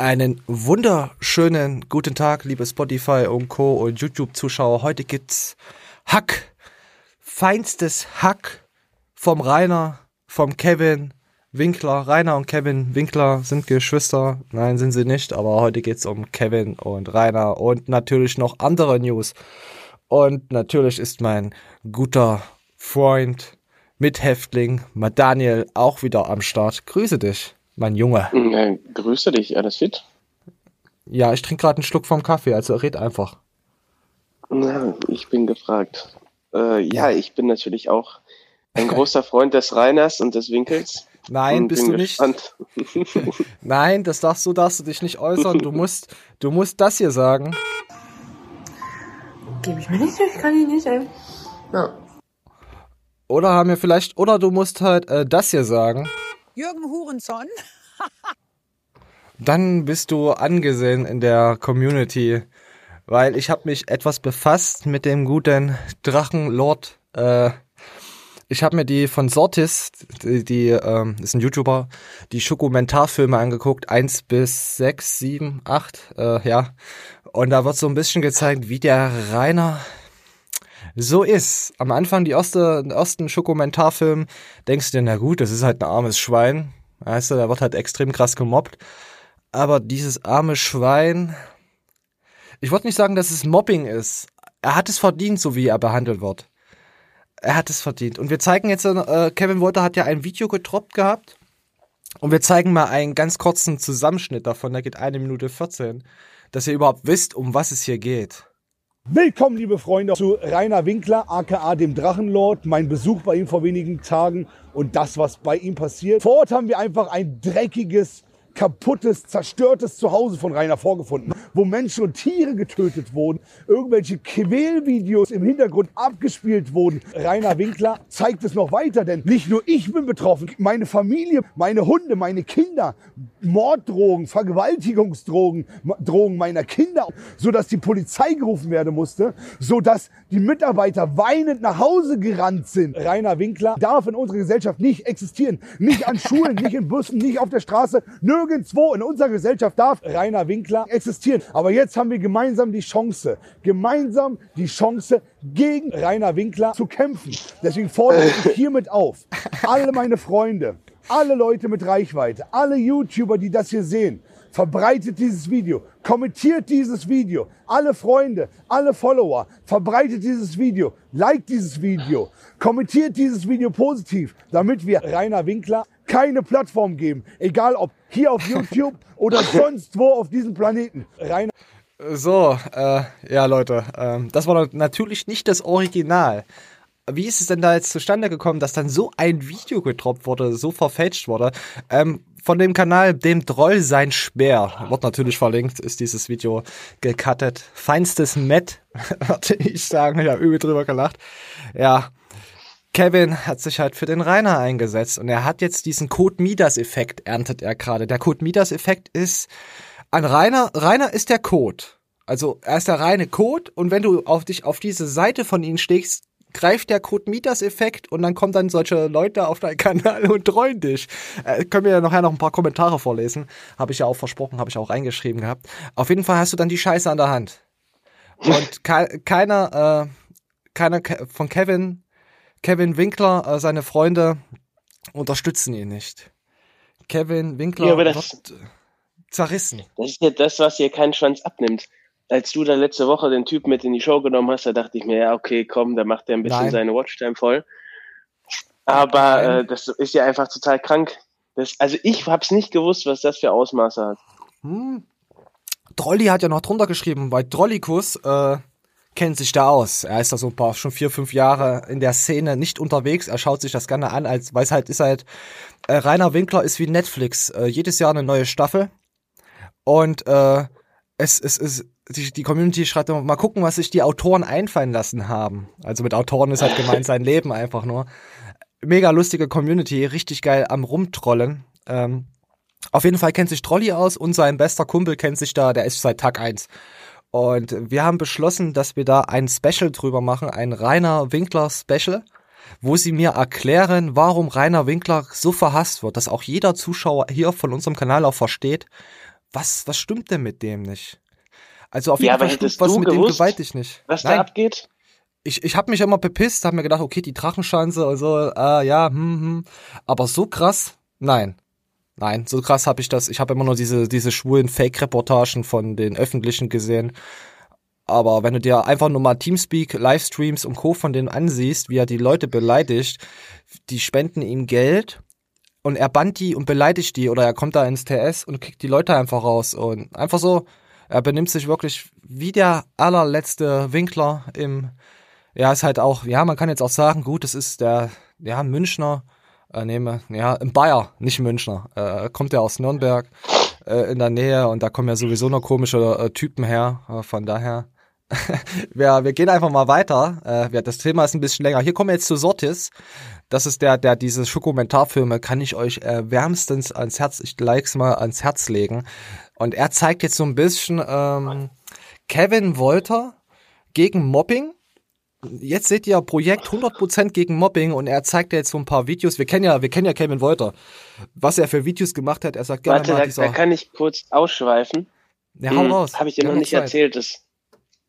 Einen wunderschönen guten Tag, liebe Spotify und Co. und YouTube-Zuschauer. Heute gibt's Hack, feinstes Hack vom Rainer, vom Kevin Winkler. Rainer und Kevin Winkler sind Geschwister. Nein, sind sie nicht, aber heute geht's um Kevin und Rainer und natürlich noch andere News. Und natürlich ist mein guter Freund, Mithäftling, Daniel auch wieder am Start. Grüße dich mein Junge. Ja, grüße dich, alles fit? Ja, ich trinke gerade einen Schluck vom Kaffee, also red einfach. Na, ich bin gefragt. Äh, ja, ich bin natürlich auch ein großer Freund des Reiners und des Winkels. Nein, bist du nicht. Nein, das darfst du, darfst du dich nicht äußern. Du musst, du musst das hier sagen. Gebe ich mir nicht, ich kann ich nicht, ey. Ja. Oder haben wir vielleicht, oder du musst halt äh, das hier sagen. Jürgen Hurenson. Dann bist du angesehen in der Community, weil ich habe mich etwas befasst mit dem guten Drachenlord. Äh, ich habe mir die von Sortis, die, die ähm, ist ein YouTuber, die Schokumentarfilme angeguckt, eins bis sechs, sieben, acht, äh, ja. Und da wird so ein bisschen gezeigt, wie der Rainer so ist. Am Anfang die erste, ersten Schokumentarfilm denkst du dir, na gut, das ist halt ein armes Schwein. Weißt du, der wird halt extrem krass gemobbt. Aber dieses arme Schwein, ich wollte nicht sagen, dass es Mobbing ist. Er hat es verdient, so wie er behandelt wird. Er hat es verdient. Und wir zeigen jetzt, äh, Kevin Wolter hat ja ein Video getroppt gehabt. Und wir zeigen mal einen ganz kurzen Zusammenschnitt davon, der geht eine Minute 14, dass ihr überhaupt wisst, um was es hier geht. Willkommen, liebe Freunde, zu Rainer Winkler, aka dem Drachenlord. Mein Besuch bei ihm vor wenigen Tagen und das, was bei ihm passiert. Vor Ort haben wir einfach ein dreckiges kaputtes, zerstörtes Zuhause von Rainer vorgefunden, wo Menschen und Tiere getötet wurden, irgendwelche Quälvideos im Hintergrund abgespielt wurden. Rainer Winkler zeigt es noch weiter, denn nicht nur ich bin betroffen, meine Familie, meine Hunde, meine Kinder, Morddrogen, Vergewaltigungsdrogen, Drogen meiner Kinder, so dass die Polizei gerufen werden musste, so dass die Mitarbeiter weinend nach Hause gerannt sind. Rainer Winkler darf in unserer Gesellschaft nicht existieren, nicht an Schulen, nicht in Bussen, nicht auf der Straße, nirgends Nirgendwo in unserer Gesellschaft darf Rainer Winkler existieren. Aber jetzt haben wir gemeinsam die Chance, gemeinsam die Chance, gegen Rainer Winkler zu kämpfen. Deswegen fordere ich hiermit auf, alle meine Freunde, alle Leute mit Reichweite, alle YouTuber, die das hier sehen, verbreitet dieses Video, kommentiert dieses Video, alle Freunde, alle Follower, verbreitet dieses Video, liked dieses Video, kommentiert dieses Video positiv, damit wir Rainer Winkler keine Plattform geben, egal ob hier auf YouTube oder sonst wo auf diesem Planeten. Rainer so, äh, ja Leute, ähm, das war natürlich nicht das Original. Wie ist es denn da jetzt zustande gekommen, dass dann so ein Video getroppt wurde, so verfälscht wurde? Ähm, von dem Kanal Dem Droll sein Speer, wird natürlich verlinkt, ist dieses Video gecuttet. Feinstes Met, würde ich sagen. Ich habe übel drüber gelacht. Ja, Kevin hat sich halt für den Rainer eingesetzt und er hat jetzt diesen Code Midas Effekt erntet er gerade. Der Code Midas Effekt ist an Rainer, Rainer ist der Code. Also er ist der reine Code und wenn du auf dich auf diese Seite von ihm stehst, greift der Code Midas Effekt und dann kommen dann solche Leute auf deinen Kanal und treuen dich. Äh, können wir ja nachher noch ein paar Kommentare vorlesen. Habe ich ja auch versprochen, habe ich auch reingeschrieben gehabt. Auf jeden Fall hast du dann die Scheiße an der Hand. Und ke keiner, äh, keiner von Kevin Kevin Winkler, äh, seine Freunde unterstützen ihn nicht. Kevin Winkler ja, wird zerrissen. Das ist ja das, was hier keinen Schwanz abnimmt. Als du da letzte Woche den Typ mit in die Show genommen hast, da dachte ich mir, ja, okay, komm, da macht er ein bisschen Nein. seine Watchtime voll. Aber äh, das ist ja einfach total krank. Das, also ich hab's nicht gewusst, was das für Ausmaße hat. Hm. Trolli hat ja noch drunter geschrieben, weil Trollikus äh, kennt sich da aus. Er ist da so ein paar, schon vier, fünf Jahre in der Szene nicht unterwegs. Er schaut sich das gerne an, als, weil es halt ist halt, äh, Rainer Winkler ist wie Netflix. Äh, jedes Jahr eine neue Staffel. Und äh, es, es ist, die, die Community schreibt immer, mal gucken, was sich die Autoren einfallen lassen haben. Also mit Autoren ist halt gemeint sein Leben einfach nur. Mega lustige Community, richtig geil am Rumtrollen. Ähm, auf jeden Fall kennt sich Trolli aus und sein bester Kumpel kennt sich da, der ist seit Tag eins und wir haben beschlossen, dass wir da ein Special drüber machen, ein Rainer Winkler Special, wo sie mir erklären, warum Rainer Winkler so verhasst wird, dass auch jeder Zuschauer hier von unserem Kanal auch versteht, was, was stimmt denn mit dem nicht? Also auf jeden ja, Fall stimmt was mit gewusst, dem gewaltig nicht. Was Nein. da abgeht? Ich, ich habe mich immer bepisst, habe mir gedacht, okay, die Drachenschanze und so, äh, ja, hm, hm. Aber so krass, nein. Nein, so krass habe ich das. Ich habe immer nur diese, diese schwulen Fake-Reportagen von den Öffentlichen gesehen. Aber wenn du dir einfach nur mal Teamspeak, Livestreams und Co. von denen ansiehst, wie er die Leute beleidigt, die spenden ihm Geld und er bannt die und beleidigt die oder er kommt da ins TS und kickt die Leute einfach raus und einfach so, er benimmt sich wirklich wie der allerletzte Winkler im, ja, ist halt auch, ja, man kann jetzt auch sagen, gut, das ist der, ja, Münchner, äh, nehme, ja, im Bayer, nicht Münchner, äh, kommt er aus Nürnberg äh, in der Nähe und da kommen ja sowieso noch komische äh, Typen her, äh, von daher. wir, wir gehen einfach mal weiter. Äh, das Thema ist ein bisschen länger. Hier kommen wir jetzt zu Sortis. Das ist der, der diese Schokomentarfilme kann ich euch äh, wärmstens ans Herz, ich likes mal ans Herz legen. Und er zeigt jetzt so ein bisschen ähm, Kevin Wolter gegen Mobbing jetzt seht ihr Projekt 100% gegen Mobbing und er zeigt jetzt so ein paar Videos. Wir kennen ja, wir kennen ja Kevin Wolter. Was er für Videos gemacht hat, er sagt gerne Warte, mal da, dieser... da kann ich kurz ausschweifen. Ja, hau hm, raus. Habe ich dir noch nicht Zeit. erzählt. Das,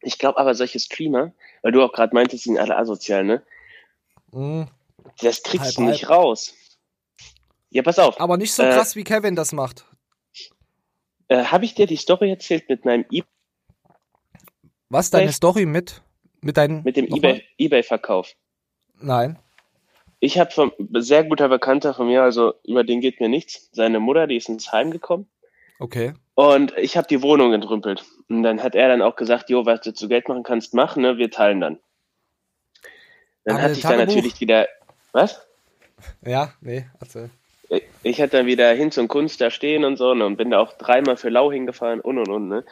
ich glaube aber, solche Streamer, weil du auch gerade meintest, die sind alle asozial, ne? Mm. Das kriegst halb, du nicht halb. raus. Ja, pass auf. Aber nicht so äh, krass, wie Kevin das macht. Äh, Habe ich dir die Story erzählt mit meinem e Was, deine Story mit? Mit deinen. Mit dem eBay, eBay-Verkauf. Nein. Ich habe von sehr guter Bekannter von mir, also über den geht mir nichts. Seine Mutter, die ist ins Heim gekommen. Okay. Und ich habe die Wohnung entrümpelt. Und dann hat er dann auch gesagt, jo, was du zu Geld machen kannst, mach, ne, wir teilen dann. Dann Aber hatte ich dann natürlich wieder, was? Ja, nee, erzähl. Ich, hatte dann wieder Hinz und Kunst da stehen und so ne, und bin da auch dreimal für Lau hingefahren und und und, ne.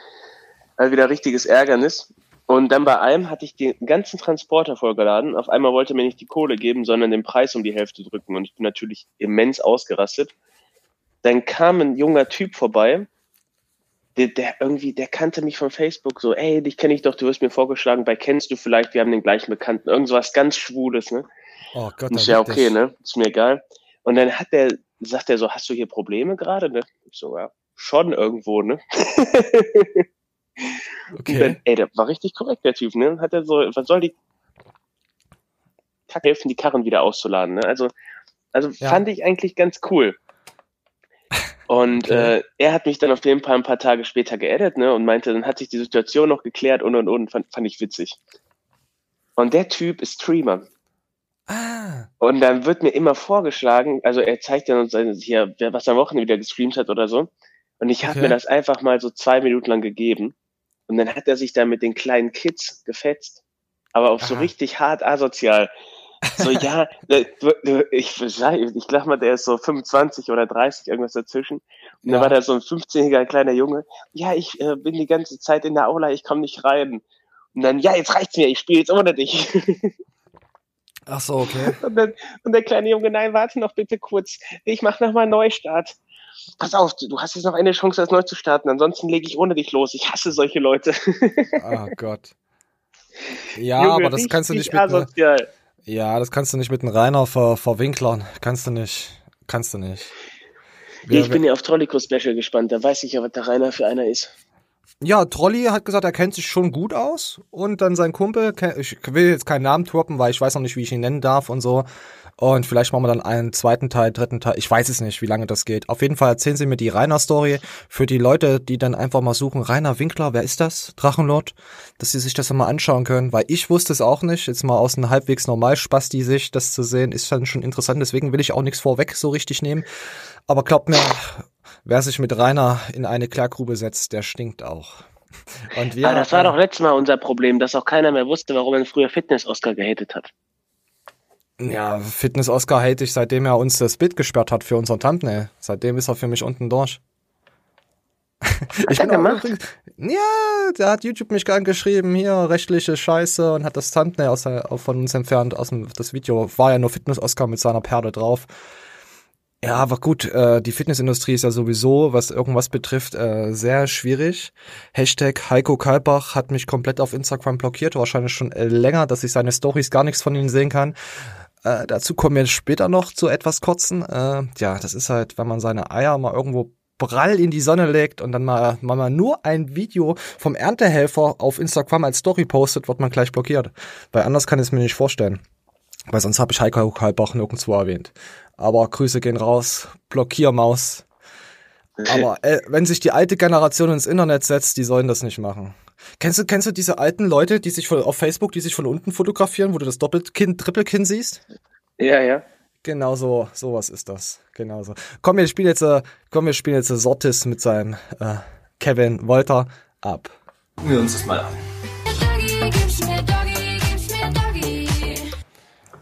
Also wieder richtiges Ärgernis. Und dann bei einem hatte ich den ganzen Transporter vollgeladen. Auf einmal wollte er mir nicht die Kohle geben, sondern den Preis um die Hälfte drücken. Und ich bin natürlich immens ausgerastet. Dann kam ein junger Typ vorbei, der, der irgendwie, der kannte mich von Facebook so, ey, dich kenne ich doch, du wirst mir vorgeschlagen, bei kennst du vielleicht, wir haben den gleichen Bekannten. Irgend was ganz Schwules, ne? Oh Gott, ist ja okay, ne? Ist mir egal. Und dann hat der, sagt er so, hast du hier Probleme gerade, ne? Ich so, ja, schon irgendwo, ne? Okay. Dann, ey, der war richtig korrekt, der Typ, ne? Hat er so, was soll die Kacke helfen, die Karren wieder auszuladen, ne? Also, also ja. fand ich eigentlich ganz cool. Und okay. äh, er hat mich dann auf jeden Fall ein paar Tage später geaddet, ne? Und meinte, dann hat sich die Situation noch geklärt und und und fand, fand ich witzig. Und der Typ ist Streamer. Ah. Und dann wird mir immer vorgeschlagen, also er zeigt ja uns hier, was er am Wochenende wieder gestreamt hat oder so. Und ich habe okay. mir das einfach mal so zwei Minuten lang gegeben. Und dann hat er sich da mit den kleinen Kids gefetzt. Aber auf Aha. so richtig hart asozial. So, ja, ich, ich glaube mal, der ist so 25 oder 30, irgendwas dazwischen. Und ja. dann war da so ein 15-jähriger kleiner Junge. Ja, ich äh, bin die ganze Zeit in der Aula, ich komme nicht rein. Und dann, ja, jetzt reicht's mir, ich spiele jetzt ohne dich. Ach so, okay. Und, dann, und der kleine Junge, nein, warte noch bitte kurz. Ich mache nochmal Neustart pass auf, du hast jetzt noch eine Chance, das neu zu starten, ansonsten lege ich ohne dich los. Ich hasse solche Leute. oh Gott. Ja, Junge, aber das kannst du nicht mit ne, Ja, das kannst du nicht mit einem Rainer ver, verwinklern. Kannst du nicht. Kannst du nicht. Wir, ich bin ja auf Trollico Special gespannt, da weiß ich ja, was der Rainer für einer ist. Ja, Trolli hat gesagt, er kennt sich schon gut aus. Und dann sein Kumpel, ich will jetzt keinen Namen droppen, weil ich weiß noch nicht, wie ich ihn nennen darf und so. Und vielleicht machen wir dann einen zweiten Teil, dritten Teil. Ich weiß es nicht, wie lange das geht. Auf jeden Fall erzählen Sie mir die Rainer-Story für die Leute, die dann einfach mal suchen. Rainer Winkler, wer ist das? Drachenlord? Dass sie sich das mal anschauen können, weil ich wusste es auch nicht. Jetzt mal aus einem halbwegs normal Spasti-Sicht das zu sehen, ist dann schon interessant. Deswegen will ich auch nichts vorweg so richtig nehmen. Aber glaubt mir, wer sich mit Rainer in eine Klärgrube setzt, der stinkt auch. Und wir, Aber das war doch letztes Mal unser Problem, dass auch keiner mehr wusste, warum er früher Fitness-Oscar gehatet hat. Ja, Fitness-Oscar hate ich, seitdem er uns das Bild gesperrt hat für unseren Thumbnail. Seitdem ist er für mich unten durch. ich bin gemacht? Übrigens, ja, der hat YouTube mich angeschrieben, hier, rechtliche Scheiße und hat das Thumbnail aus, von uns entfernt, aus dem, das Video war ja nur Fitness-Oscar mit seiner Perle drauf. Ja, aber gut, äh, die Fitnessindustrie ist ja sowieso, was irgendwas betrifft, äh, sehr schwierig. Hashtag Heiko Kalbach hat mich komplett auf Instagram blockiert, wahrscheinlich schon äh, länger, dass ich seine Stories gar nichts von ihm sehen kann. Äh, dazu kommen wir später noch zu etwas kurzen. Äh, ja, das ist halt, wenn man seine Eier mal irgendwo prall in die Sonne legt und dann mal, mal, mal nur ein Video vom Erntehelfer auf Instagram als Story postet, wird man gleich blockiert. Weil anders kann ich es mir nicht vorstellen. Weil sonst habe ich Heiko Kalbach nirgendwo erwähnt. Aber Grüße gehen raus, Blockiermaus. Aber äh, wenn sich die alte Generation ins Internet setzt, die sollen das nicht machen. Kennst du, kennst du diese alten Leute, die sich von, auf Facebook, die sich von unten fotografieren, wo du das Doppelkinn, Trippelkinn siehst? Ja, ja. Genau so, sowas ist das. Genau so. Komm, wir spielen jetzt, äh, komm, wir spielen jetzt äh, Sortis mit seinem äh, Kevin Wolter ab. Gucken wir uns das mal an.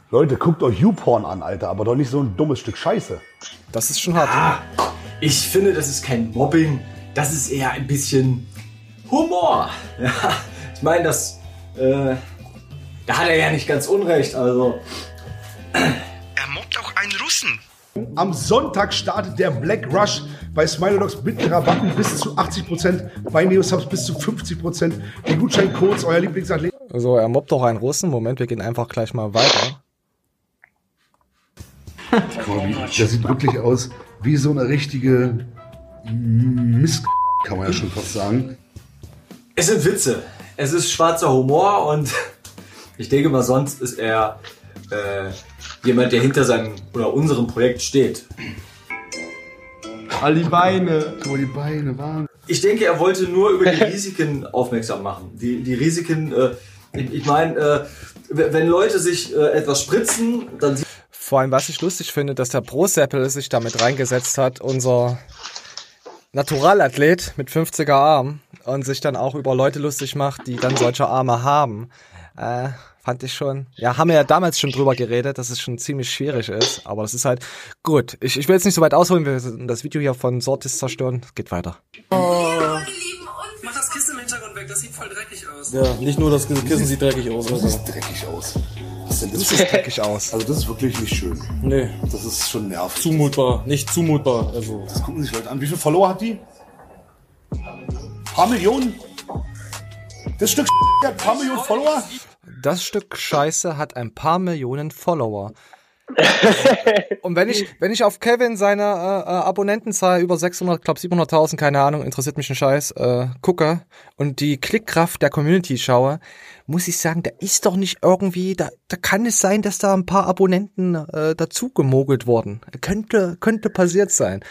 Leute, guckt euch YouPorn an, Alter, aber doch nicht so ein dummes Stück Scheiße. Das ist schon hart. Ah, ich finde, das ist kein Mobbing. Das ist eher ein bisschen Humor. Ja, ich meine, das, äh, da hat er ja nicht ganz unrecht. Also, Er mobbt auch einen Russen. Am Sonntag startet der Black Rush bei Smilodogs mit Rabatten bis zu 80%, bei Neosubs bis zu 50%. Die Gutscheincodes, euer Lieblingsathlet. So, er mobbt doch einen Russen. Moment, wir gehen einfach gleich mal weiter. Der sieht wirklich aus wie so eine richtige Mist, kann man ja schon fast sagen. es sind Witze. Es ist schwarzer Humor und ich denke mal, sonst ist er äh, jemand, der hinter seinem oder unserem Projekt steht. All die Beine. Guck mal, die Beine waren. Ich denke, er wollte nur über die Risiken aufmerksam machen. Die, die Risiken, äh, ich, ich meine, äh, wenn Leute sich äh, etwas spritzen, dann sieht Vor allem, was ich lustig finde, dass der Pro-Seppel sich damit reingesetzt hat, unser Naturalathlet mit 50er Arm und sich dann auch über Leute lustig macht, die dann solche Arme haben. Äh, fand ich schon. Ja, haben wir ja damals schon drüber geredet, dass es schon ziemlich schwierig ist. Aber das ist halt gut. Ich, ich will jetzt nicht so weit ausholen, wir müssen das Video hier von Sortis zerstören. Es geht weiter. Mach das Kissen im Hintergrund weg, das sieht voll dreckig aus. Ja, nicht nur das Kissen sieht dreckig aus. Das sieht dreckig aus. Was denn das? Das sieht dreckig aus. Also das ist wirklich nicht schön. Nee, Das ist schon nervig. zumutbar. Nicht zumutbar. Also, Das gucken sich Leute an. Wie viele Follower hat die? Paar Millionen? Das Stück hat ein paar Millionen Follower? Das Stück Scheiße hat ein paar Millionen Follower. Und wenn ich, wenn ich auf Kevin seine äh, äh, Abonnentenzahl über 600, glaub 700.000, keine Ahnung, interessiert mich ein Scheiß, äh, gucke und die Klickkraft der Community schaue, muss ich sagen, da ist doch nicht irgendwie, da, da kann es sein, dass da ein paar Abonnenten äh, dazu gemogelt wurden. Könnte, könnte passiert sein.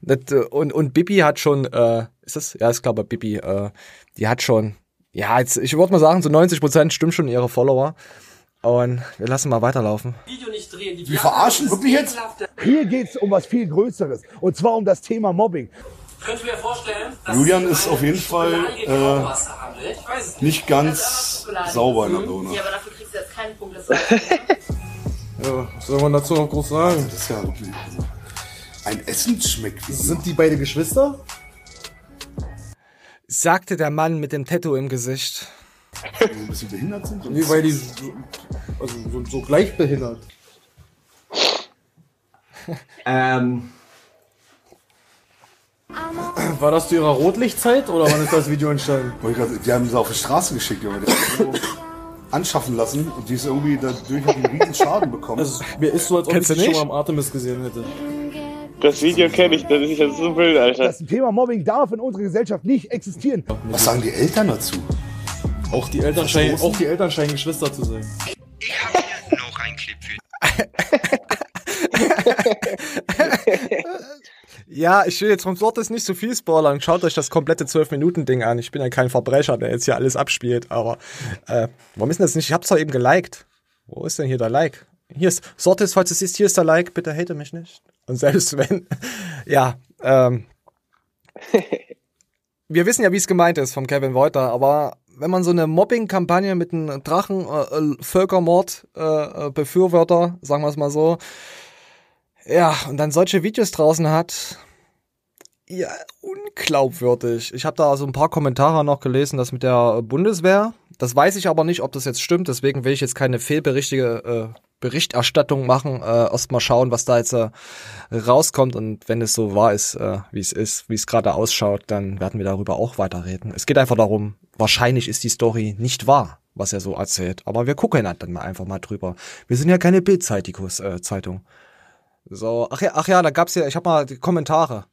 Das, äh, und, und Bibi hat schon, äh, ist das? Ja, ist glaube Bibi, äh, die hat schon, ja, jetzt, ich würde mal sagen, so 90 Prozent stimmt schon ihre Follower. Und wir lassen mal weiterlaufen. Video nicht drehen. Die Wir verarschen wirklich jetzt? Hier geht's um was viel Größeres. Und zwar um das Thema Mobbing. Könnt ihr mir vorstellen, dass Julian ist auf jeden Fall äh, Ich weiß es nicht. nicht ganz sauber in der Birne. Ja, aber dafür kriegst du jetzt keinen Punkt. Das ja, was soll man dazu noch groß sagen? Das ist ja wirklich ein Essensschmeckvideo. Sind die beide Geschwister? Sagte der Mann mit dem Tattoo im Gesicht. Die ein bisschen behindert sind. Nee, weil die so, also so, so gleich behindert. ähm, War das zu ihrer Rotlichtzeit oder wann ist das Video entstanden? Die haben sie auf die Straße geschickt, Junge. Die haben so anschaffen lassen und die ist irgendwie dadurch hat die einen riesen Schaden bekommen. Also, mir ist so, als ob ich du sie schon nicht? mal am Artemis gesehen hätte. Das Video kenne ich, das ist ja so wild, Alter. Das Thema Mobbing darf in unserer Gesellschaft nicht existieren. Was sagen die Eltern dazu? Auch die Eltern scheinen, auch die Eltern scheinen Geschwister zu sein. Ich habe hier noch ein Clip für Ja, ich will jetzt vom Sortes nicht so viel spoilern. Schaut euch das komplette 12-Minuten-Ding an. Ich bin ja kein Verbrecher, der jetzt hier alles abspielt, aber äh, warum ist denn das nicht? Ich hab's doch eben geliked. Wo ist denn hier der Like? Hier ist Sortes, falls du siehst, hier ist der Like, bitte hate mich nicht. Und selbst wenn, ja, ähm, wir wissen ja, wie es gemeint ist vom Kevin Wolter, aber wenn man so eine Mobbing-Kampagne mit einem Drachen, äh, äh, Völkermord, äh, äh, Befürworter, sagen wir es mal so, ja, und dann solche Videos draußen hat, ja, unglaubwürdig. Ich habe da so ein paar Kommentare noch gelesen, das mit der Bundeswehr. Das weiß ich aber nicht, ob das jetzt stimmt, deswegen will ich jetzt keine fehlberichtige äh, Berichterstattung machen. Äh, erst mal schauen, was da jetzt äh, rauskommt und wenn es so wahr ist, äh, wie es ist, wie es gerade ausschaut, dann werden wir darüber auch weiterreden. Es geht einfach darum, wahrscheinlich ist die Story nicht wahr, was er so erzählt, aber wir gucken halt dann mal einfach mal drüber. Wir sind ja keine Bild-Zeitung. So, ach ja, ach ja, da gab's ja, ich habe mal die Kommentare.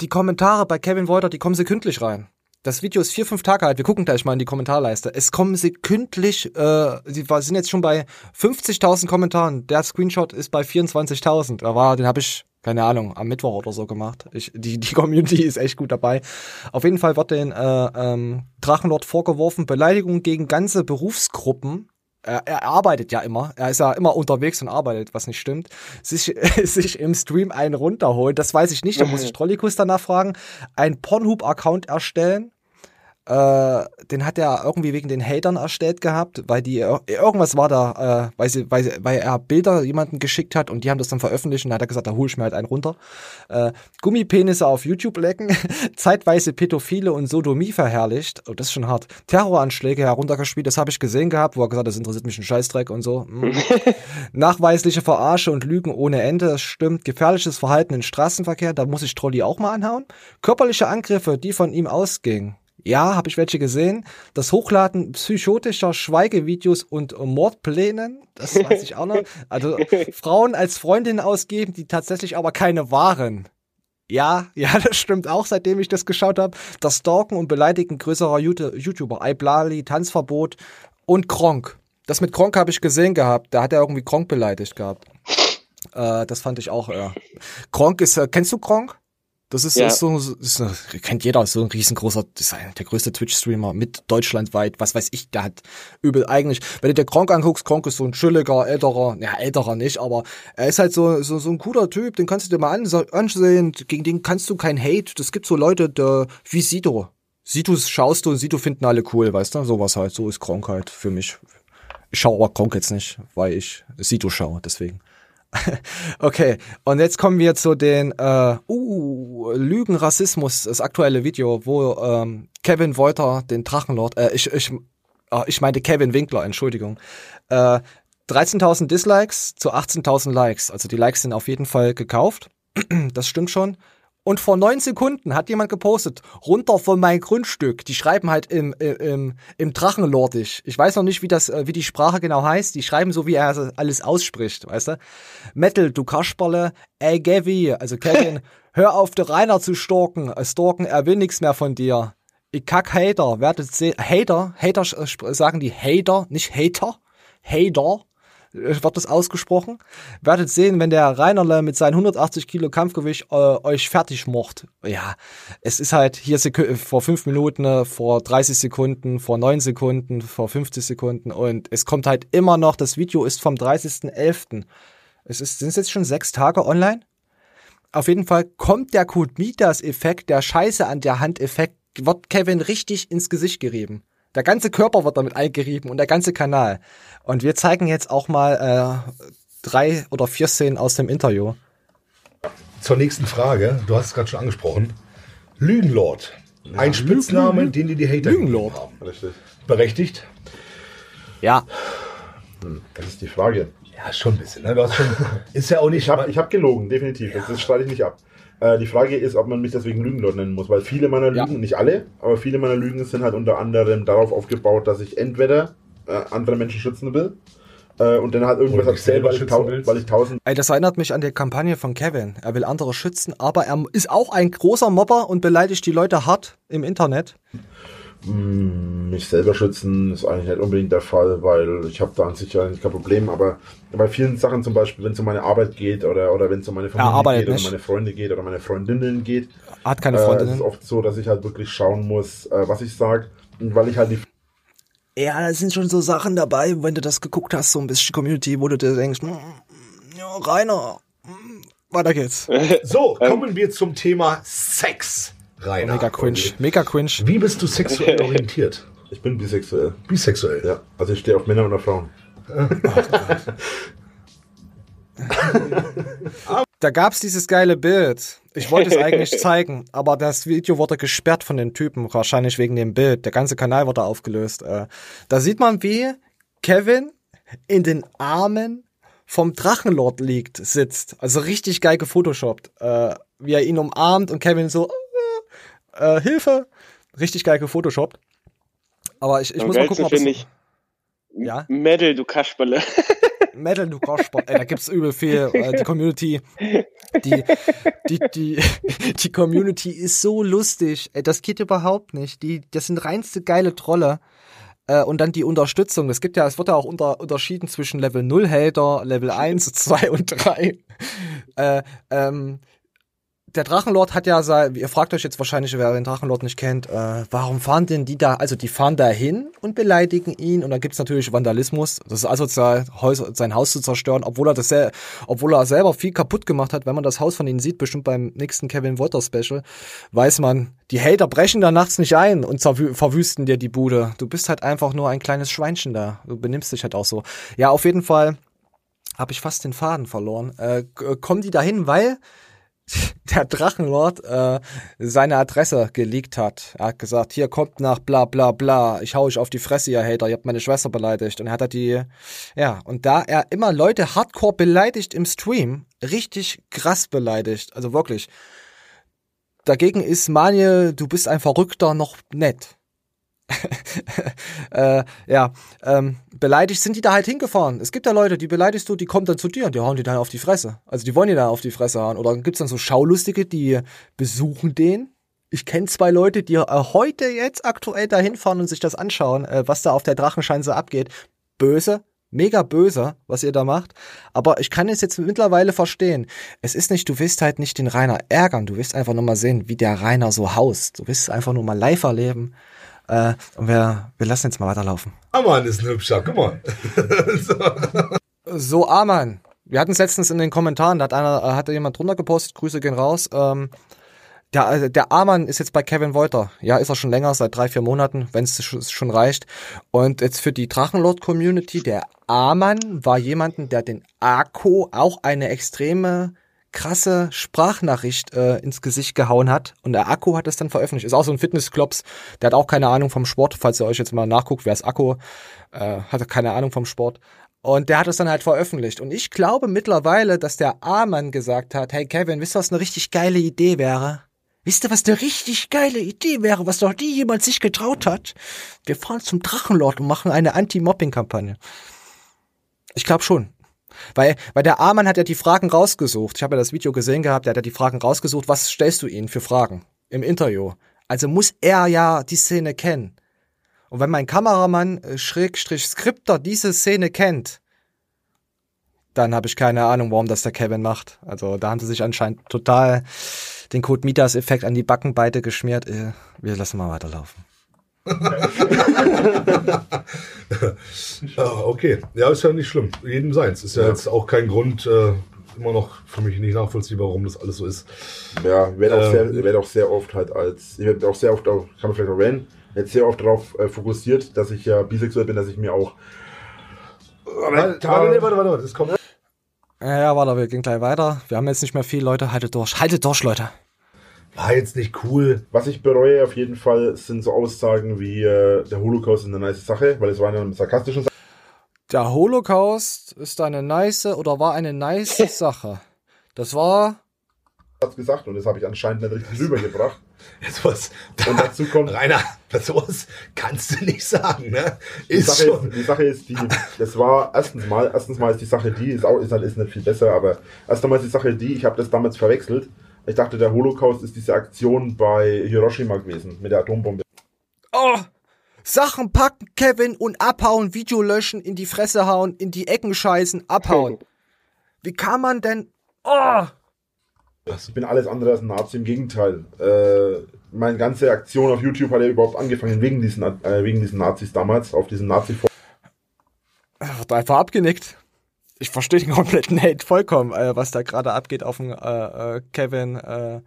die Kommentare bei Kevin Wolter, die kommen sekündlich rein. Das Video ist vier, fünf Tage alt. Wir gucken gleich mal in die Kommentarleiste. Es kommen sekündlich, äh, sie sind jetzt schon bei 50.000 Kommentaren. Der Screenshot ist bei 24.000. Da war, den habe ich, keine Ahnung, am Mittwoch oder so gemacht. Ich, die, die Community ist echt gut dabei. Auf jeden Fall wird den äh, ähm, Drachenlord vorgeworfen, Beleidigung gegen ganze Berufsgruppen. Er, er arbeitet ja immer. Er ist ja immer unterwegs und arbeitet, was nicht stimmt. Sich, sich im Stream einen runterholen, das weiß ich nicht. Da muss ich Trollikus danach fragen. Ein Pornhub-Account erstellen. Äh, den hat er irgendwie wegen den Hatern erstellt gehabt, weil die irgendwas war da, äh, weil, sie, weil, weil er Bilder jemanden geschickt hat und die haben das dann veröffentlicht und dann hat er gesagt, da hole ich mir halt einen runter. Äh, Gummipenisse auf YouTube lecken, zeitweise Pädophile und Sodomie verherrlicht, oh, das ist schon hart. Terroranschläge heruntergespielt, das habe ich gesehen gehabt, wo er gesagt hat, das interessiert mich ein Scheißdreck und so. Mm. Nachweisliche Verarsche und Lügen ohne Ende, das stimmt. Gefährliches Verhalten im Straßenverkehr, da muss ich Trolli auch mal anhauen. Körperliche Angriffe, die von ihm ausgingen. Ja, habe ich welche gesehen. Das Hochladen psychotischer Schweigevideos und Mordplänen, das weiß ich auch noch. Also Frauen als Freundinnen ausgeben, die tatsächlich aber keine waren. Ja, ja, das stimmt auch, seitdem ich das geschaut habe. Das Stalken und Beleidigen größerer YouTuber, Iblali, Tanzverbot und Kronk. Das mit Kronk habe ich gesehen gehabt. Da hat er irgendwie Kronk beleidigt gehabt. Äh, das fand ich auch, ja. Kronk ist, äh, kennst du Kronk? Das ist, Ja. ist so, ist kennt jeder, so ein riesengroßer, ist der größte Twitch-Streamer mit deutschlandweit, was weiß ich, der hat übel eigentlich, wenn du dir Kronk anguckst, Kronk ist so ein chilliger, älterer, ja, älterer nicht, aber er ist halt so, so, so ein cooler Typ, den kannst du dir mal anse- ansehen, gegen den kannst du kein Hate, das gibt so Leute, der, wie Sido. Sidos schaust du und Sido finden alle cool, weißt du, sowas halt, so ist Kronk halt für mich. Ich schaue aber Kronk jetzt nicht, weil ich Sido schaue, deswegen. Okay, und jetzt kommen wir zu den äh, uh, Lügen, Rassismus, das aktuelle Video, wo ähm, Kevin Wolter den Drachenlord, äh, ich, ich, äh, ich meinte Kevin Winkler, Entschuldigung, äh, 13.000 Dislikes zu 18.000 Likes. Also die Likes sind auf jeden Fall gekauft, das stimmt schon. Und vor neun Sekunden hat jemand gepostet, runter von mein Grundstück. Die schreiben halt im, im, im Drachenlordisch. Ich weiß noch nicht, wie das, äh, wie die Sprache genau heißt. Die schreiben so, wie er alles ausspricht, weißt du? Metal, du Kasperle, ey Gavi, also Kevin, hör auf, der Rainer zu stalken. Äh, Stalken, er will nichts mehr von dir. Ich kack Hater, werdet sehen. Hater, Hater äh, sagen die Hater, nicht Hater. Hater äh, wird das ausgesprochen. Werdet sehen, wenn der Reinerle mit seinen 180 Kilo Kampfgewicht äh, euch fertig macht. Ja, es ist halt hier Seku vor fünf Minuten, äh, vor 30 Sekunden, vor neun Sekunden, vor 50 Sekunden und es kommt halt immer noch, das Video ist vom 30.11. Es ist, sind es jetzt schon sechs Tage online? Auf jeden Fall kommt der Code Midas-Effekt, der Scheiße an der Hand-Effekt, wird Kevin richtig ins Gesicht gerieben. Der ganze Körper wird damit eingerieben und der ganze Kanal. Und wir zeigen jetzt auch mal äh, drei oder vier Szenen aus dem Interview. Zur nächsten Frage. Du hast es gerade schon angesprochen. Lügenlord. Ein Spitzname, den dir die Hater Lügenlord. gegeben haben. Richtig. Berechtigt? Ja, Das ist die Frage. Ja, schon ein bisschen. Ne? Du hast schon, ist ja auch nicht. Ich habe hab gelogen, definitiv. Das, das streite ich nicht ab. Äh, die Frage ist, ob man mich deswegen Lügenlord nennen muss, weil viele meiner Ja. Lügen, nicht alle, aber viele meiner Lügen sind halt unter anderem darauf aufgebaut, dass ich entweder äh, andere Menschen schützen will äh, und dann halt irgendwas selber weil weil ich tausend Ey, das erinnert mich an die Kampagne von Kevin. Er will andere schützen, aber er ist auch ein großer Mobber und beleidigt die Leute hart im Internet. Mich selber schützen ist eigentlich nicht unbedingt der Fall, weil ich habe da an sich eigentlich kein Problem, aber bei vielen Sachen zum Beispiel, wenn es um meine Arbeit geht oder, oder wenn es um meine Familie arbeitet geht oder meine Freunde geht oder meine Freundinnen geht, Hat keine äh, es Freundinnen. ist oft so, dass ich halt wirklich schauen muss, äh, was ich sage, weil ich halt die Ja, da sind schon so Sachen dabei, wenn du das geguckt hast, so ein bisschen Community, wo du dir denkst, "Mm, ja, Rainer, mm, weiter geht's. So, kommen wir zum Thema Sex. Rainer. Mega cringe, mega cringe. Wie bist du sexuell orientiert? Ich bin bisexuell. Bisexuell. Ja, also ich stehe auf Männer oder Frauen. Da gab's dieses geile Bild. Ich wollte es eigentlich zeigen, aber das Video wurde gesperrt von den Typen, wahrscheinlich wegen dem Bild. Der ganze Kanal wurde aufgelöst. Äh, Da sieht man, wie Kevin in den Armen vom Drachenlord liegt, sitzt. Also richtig geil gefotoshoppt. Äh, Wie er ihn umarmt und Kevin so, äh, Hilfe. Richtig geil gefotoshoppt. Aber ich, ich muss mal gucken, ob es... ich Ja? Metal, du Kasperle. Metal Nuka Sport. Ey, da gibt's übel viel. Äh, die Community, die, die, die, die Community ist so lustig. Ey, das geht überhaupt nicht. Die, das sind reinste geile Trolle. Äh, und dann die Unterstützung. Es gibt ja, es wird ja auch unter, unterschieden zwischen Level 0 Hater, Level 1, 2 und 3. Äh, ähm, der Drachenlord hat ja sein, ihr fragt euch jetzt wahrscheinlich, wer den Drachenlord nicht kennt, äh, warum fahren denn die da, also die fahren da hin und beleidigen ihn und dann gibt's natürlich Vandalismus, das ist asozial, Häuser, sein Haus zu zerstören, obwohl er das sel obwohl er selber viel kaputt gemacht hat, wenn man das Haus von ihnen sieht, bestimmt beim nächsten Kevin Water Special, weiß man, die Hater brechen da nachts nicht ein und verwüsten dir die Bude. Du bist halt einfach nur ein kleines Schweinchen da. Du benimmst dich halt auch so. Ja, auf jeden Fall habe ich fast den Faden verloren. Äh, kommen die dahin, weil der Drachenlord äh, seine Adresse geleakt hat. Er hat gesagt, hier kommt nach bla bla bla, ich hau euch auf die Fresse, ihr Hater, ihr habt meine Schwester beleidigt. Und er hat da die, ja, und da er immer Leute hardcore beleidigt im Stream, richtig krass beleidigt, also wirklich. Dagegen ist Manje, du bist ein Verrückter, noch nett. äh, ja, ähm, beleidigt sind die da halt hingefahren. Es gibt da Leute, die beleidigst du, die kommen dann zu dir und die hauen die dann auf die Fresse. Also die wollen die dann auf die Fresse hauen. Oder gibt's dann so Schaulustige, die besuchen den. Ich kenne zwei Leute, die äh, heute jetzt aktuell da hinfahren und sich das anschauen, äh, was da auf der Drachenschanze abgeht. Böse, mega böse, was ihr da macht. Aber ich kann es jetzt mittlerweile verstehen. Es ist nicht, du willst halt nicht den Rainer ärgern. Du willst einfach nur mal sehen, wie der Rainer so haust. Du willst einfach nur mal live erleben äh, und wir, wir lassen jetzt mal weiterlaufen. Aman ist ein hübscher, guck mal. so. so, Aman. Wir hatten es letztens in den Kommentaren, da hat einer, äh, hatte jemand drunter gepostet, Grüße gehen raus. Ähm, der, äh, der Amann ist jetzt bei Kevin Wolter. Ja, ist er schon länger, seit drei, vier Monaten, wenn es schon reicht. Und jetzt für die Drachenlord-Community, der Amann war jemanden, der den Akku auch eine extreme krasse Sprachnachricht äh, ins Gesicht gehauen hat und der Akku hat es dann veröffentlicht. Ist auch so ein Fitnessklops, der hat auch keine Ahnung vom Sport, falls ihr euch jetzt mal nachguckt, wer ist Akku, äh, hat keine Ahnung vom Sport. Und der hat es dann halt veröffentlicht. Und ich glaube mittlerweile, dass der A-Mann gesagt hat, hey Kevin, wisst ihr, was eine richtig geile Idee wäre? Wisst ihr, was eine richtig geile Idee wäre, was doch nie jemand sich getraut hat? Wir fahren zum Drachenlord und machen eine Anti-Mobbing-Kampagne. Ich glaube schon. Weil, weil der A-Mann hat ja die Fragen rausgesucht. Ich habe ja das Video gesehen gehabt, der hat ja die Fragen rausgesucht. Was stellst du ihnen für Fragen im Interview? Also muss er ja die Szene kennen. Und wenn mein Kameramann, äh, Schrägstrich Skripter, diese Szene kennt, dann habe ich keine Ahnung, warum das der Kevin macht. Also da haben sie sich anscheinend total den Code Midas-Effekt an die Backen beide geschmiert. Äh, wir lassen mal weiterlaufen. okay, ja, ist ja nicht schlimm. Jedem seins. Ist ja, ja. jetzt auch kein Grund, äh, immer noch für mich nicht nachvollziehbar, warum das alles so ist. Ja, ich werde auch, ähm, sehr, werd auch sehr oft halt als, ich werde auch sehr oft, auch, kann man vielleicht auch erwähnen, jetzt sehr oft darauf äh, fokussiert, dass ich ja bisexuell bin, dass ich mir auch. Warte, warte, warte, warte, das kommt. Ja, ja, warte, wir gehen gleich weiter. Wir haben jetzt nicht mehr viel, Leute. Haltet durch. Haltet durch, Leute war jetzt nicht cool. Was ich bereue auf jeden Fall sind so Aussagen wie äh, der Holocaust ist eine nice Sache, weil es war eine sarkastische Sache. Der Holocaust ist eine nice oder war eine nice Sache. Das war hat's gesagt und das habe ich anscheinend nicht richtig rübergebracht. Jetzt was, da, und dazu kommt Rainer, sowas kannst du nicht sagen, ne? Ist die, Sache schon. Ist, die Sache ist, die, das war erstens mal, erstens mal ist die Sache die, ist auch ist, halt, ist nicht viel besser, aber erst einmal ist die Sache die, ich habe das damals verwechselt ich dachte, der Holocaust ist diese Aktion bei Hiroshima gewesen mit der Atombombe. Oh! Sachen packen, Kevin, und abhauen, Video löschen, in die Fresse hauen, in die Ecken scheißen, abhauen. Wie kann man denn. Oh! Ich bin alles andere als ein Nazi, im Gegenteil. Äh, meine ganze Aktion auf YouTube hat ja überhaupt angefangen wegen diesen, äh, wegen diesen Nazis damals, auf diesen nazi Wird einfach abgenickt ich verstehe den kompletten Hate vollkommen, äh, was da gerade abgeht auf dem äh, äh, Kevin, äh,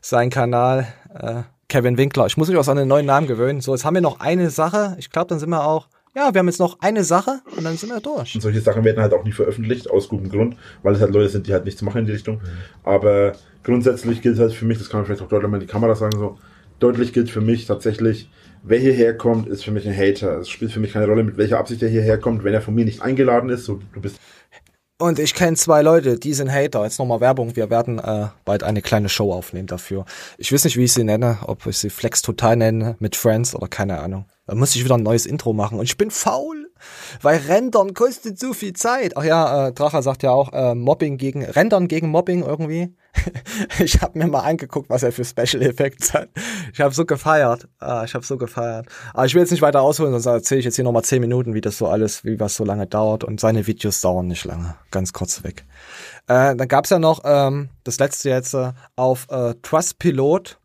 sein Kanal, äh, Kevin Winkler. Ich muss mich auch an den neuen Namen gewöhnen. So, jetzt haben wir noch eine Sache. Ich glaube, dann sind wir auch. Ja, wir haben jetzt noch eine Sache und dann sind wir durch. Und solche Sachen werden halt auch nicht veröffentlicht, aus gutem Grund, weil es halt Leute sind, die halt nichts machen in die Richtung. Mhm. Aber grundsätzlich gilt halt für mich, das kann man vielleicht auch deutlich mal in die Kamera sagen, so, deutlich gilt für mich tatsächlich, wer hierher kommt, ist für mich ein Hater. Es spielt für mich keine Rolle, mit welcher Absicht er hierher kommt. Wenn er von mir nicht eingeladen ist, so du bist. Und ich kenne zwei Leute, die sind Hater. Jetzt nochmal Werbung. Wir werden äh, bald eine kleine Show aufnehmen dafür. Ich weiß nicht, wie ich sie nenne, ob ich sie Flex Total nenne, mit Friends oder keine Ahnung. Da muss ich wieder ein neues Intro machen und ich bin faul. Weil Rendern kostet so viel Zeit. Ach ja, äh, Dracher sagt ja auch äh, Mobbing gegen Rendern gegen Mobbing irgendwie. ich habe mir mal angeguckt, was er für Special Effects hat. Ich habe so gefeiert. Ah, ich habe so gefeiert. Aber ich will jetzt nicht weiter ausholen, sonst erzähle ich jetzt hier nochmal zehn Minuten, wie das so alles, wie was so lange dauert. Und seine Videos dauern nicht lange. Ganz kurz weg. Äh, dann gab's ja noch ähm, das letzte jetzt äh, auf äh, Trustpilot.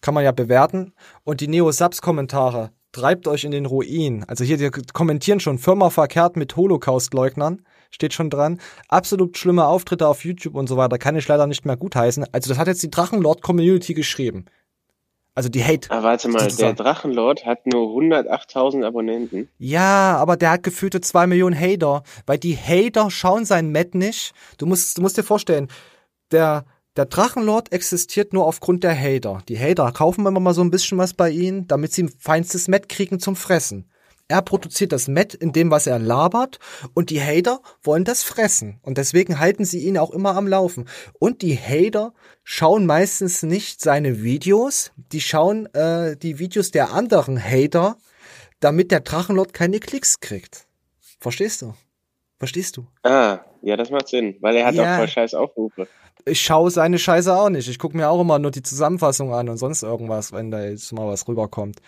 Kann man ja bewerten. Und die Neo-Subs-Kommentare. Treibt euch in den Ruin. Also hier, die kommentieren schon Firma verkehrt mit Holocaust-Leugnern steht schon dran. Absolut schlimme Auftritte auf YouTube und so weiter, kann ich leider nicht mehr gutheißen. Also das hat jetzt die Drachenlord-Community geschrieben. Also die Hate. Aber warte mal, der Drachenlord hat nur 108.000 Abonnenten. Ja, aber der hat gefühlte zwei Millionen Hater, weil die Hater schauen sein Met nicht. Du musst, du musst dir vorstellen, der, der Drachenlord existiert nur aufgrund der Hater. Die Hater kaufen immer mal so ein bisschen was bei ihnen, damit sie feinstes Met kriegen zum Fressen. Er produziert das Met in dem, was er labert und die Hater wollen das fressen und deswegen halten sie ihn auch immer am Laufen. Und die Hater schauen meistens nicht seine Videos, die schauen äh, die Videos der anderen Hater, damit der Drachenlord keine Klicks kriegt. Verstehst du? Verstehst du? Ah, ja, das macht Sinn, weil er hat ja. auch voll scheiß Aufrufe ich schaue seine Scheiße auch nicht. Ich gucke mir auch immer nur die Zusammenfassung an und sonst irgendwas, wenn da jetzt mal was rüberkommt.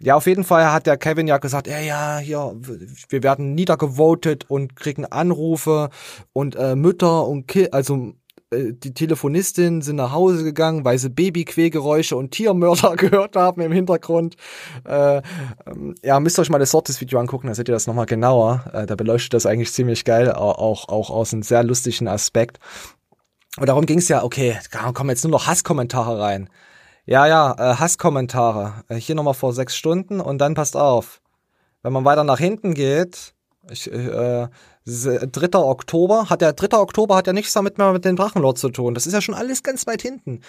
Ja, auf jeden Fall hat der Kevin ja gesagt, ja, ja, hier, wir werden niedergevotet und kriegen Anrufe und äh, Mütter und Ki also äh, die Telefonistinnen sind nach Hause gegangen, weil sie Babyquägeräusche und Tiermörder gehört haben im Hintergrund. Äh, ähm, ja, müsst ihr euch mal das Sortes-Video angucken, da seht ihr das nochmal genauer. Äh, da beleuchtet das eigentlich ziemlich geil, auch, auch aus einem sehr lustigen Aspekt. Und darum ging es ja, okay, kommen jetzt nur noch Hasskommentare rein. Ja, ja, äh, Hasskommentare. Äh, hier nochmal vor sechs Stunden und dann passt auf. Wenn man weiter nach hinten geht, ich, äh, 3. Oktober, hat der 3. Oktober hat ja nichts damit mehr mit dem Drachenlord zu tun. Das ist ja schon alles ganz weit hinten.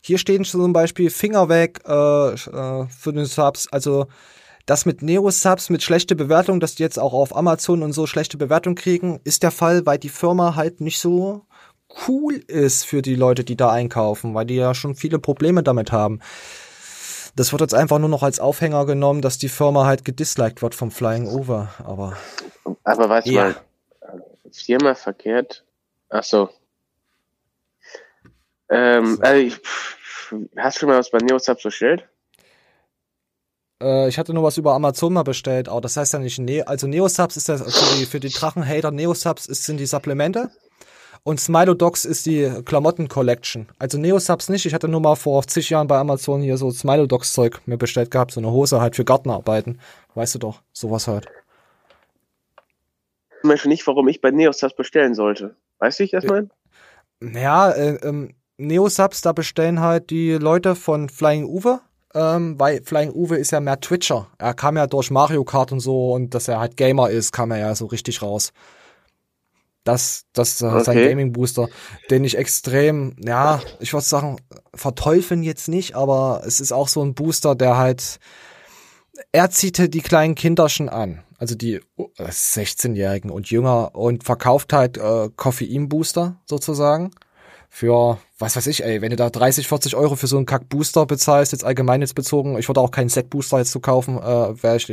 Hier stehen zum Beispiel Finger weg äh, äh, für den Subs. Also das mit Neo-Subs, mit schlechte Bewertung, dass die jetzt auch auf Amazon und so schlechte Bewertung kriegen, ist der Fall, weil die Firma halt nicht so cool ist für die Leute, die da einkaufen, weil die ja schon viele Probleme damit haben. Das wird jetzt einfach nur noch als Aufhänger genommen, dass die Firma halt gedisliked wird vom Flying Over, aber. Aber warte ja. mal, Firma verkehrt. Ach so. Ähm, so. Also ich, hast du schon mal was bei Neosubs bestellt? Äh, ich hatte nur was über Amazon mal bestellt, aber das heißt ja nicht, ne also Neosubs ist das für die, für die Drachenhater, Neosubs ist, sind die Supplemente. Und Smilodogs ist die Klamotten-Collection. Also Neosubs nicht. Ich hatte nur mal vor zig Jahren bei Amazon hier so Smilodogs-Zeug mir bestellt gehabt. So eine Hose halt für Gartenarbeiten. Weißt du doch, sowas halt. Ich weiß nicht, warum ich bei Neosubs bestellen sollte. Weißt du, ich das meine? Naja, äh, ähm, Neosubs, da bestellen halt die Leute von Flying Uwe. Ähm, weil Flying Uwe ist ja mehr Twitcher. Er kam ja durch Mario Kart und so und dass er halt Gamer ist, kam er ja so richtig raus. Das, das okay. sein Gaming Booster, den ich extrem, ja, ich würde sagen, verteufeln jetzt nicht, aber es ist auch so ein Booster, der halt, er zieht die kleinen Kinderchen an, also die 16-Jährigen und jünger und verkauft halt äh, Koffein-Booster sozusagen für, was weiß ich, ey, wenn du da 30, 40 Euro für so einen Kack-Booster bezahlst, jetzt allgemein jetzt bezogen, ich würde auch keinen Set-Booster jetzt zu kaufen, äh, wäre ich,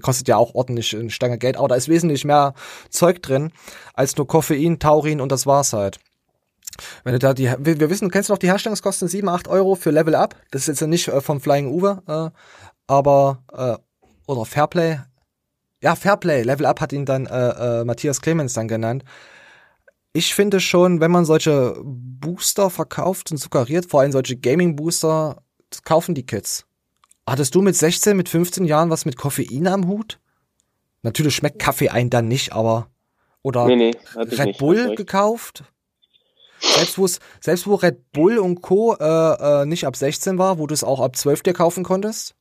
kostet ja auch ordentlich eine Stange Geld, aber da ist wesentlich mehr Zeug drin als nur Koffein, Taurin und das war's halt. Wenn du da die, wir, wissen, kennst du noch die Herstellungskosten 7, 8 Euro für Level Up? Das ist jetzt nicht äh, vom Flying Uwe, äh, aber, äh, oder Fairplay. Ja, Fairplay. Level Up hat ihn dann äh, äh, Matthias Clemens dann genannt. Ich finde schon, wenn man solche Booster verkauft und suggeriert, vor allem solche Gaming-Booster, kaufen die Kids. Hattest du mit 16, mit 15 Jahren was mit Koffein am Hut? Natürlich schmeckt Kaffee ein dann nicht, aber oder nee, nee, Red nicht, Bull gekauft? Selbst, wo's, selbst wo Red Bull und Co. Äh, äh, nicht ab 16 war, wo du es auch ab 12 dir kaufen konntest?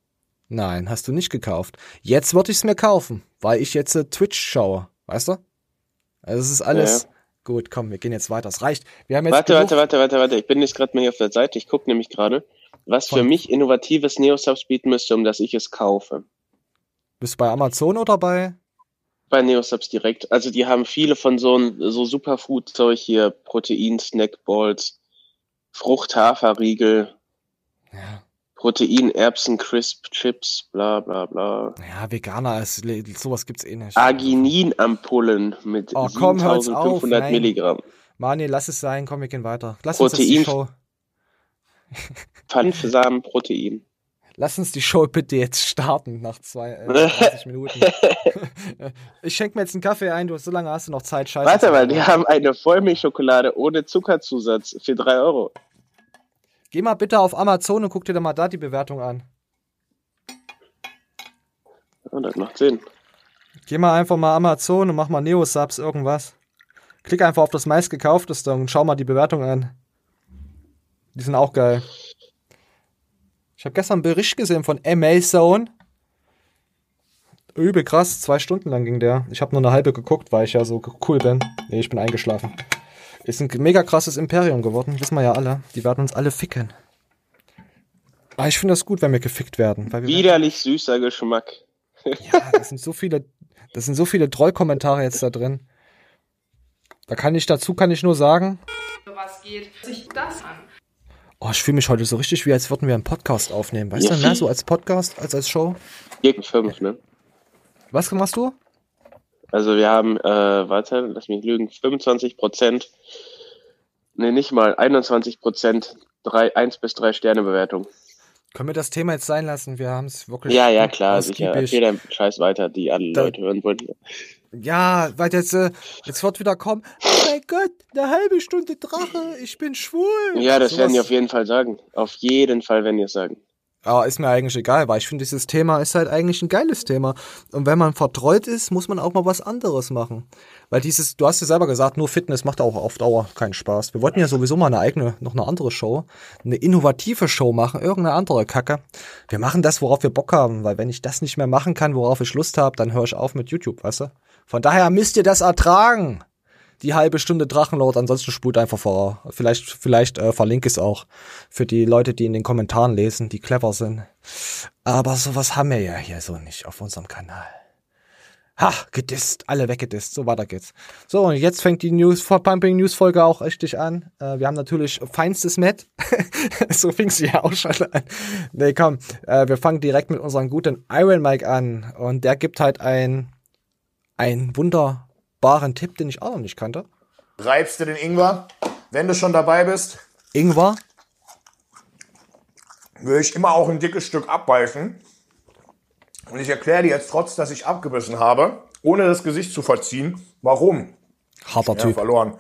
Nein, hast du nicht gekauft. Jetzt würde ich es mir kaufen, weil ich jetzt äh, Twitch schaue, weißt du? Also es ist alles. Ja. Gut, komm, wir gehen jetzt weiter. Es reicht. Wir haben jetzt warte, warte, warte, warte, warte. Ich bin nicht gerade mal hier auf der Seite. Ich gucke nämlich gerade was für mich innovatives Neosubs bieten müsste, um dass ich es kaufe. Bist du bei Amazon oder bei? Bei Neosubs direkt. Also die haben viele von so, so Superfood-Zeug hier, Protein, Snackballs, Frucht-Haferriegel, ja. Protein, Erbsen, Crisp, Chips, bla bla bla. Ja, Veganer, ist, sowas gibt's eh nicht. Arginin-Ampullen mit Oh, komm, hör's auf, 7500 nein. Milligramm. Mani, lass es sein, komm, wir gehen weiter. Lass uns Protein. Show. Pfannensamen, Protein. Lass uns die Show bitte jetzt starten nach zwei, äh, 30 Minuten. ich schenke mir jetzt einen Kaffee ein, du so lange hast du noch Zeit, scheiße. Warte mal, die haben eine Vollmilchschokolade ohne Zuckerzusatz für 3 Euro. Geh mal bitte auf Amazon und guck dir da mal da die Bewertung an. Ja, das macht Sinn. Geh mal einfach mal Amazon und mach mal Neo-Subs irgendwas. Klick einfach auf das meistgekaufteste und schau mal die Bewertung an. Die sind auch geil. Ich habe gestern einen Bericht gesehen von Amazon. Übel krass, zwei Stunden lang ging der. Ich habe nur eine halbe geguckt, weil ich ja so cool bin. Nee, ich bin eingeschlafen. Ist ein mega krasses Imperium geworden, wissen wir ja alle. Die werden uns alle ficken. Aber ich finde das gut, wenn wir gefickt werden. Weil wir Widerlich süßer Geschmack. ja, das sind so viele, das sind so viele Trollkommentare jetzt da drin. Da kann ich dazu kann ich nur sagen, was geht sich das an? oh, ich fühle mich heute so richtig wie als würden wir einen Podcast aufnehmen. Weißt Ja. du, mehr so als Podcast als als Show. Gegen 5, ne? Was machst du? Also wir haben, äh, warte, lass mich lügen, 25 Prozent, ne, nicht mal, 21 Prozent, 1 bis 3 Sterne Bewertung. Können wir das Thema jetzt sein lassen? Wir haben es wirklich Ja, ja, klar, sicher. Erzähl deinen Scheiß weiter, die alle Da- Leute hören wollen. Ja, weil jetzt äh, jetzt wird wieder kommen. Oh mein Gott, eine halbe Stunde Drache, ich bin schwul. Ja, das Sowas- werden die auf jeden Fall sagen. Auf jeden Fall werden die es sagen. Ja, ist mir eigentlich egal, weil ich finde, dieses Thema ist halt eigentlich ein geiles Thema. Und wenn man vertreut ist, muss man auch mal was anderes machen. Weil dieses, du hast ja selber gesagt, nur Fitness macht auch auf Dauer keinen Spaß. Wir wollten ja sowieso mal eine eigene, noch eine andere Show, eine innovative Show machen, irgendeine andere Kacke. Wir machen das, worauf wir Bock haben, weil wenn ich das nicht mehr machen kann, worauf ich Lust habe, dann höre ich auf mit YouTube, weißt du? Von daher müsst ihr das ertragen. Die halbe Stunde Drachenlord, ansonsten spult einfach vor. Vielleicht, vielleicht äh, verlinke ich es auch für die Leute, die in den Kommentaren lesen, die clever sind. Aber sowas haben wir ja hier so nicht auf unserem Kanal. Ha, gedisst, alle weggedisst, so weiter geht's. So, und jetzt fängt die News, Pumping News Folge auch richtig an. Äh, wir haben natürlich feinstes Met. so fing sie ja auch schon an. Nee, komm, äh, wir fangen direkt mit unserem guten Iron Mike an. Und der gibt halt ein, einen wunderbaren Tipp, den ich auch noch nicht kannte. Reibst du den Ingwer. Wenn du schon dabei bist, Ingwer. will ich immer auch ein dickes Stück abbeißen. Und ich erkläre dir jetzt trotz, dass ich abgebissen habe, ohne das Gesicht zu verziehen, warum. Harter Ja, Typ. verloren.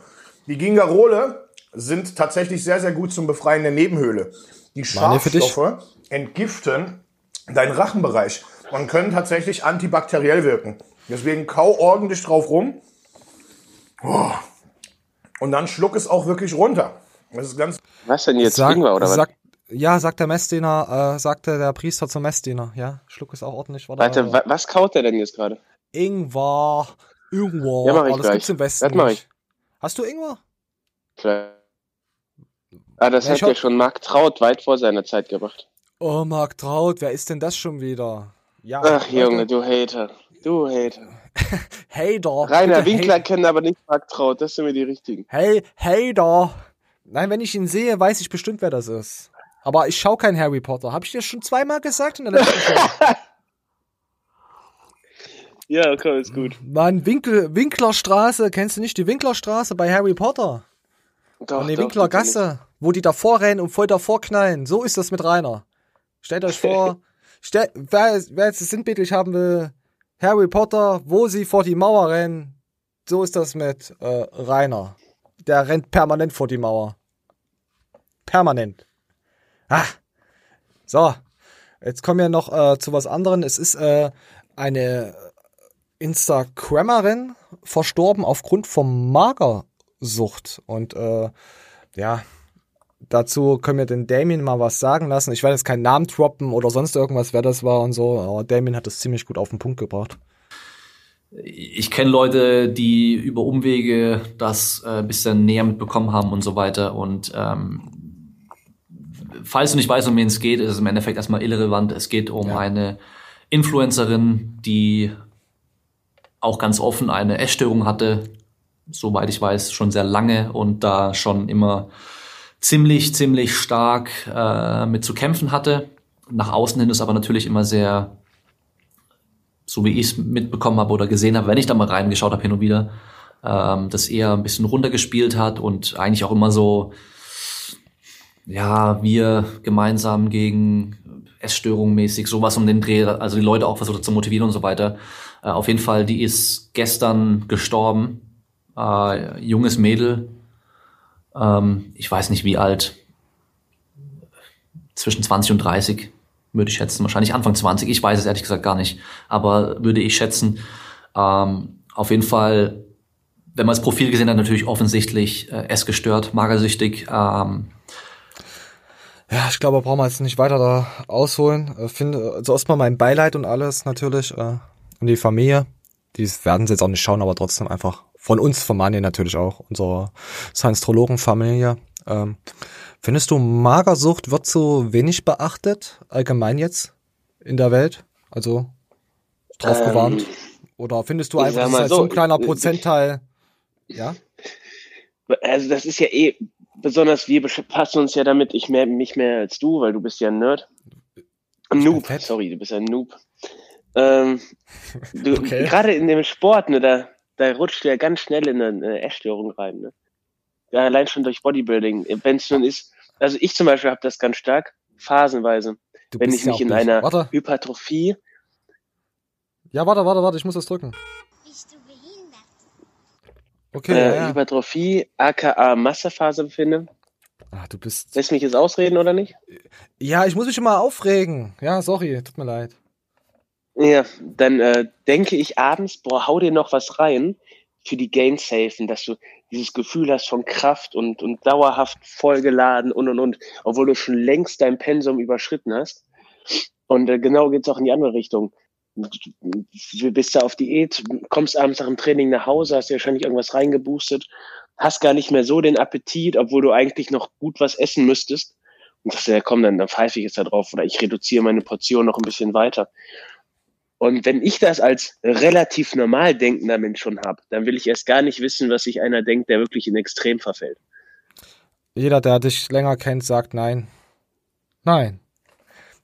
Die Gingerole sind tatsächlich sehr, sehr gut zum Befreien der Nebenhöhle. Die? Schadstoffe entgiften deinen Rachenbereich und können tatsächlich antibakteriell wirken. Deswegen kau ordentlich drauf rum. Oh. Und dann schluck es auch wirklich runter. Das ist ganz Was denn jetzt? Sag- Ingwer oder was? sagt, ja, sagt der Messdiener, äh, sagte der Priester zum Messdiener. Ja, schluck es auch ordentlich. Warte, Warte, wa was kaut der denn jetzt gerade? Ingwer. Ingwer. Ja, mach ich oh, das gleich. gibt's im Westen Das mach nicht. Hast du Ingwer? Klar. Ah, das Ja, ich hat ja schon Marc Traut weit vor seiner Zeit gemacht. Oh, Marc Traut, wer ist denn das schon wieder? Ja, Ach, Leute, Junge, du Hater. Du Hater. Hater. Rainer Bitte Winkler Hate- kennen aber nicht Traut. Das sind mir die richtigen. Hey, Hater. Nein, wenn ich ihn sehe, weiß ich bestimmt, wer das ist. Aber ich schau kein Harry Potter. Hab ich dir schon zweimal gesagt in der letzten Folge? Ja, okay, ist gut. Mann, Winkel, Winklerstraße. Kennst du nicht die Winklerstraße bei Harry Potter? Doch, Und die doch, Winklergasse, wo die davor rennen und voll davor knallen. So ist das mit Rainer. Stellt euch vor, stell, wer, wer jetzt das sinnbildlich haben will, Harry Potter, wo sie vor die Mauer rennen, so ist das mit äh, Rainer. Der rennt permanent vor die Mauer. Permanent. Ah. So, jetzt kommen wir noch äh, zu was anderem. Es ist äh, eine Instagrammerin verstorben aufgrund von Magersucht. Und äh, ja, dazu können wir den Damien mal was sagen lassen. Ich werde jetzt keinen Namen droppen oder sonst irgendwas, wer das war und so, aber Damien hat das ziemlich gut auf den Punkt gebracht. ich kenne Leute, die über Umwege das äh, ein bisschen näher mitbekommen haben und so weiter. Und ähm, falls du nicht weißt, um wen es geht, ist es im Endeffekt erstmal irrelevant. Es geht um eine Influencerin, die auch ganz offen eine Essstörung hatte, soweit ich weiß, schon sehr lange und da schon immer ziemlich, ziemlich stark äh, mit zu kämpfen hatte. nach außen hin ist aber natürlich immer sehr, so wie ich es mitbekommen habe oder gesehen habe, wenn ich da mal reingeschaut habe hin und wieder, ähm, das eher ein bisschen runtergespielt hat und eigentlich auch immer so, ja, wir gemeinsam gegen Essstörungen mäßig, sowas um den Dreh, also die Leute auch versucht zu motivieren und so weiter. Äh, auf jeden Fall, die ist gestern gestorben. Äh, junges Mädel, ähm, ich weiß nicht wie alt, zwischen 20 und 30 würde ich schätzen, wahrscheinlich Anfang 20, ich weiß es ehrlich gesagt gar nicht, aber würde ich schätzen. Ähm, auf jeden Fall, wenn man das Profil gesehen hat, natürlich offensichtlich äh, essgestört, magersüchtig. Ähm, ja, ich glaube, brauchen wir jetzt nicht weiter da ausholen. Äh, finde, also erstmal mein Beileid und alles natürlich äh, und die Familie. Die werden sie jetzt auch nicht schauen, aber trotzdem einfach von uns, von Manje natürlich auch, unserer Science-Trologen-Familie. Ähm, Findest du, Magersucht wird so wenig beachtet, allgemein jetzt in der Welt? Also drauf ähm, gewarnt? Oder findest du einfach, das ist halt so, so ein kleiner Prozentteil? Ja? Also das ist ja eh, besonders wir befassen uns ja damit, ich mehr, mich mehr als du, weil du bist ja ein Nerd. Ein Noob, sorry, du bist ein Noob. Ähm, du, okay. Gerade in dem Sport, ne, da, da rutscht du ja ganz schnell in eine Essstörung rein. Ne? Ja, allein schon durch Bodybuilding. Wenn es nun ist, also ich zum Beispiel habe das ganz stark, phasenweise. Du wenn ich mich in einer warte. Hypertrophie. Ja, warte, warte, warte, ich muss das drücken. Bist du behindert? Okay. Äh, ja. Hypertrophie, aka Massephase befinde. Ah, du bist. Lässt mich jetzt ausreden oder nicht? Ja, ich muss mich immer aufregen. Ja, sorry, tut mir leid. Ja, dann äh, denke ich abends, boah, hau dir noch was rein für die Gainsafen, dass du dieses Gefühl hast von Kraft und, und dauerhaft vollgeladen und und und, obwohl du schon längst dein Pensum überschritten hast. Und äh, genau geht's auch in die andere Richtung. Du bist da auf Diät, kommst abends nach dem Training nach Hause, hast dir wahrscheinlich irgendwas reingeboostet, hast gar nicht mehr so den Appetit, obwohl du eigentlich noch gut was essen müsstest. Und sagst ja, komm, dann, dann pfeife ich jetzt da drauf oder ich reduziere meine Portion noch ein bisschen weiter. Und wenn ich das als relativ normal denkender Mensch schon habe, dann will ich erst gar nicht wissen, was sich einer denkt, der wirklich in Extrem verfällt. Jeder, der dich länger kennt, sagt nein. Nein.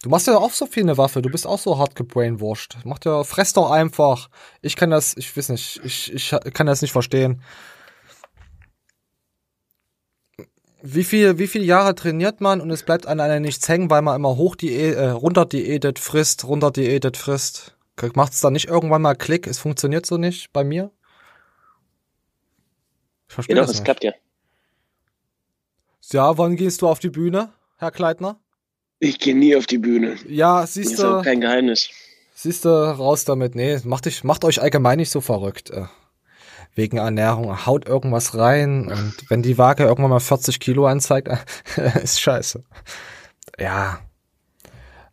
Du machst ja auch so viel eine Waffe, du bist auch so hart gebrainwashed. Mach dir, fress doch einfach. Ich kann das, ich weiß nicht, ich, ich kann das nicht verstehen. Wie viel, wie viele Jahre trainiert man und es bleibt an einer nichts hängen, weil man immer hoch die, äh, runter diätet, frisst, runter diätet, frisst. Macht es da nicht irgendwann mal Klick? Es funktioniert so nicht bei mir? Ich verstehe genau, das es klappt ja. Ja, wann gehst du auf die Bühne, Herr Kleitner? Ich gehe nie auf die Bühne. Ja, siehst du. Ist auch kein Geheimnis. Siehst du, raus damit. Nee, macht, dich, macht euch allgemein nicht so verrückt. Äh, wegen Ernährung. Haut irgendwas rein und wenn die Waage irgendwann mal 40 Kilo anzeigt, ist scheiße. Ja.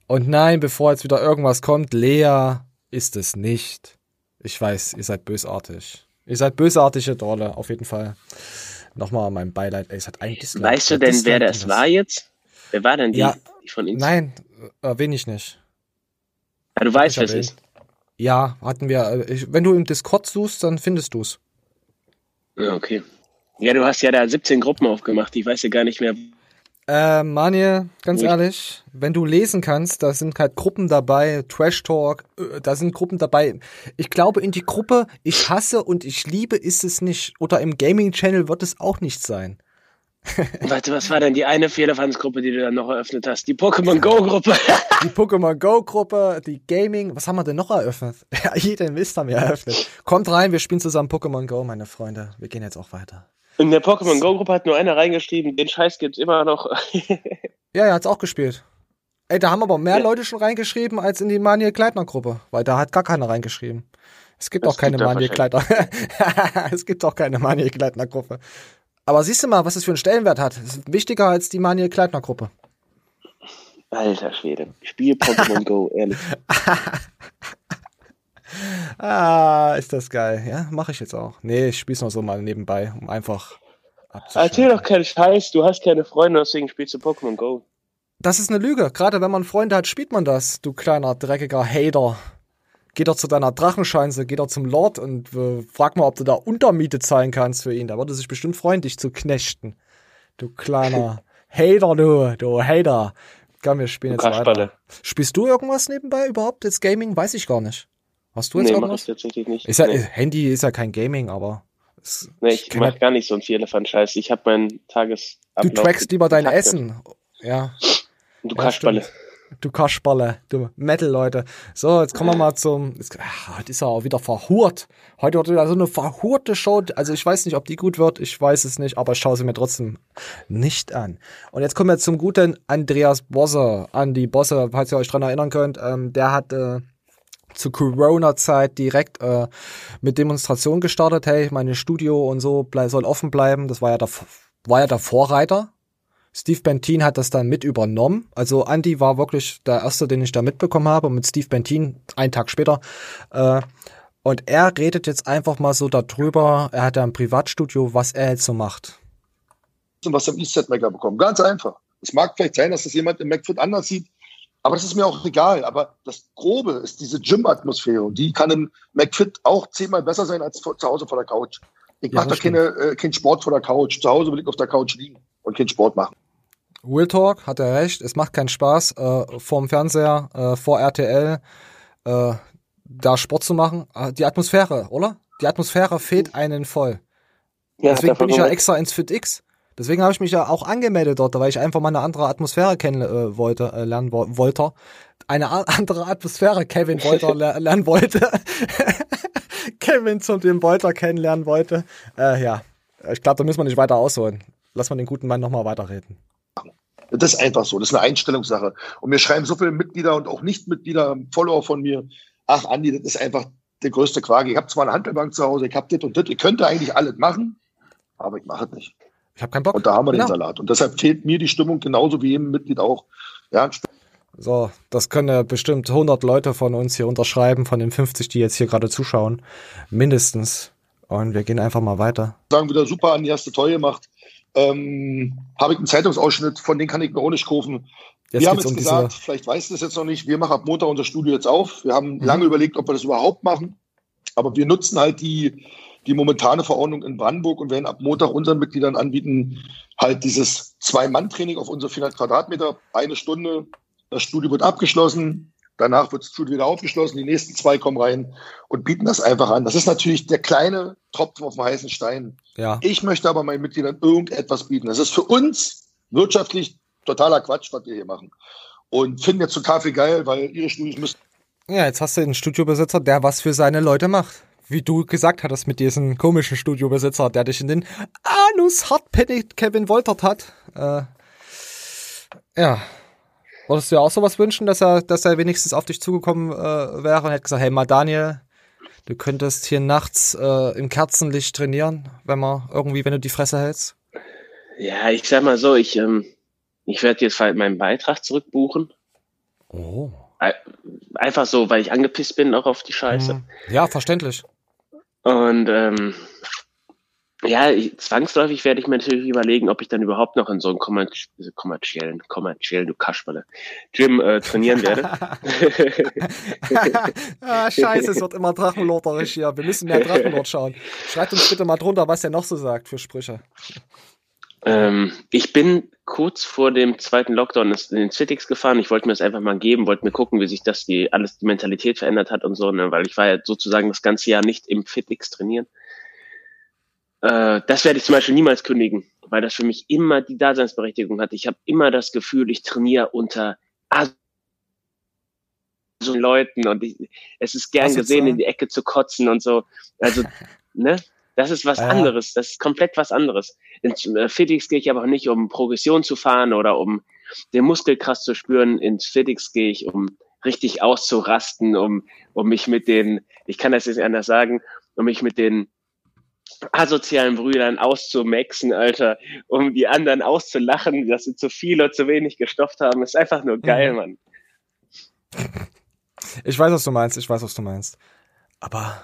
Und nein, bevor jetzt wieder irgendwas kommt, Lea, ist es nicht. Ich weiß, ihr seid bösartig. Ihr seid bösartige Drolle, auf jeden Fall. Nochmal mein Beileid. Ey, es hat ein Dislike. Weißt du denn, Dislike wer das war jetzt? Wer war denn die, ja, die von Ihnen? Nein, erwähne ich nicht. Ja, du weißt, wer es ist. Ja, hatten wir. Äh, ich, wenn du im Discord suchst, dann findest du es. Ja, okay. Ja, du hast ja da 17 Gruppen aufgemacht. Ich weiß ja gar nicht mehr, äh, Manje, ganz ehrlich, wenn du lesen kannst, da sind halt Gruppen dabei, Trash Talk, äh, da sind Gruppen dabei. Ich glaube, in die Gruppe Ich hasse und ich liebe ist es nicht. Oder im Gaming Channel wird es auch nicht sein. Warte, was war denn die eine Fehlerfansgruppe, die du dann noch eröffnet hast? Die Pokémon Go Gruppe. die Pokémon Go Gruppe, die Gaming, was haben wir denn noch eröffnet? Ja, jeden Mist haben wir eröffnet. Kommt rein, wir spielen zusammen Pokémon Go, meine Freunde. Wir gehen jetzt auch weiter. In der Pokémon Go-Gruppe hat nur einer reingeschrieben, den Scheiß gibt's immer noch. ja, er hat's auch gespielt. Ey, da haben aber mehr ja. Leute schon reingeschrieben als in die Manuel Kleitner-Gruppe, weil da hat gar keiner reingeschrieben. Es gibt das auch keine Manuel Kleitner. es gibt auch keine Manuel Kleitner-Gruppe. Aber siehst du mal, was es für einen Stellenwert hat. Es ist wichtiger als die Manuel Kleitner-Gruppe. Alter Schwede. Spiel Pokémon Go, ehrlich. ah, ist das geil. Ja, mache ich jetzt auch. Nee, ich spiel's noch so mal nebenbei, um einfach Erzähl doch keinen Scheiß, du hast keine Freunde, deswegen spielst du Pokémon Go. Das ist eine Lüge. Gerade wenn man Freunde hat, spielt man das, du kleiner, dreckiger Hater. Geh doch zu deiner Drachenscheinse, geh doch zum Lord und äh, frag mal, ob du da Untermiete zahlen kannst für ihn. Da würde sich bestimmt freuen, dich zu knechten. Du kleiner Hater, du, du Hater. Komm, wir spielen jetzt weiter. Spielst du irgendwas nebenbei überhaupt? Jetzt Gaming? Weiß ich gar nicht. Hast du jetzt nee, irgendwas? ich tatsächlich nicht. Ist ja, nee. Handy ist ja kein Gaming, aber. Es, nee, ich kenn mach ja- gar nicht so ein Vierelefant-Scheiß. Ich habe meinen Tages. Du trackst lieber dein Essen. Ja. Du Ja, Kasperle. Du Kasperle, du Metal-Leute. So, jetzt kommen wir mal zum. Jetzt, ach, heute ist er auch wieder verhurt. Heute wird wieder so eine verhurte Show. Also ich weiß nicht, ob die gut wird. Ich weiß es nicht, aber ich schaue sie mir trotzdem nicht an. Und jetzt kommen wir zum guten Andreas Bosse. Andi Bosse, falls ihr euch dran erinnern könnt. Ähm, der hat äh, zu Corona-Zeit direkt äh, mit Demonstrationen gestartet. Hey, meine Studio und so soll offen bleiben. Das war ja der, war ja der Vorreiter. Steve Bentin hat das dann mit übernommen. Also Andy war wirklich der erste, den ich da mitbekommen habe. Und mit Steve Bentin einen Tag später. Äh, und er redet jetzt einfach mal so darüber. Er hat ja ein Privatstudio, was er jetzt so macht. und was am Eastset-Maker bekommen. Ganz einfach. Es mag vielleicht sein, dass das jemand im McFit anders sieht, aber das ist mir auch egal. Aber das Grobe ist diese Gym-Atmosphäre und die kann im McFit auch zehnmal besser sein als zu Hause vor der Couch. Ich Ja, mache da das stimmt. keine, äh, keinen Sport vor der Couch. Zu Hause will ich auf der Couch liegen und keinen Sport machen. Real Talk, hat er recht. Es macht keinen Spaß, äh, vorm Fernseher, äh, vor RTL, äh, da Sport zu machen. Äh, die Atmosphäre, oder? Die Atmosphäre fehlt einen voll. Ja, Deswegen bin ich ja extra ins FitX. Deswegen habe ich mich ja auch angemeldet dort, weil ich einfach mal eine andere Atmosphäre kennen äh, wollte, äh, lernen wo wollte. Eine andere Atmosphäre Kevin Wolter ler lernen wollte. Kevin zu dem Wolter kennenlernen wollte. Äh, ja, ich glaube, da müssen wir nicht weiter ausholen. Lass mal den guten Mann nochmal weiterreden. Das ist einfach so. Das ist eine Einstellungssache. Und mir schreiben so viele Mitglieder und auch Nicht-Mitglieder, Follower von mir, ach Andi, das ist einfach der größte Quark. Ich habe zwar eine Handelbank zu Hause, ich habe das und das. Ich könnte eigentlich alles machen, aber ich mache es nicht. Ich habe keinen Bock. Und da haben wir Genau. den Salat. Und deshalb fehlt mir die Stimmung genauso wie jedem Mitglied auch. Ja, So, das können ja bestimmt 100 Leute von uns hier unterschreiben, von den 50, die jetzt hier gerade zuschauen. Mindestens. Und wir gehen einfach mal weiter. sagen wieder super an, die du toll gemacht. Ähm, habe ich einen Zeitungsausschnitt, von dem kann ich mir auch nicht kaufen. Jetzt wir haben jetzt um gesagt, diese- vielleicht weißt du es jetzt noch nicht, wir machen ab Montag unser Studio jetzt auf. Wir haben Mhm. lange überlegt, ob wir das überhaupt machen. Aber wir nutzen halt die, die momentane Verordnung in Brandenburg und werden ab Montag unseren Mitgliedern anbieten, halt dieses Zwei-Mann-Training auf unsere 400 Quadratmeter, eine Stunde. Das Studio wird abgeschlossen. Danach wird das Studio wieder aufgeschlossen. Die nächsten zwei kommen rein und bieten das einfach an. Das ist natürlich der kleine Tropfen auf dem heißen Stein. Ja. Ich möchte aber meinen Mitgliedern irgendetwas bieten. Das ist für uns wirtschaftlich totaler Quatsch, was wir hier machen. Und finden jetzt total viel geil, weil ihre Studios müssen Ja, jetzt hast du einen Studiobesitzer, der was für seine Leute macht. Wie du gesagt hattest mit diesem komischen Studiobesitzer, der dich in den Anus hartpennig Kevin Woltert hat. Äh, ja. Wolltest du ja auch sowas wünschen, dass er, dass er wenigstens auf dich zugekommen äh, wäre und hätte gesagt, hey mal Daniel, du könntest hier nachts äh, im Kerzenlicht trainieren, wenn man irgendwie, wenn du die Fresse hältst? Ja, ich sag mal so, ich, ähm, ich werde jetzt halt meinen Beitrag zurückbuchen. Oh. Ei- Einfach so, weil ich angepisst bin auch auf die Scheiße. Hm. Ja, verständlich. Und ähm, ja, ich, zwangsläufig werde ich mir natürlich überlegen, ob ich dann überhaupt noch in so einem kommerz kommerziellen, kommerziellen, du Kaschballe, Gym äh, trainieren werde. ah, scheiße, es wird immer drachenlorderisch hier. Wir müssen mehr Drachenlord schauen. Schreibt uns bitte mal drunter, was der noch so sagt für Sprüche. Ähm, ich bin kurz vor dem zweiten Lockdown in den Citix gefahren. Ich wollte mir das einfach mal geben, wollte mir gucken, wie sich das die alles die Mentalität verändert hat und so, ne? weil ich war ja sozusagen das ganze Jahr nicht im Fitix trainieren. Äh, das werde ich zum Beispiel niemals kündigen, weil das für mich immer die Daseinsberechtigung hat. Ich habe immer das Gefühl, ich trainiere unter so Leuten und ich, es ist gern gesehen, in die Ecke zu kotzen und so. Also, ne? Das ist was Ja. anderes. Das ist komplett was anderes. Ins äh, Fitix gehe ich aber nicht, um Progression zu fahren oder um den Muskel krass zu spüren. Ins Fitix gehe ich, um richtig auszurasten, um, um mich mit den, ich kann das jetzt anders sagen, um mich mit den asozialen Brüdern auszumaxen, Alter, um die anderen auszulachen, dass sie zu viel oder zu wenig gestopft haben. ist einfach nur geil, Mhm. Mann. Ich weiß, was du meinst, ich weiß, was du meinst. Aber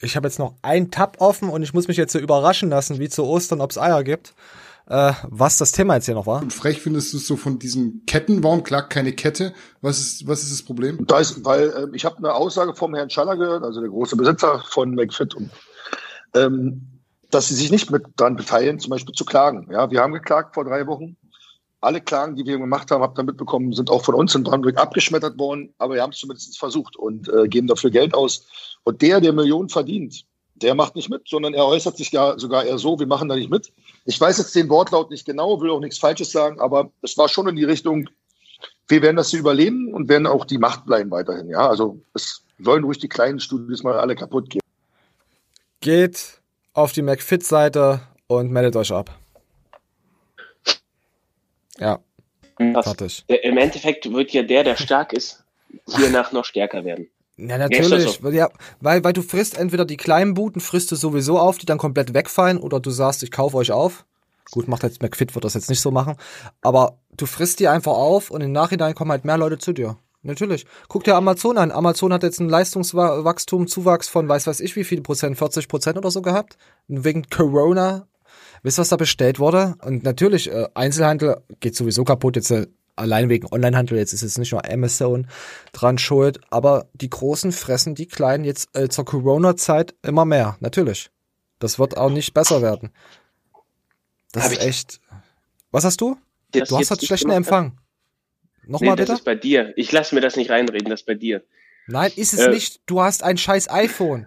ich habe jetzt noch einen Tab offen und ich muss mich jetzt so überraschen lassen, wie zu Ostern, ob es Eier gibt. Äh, was das Thema jetzt hier noch war. Und frech findest du es so von diesen Ketten? Warum klagt keine Kette? Was ist, was ist das Problem? Da ist, weil äh, ich habe eine Aussage vom Herrn Schaller gehört, also der große Besitzer von McFit, und, ähm, dass sie sich nicht mit dran beteiligen, zum Beispiel zu klagen. Ja, wir haben geklagt vor drei Wochen. Alle Klagen, die wir gemacht haben, habt ihr mitbekommen, sind auch von uns in Brandenburg abgeschmettert worden, aber wir haben es zumindest versucht und äh, geben dafür Geld aus. Und der, der Millionen verdient, der macht nicht mit, sondern er äußert sich ja sogar eher so, wir machen da nicht mit. Ich weiß jetzt den Wortlaut nicht genau, will auch nichts Falsches sagen, aber es war schon in die Richtung, wir werden das überleben und werden auch die Macht bleiben weiterhin. Ja, also es sollen ruhig die kleinen Studios mal alle kaputt gehen. Geht auf die McFit-Seite und meldet euch ab. Ja. Fertig. der, Im Endeffekt wird ja der, der stark ist, hiernach noch stärker werden. Ja, natürlich. so? weil- Ja, weil, weil du frisst entweder die kleinen Buden, frisst du sowieso auf, die dann komplett wegfallen, oder du sagst, ich kaufe euch auf. Gut, macht jetzt McFit, wird das jetzt nicht so machen. Aber du frisst die einfach auf und im Nachhinein kommen halt mehr Leute zu dir. Natürlich. Guck dir Amazon an. Amazon hat jetzt ein Leistungswachstum, Zuwachs von weiß weiß ich wie viel Prozent, 40 Prozent oder so gehabt. Wegen Corona. Wisst ihr, was da bestellt wurde? Und natürlich, äh, Einzelhandel geht sowieso kaputt. Jetzt äh, allein wegen Onlinehandel, jetzt ist jetzt nicht nur Amazon dran schuld, aber die Großen fressen die Kleinen jetzt äh, zur Corona-Zeit immer mehr. Natürlich. Das wird auch nicht besser werden. Das Hab ist ich- echt. Was hast du? Das du hast halt schlechten Empfang. nee, Nochmal das bitte? ist bei dir. Ich lasse mir das nicht reinreden, das ist bei dir. Nein, ist es Äh, nicht. Du hast ein scheiß iPhone.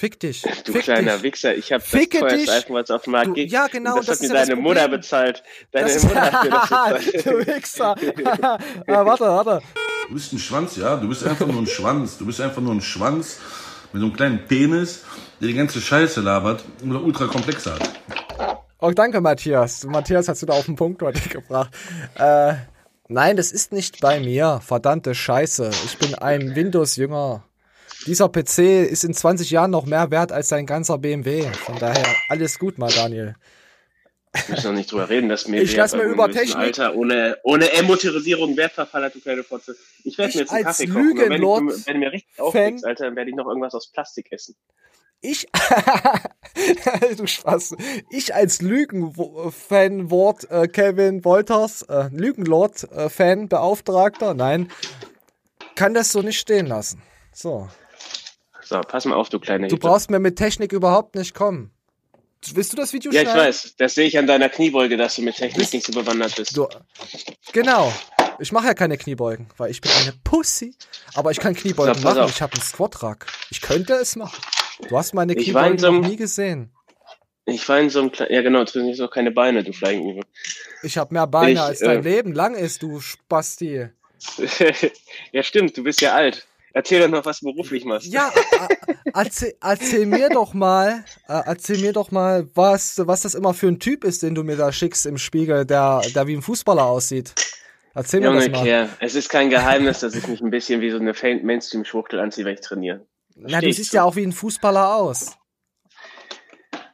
Fick dich. Du Fick kleiner dich. Wichser, ich habe das teuerste iPhone, was auf dem Markt Du- gibt. ja, genau, Und Das, das hat mir ja das deine Mutter bezahlt. Deine Das- Mutter hat mir das bezahlt. du Wichser. ah, warte, warte. Du bist ein Schwanz, ja? Du bist einfach nur ein Schwanz. Du bist einfach nur ein Schwanz mit so einem kleinen Penis, der die ganze Scheiße labert oder ultra komplex hat. Oh, danke, Matthias. Matthias hast du da auf den Punkt heute gebracht. Äh, nein, das ist nicht bei mir. Verdammte Scheiße. Ich bin ein Windows-Jünger. Dieser PC ist in 20 Jahren noch mehr wert als dein ganzer BMW. Von daher alles gut mal, Daniel. Wir müssen noch nicht drüber reden, dass mir Ich lass mir über Technik- Alter ohne, ohne Emotorisierung Wertverfall hat, du kleine Fotze. Ich werde Ich mir jetzt einen als Kaffee kochen. Wenn, Lügenlord- ich, wenn du mir richtig aufregst, Alter, dann werde ich noch irgendwas aus Plastik essen. Ich, du Spaß. Ich als Lügen-Fan-Wort äh, Kevin Wolters, äh, Lügenlord-Fan-Beauftragter, nein, kann das so nicht stehen lassen. So. So, pass mal auf, du kleine Du Hippe. brauchst mir mit Technik überhaupt nicht kommen. Willst du das Video Ja, ich schneiden? weiß. Das sehe ich an deiner Kniebeuge, dass du mit Technik nicht so bewandert bist. Du, genau. Ich mache ja keine Kniebeugen, weil ich bin eine Pussy. Aber ich kann Kniebeugen So, machen. auf. Ich habe einen Squat-Rack. Ich könnte es machen. Du hast meine Kniebeugen so noch nie gesehen. Ich war in so einem kleinen, ja genau, du hast auch keine Beine, du Flying. Ich habe mehr Beine, Ich, als dein äh, Leben lang ist, du Spasti. ja, stimmt, du bist ja alt. Erzähl doch noch, was beruflich machst. Ja, äh, erzähl, erzähl mir doch mal, äh, erzähl mir doch mal, was, was das immer für ein Typ ist, den du mir da schickst im Spiegel, der, der wie ein Fußballer aussieht. Erzähl mir das Junge mal. Kerl, es ist kein Geheimnis, dass ich mich ein bisschen wie so eine Mainstream-Schwuchtel anziehe, wenn ich trainiere. Na, Steh du siehst zu. ja auch wie ein Fußballer aus.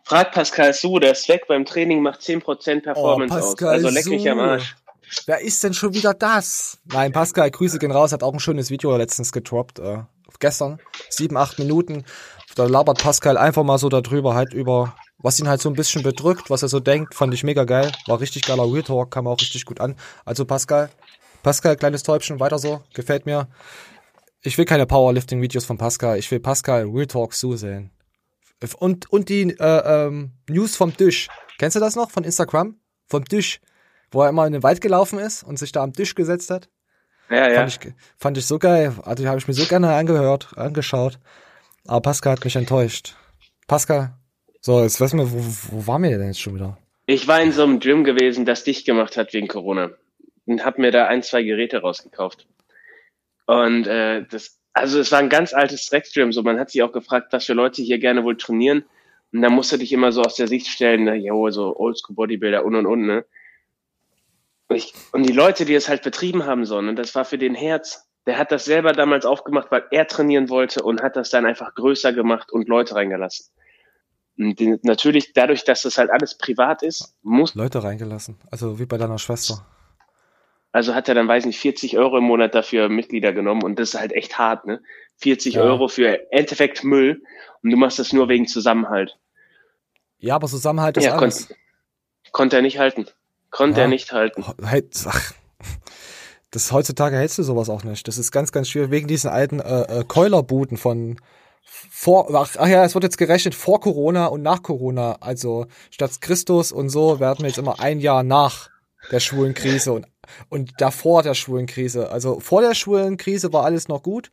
Frag Pascal Su, der Zweck beim Training macht 10% Performance Oh, aus. Also leck mich am. Arsch. Wer ist denn schon wieder das? Nein, Pascal, Grüße gehen raus, hat auch ein schönes Video letztens getroppt, äh, gestern, sieben, acht Minuten. Da labert Pascal einfach mal so darüber, halt über, was ihn halt so ein bisschen bedrückt, was er so denkt, fand ich mega geil. War richtig geiler Real Talk, kam auch richtig gut an. Also Pascal, Pascal, kleines Täubchen, weiter so, gefällt mir. Ich will keine Powerlifting-Videos von Pascal, ich will Pascal Real Talk so sehen. Und, und die äh, ähm, News vom Tisch. Kennst du das noch von Instagram? Vom Tisch. Wo er immer in den Wald gelaufen ist und sich da am Tisch gesetzt hat. Ja, ja. Fand ich, fand ich so geil. Also habe ich mir so gerne angehört, angeschaut. Aber Pascal hat mich enttäuscht. Pascal. So, jetzt wissen wir, wo, wo waren wir denn jetzt schon wieder? Ich war in so einem Gym gewesen, das dicht gemacht hat wegen Corona. Und hab mir da ein, zwei Geräte rausgekauft. Und äh, das, also es war ein ganz altes Drecksgym. So, man hat sich auch gefragt, was für Leute hier gerne wohl trainieren. Und da musst du dich immer so aus der Sicht stellen, ne, jo, so Oldschool Bodybuilder und und und, ne? Und, ich, und die Leute, die es halt betrieben haben sollen, und das war für den Herz, der hat das selber damals aufgemacht, weil er trainieren wollte und hat das dann einfach größer gemacht und Leute reingelassen. Und die, natürlich, dadurch, dass das halt alles privat ist, muss, Leute reingelassen. Also wie bei deiner Schwester. also hat er dann, weiß nicht, 40 Euro im Monat dafür Mitglieder genommen und das ist halt echt hart, ne? 40 Ja. Euro für Endeffekt Müll und du machst das nur wegen Zusammenhalt. Ja, aber Zusammenhalt ist Ja, alles. kon konnte er nicht halten. Konnte Ja. er nicht halten. Halt, ach, das heutzutage hältst du sowas auch nicht. Das ist ganz, ganz schwierig wegen diesen alten äh, äh, Keulerbuden von vor, ach, ach ja, es wird jetzt gerechnet vor Corona und nach Corona. Also statt Christus und so werden wir jetzt immer ein Jahr nach der schwulen Krise und, und davor der schwulen Krise. Also vor der schwulen Krise war alles noch gut.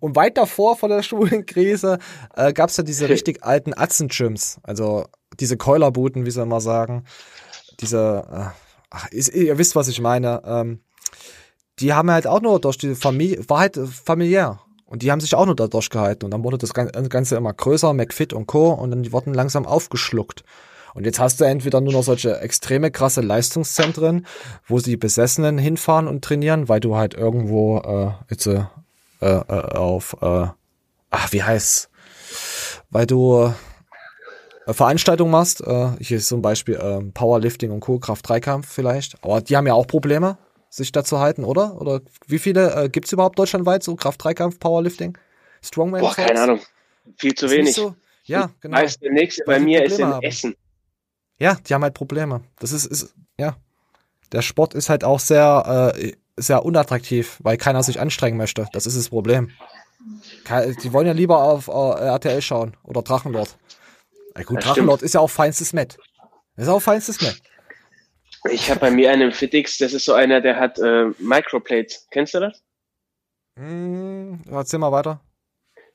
Und weit davor vor der schwulen Krise äh, gab es ja diese richtig alten Atzen-Gyms. Also diese Keulerbuten, wie sie immer sagen. Diese, äh, ach, ist, ihr wisst, was ich meine. Ähm, die haben halt auch nur durch die Familie, war halt familiär. Und die haben sich auch nur da durchgehalten. Und dann wurde das Ganze immer größer, McFit und Co. Und dann die wurden langsam aufgeschluckt. Und jetzt hast du entweder nur noch solche extreme krasse Leistungszentren, wo die Besessenen hinfahren und trainieren, weil du halt irgendwo äh, jetzt äh, äh, auf äh, ach wie heißt weil du äh, Veranstaltungen machst, äh, hier ist zum Beispiel äh, Powerlifting und Co. Kraft-Dreikampf vielleicht, aber die haben ja auch Probleme, sich da zu halten, oder? Oder wie viele äh, gibt's überhaupt deutschlandweit so Kraft-Dreikampf, Powerlifting, Strongman? Boah, keine Ahnung, viel zu Ist wenig. so? Ja, genau. Weißt, der nächste bei mir ist Probleme in haben. Essen. Ja, die haben halt Probleme. Das ist, ist ja. Der Sport ist halt auch sehr, äh, sehr unattraktiv, weil keiner sich anstrengen möchte. Das ist das Problem. Die wollen ja lieber auf äh, RTL schauen oder Drachenlord. Ja, gut, Das Drachenlord ist ja auch feinstes Met. Das ist auch feinstes Met. Ich habe bei mir einen im Fitix, das ist so einer, der hat äh, Microplates. Kennst du das? Hm, erzähl mal weiter.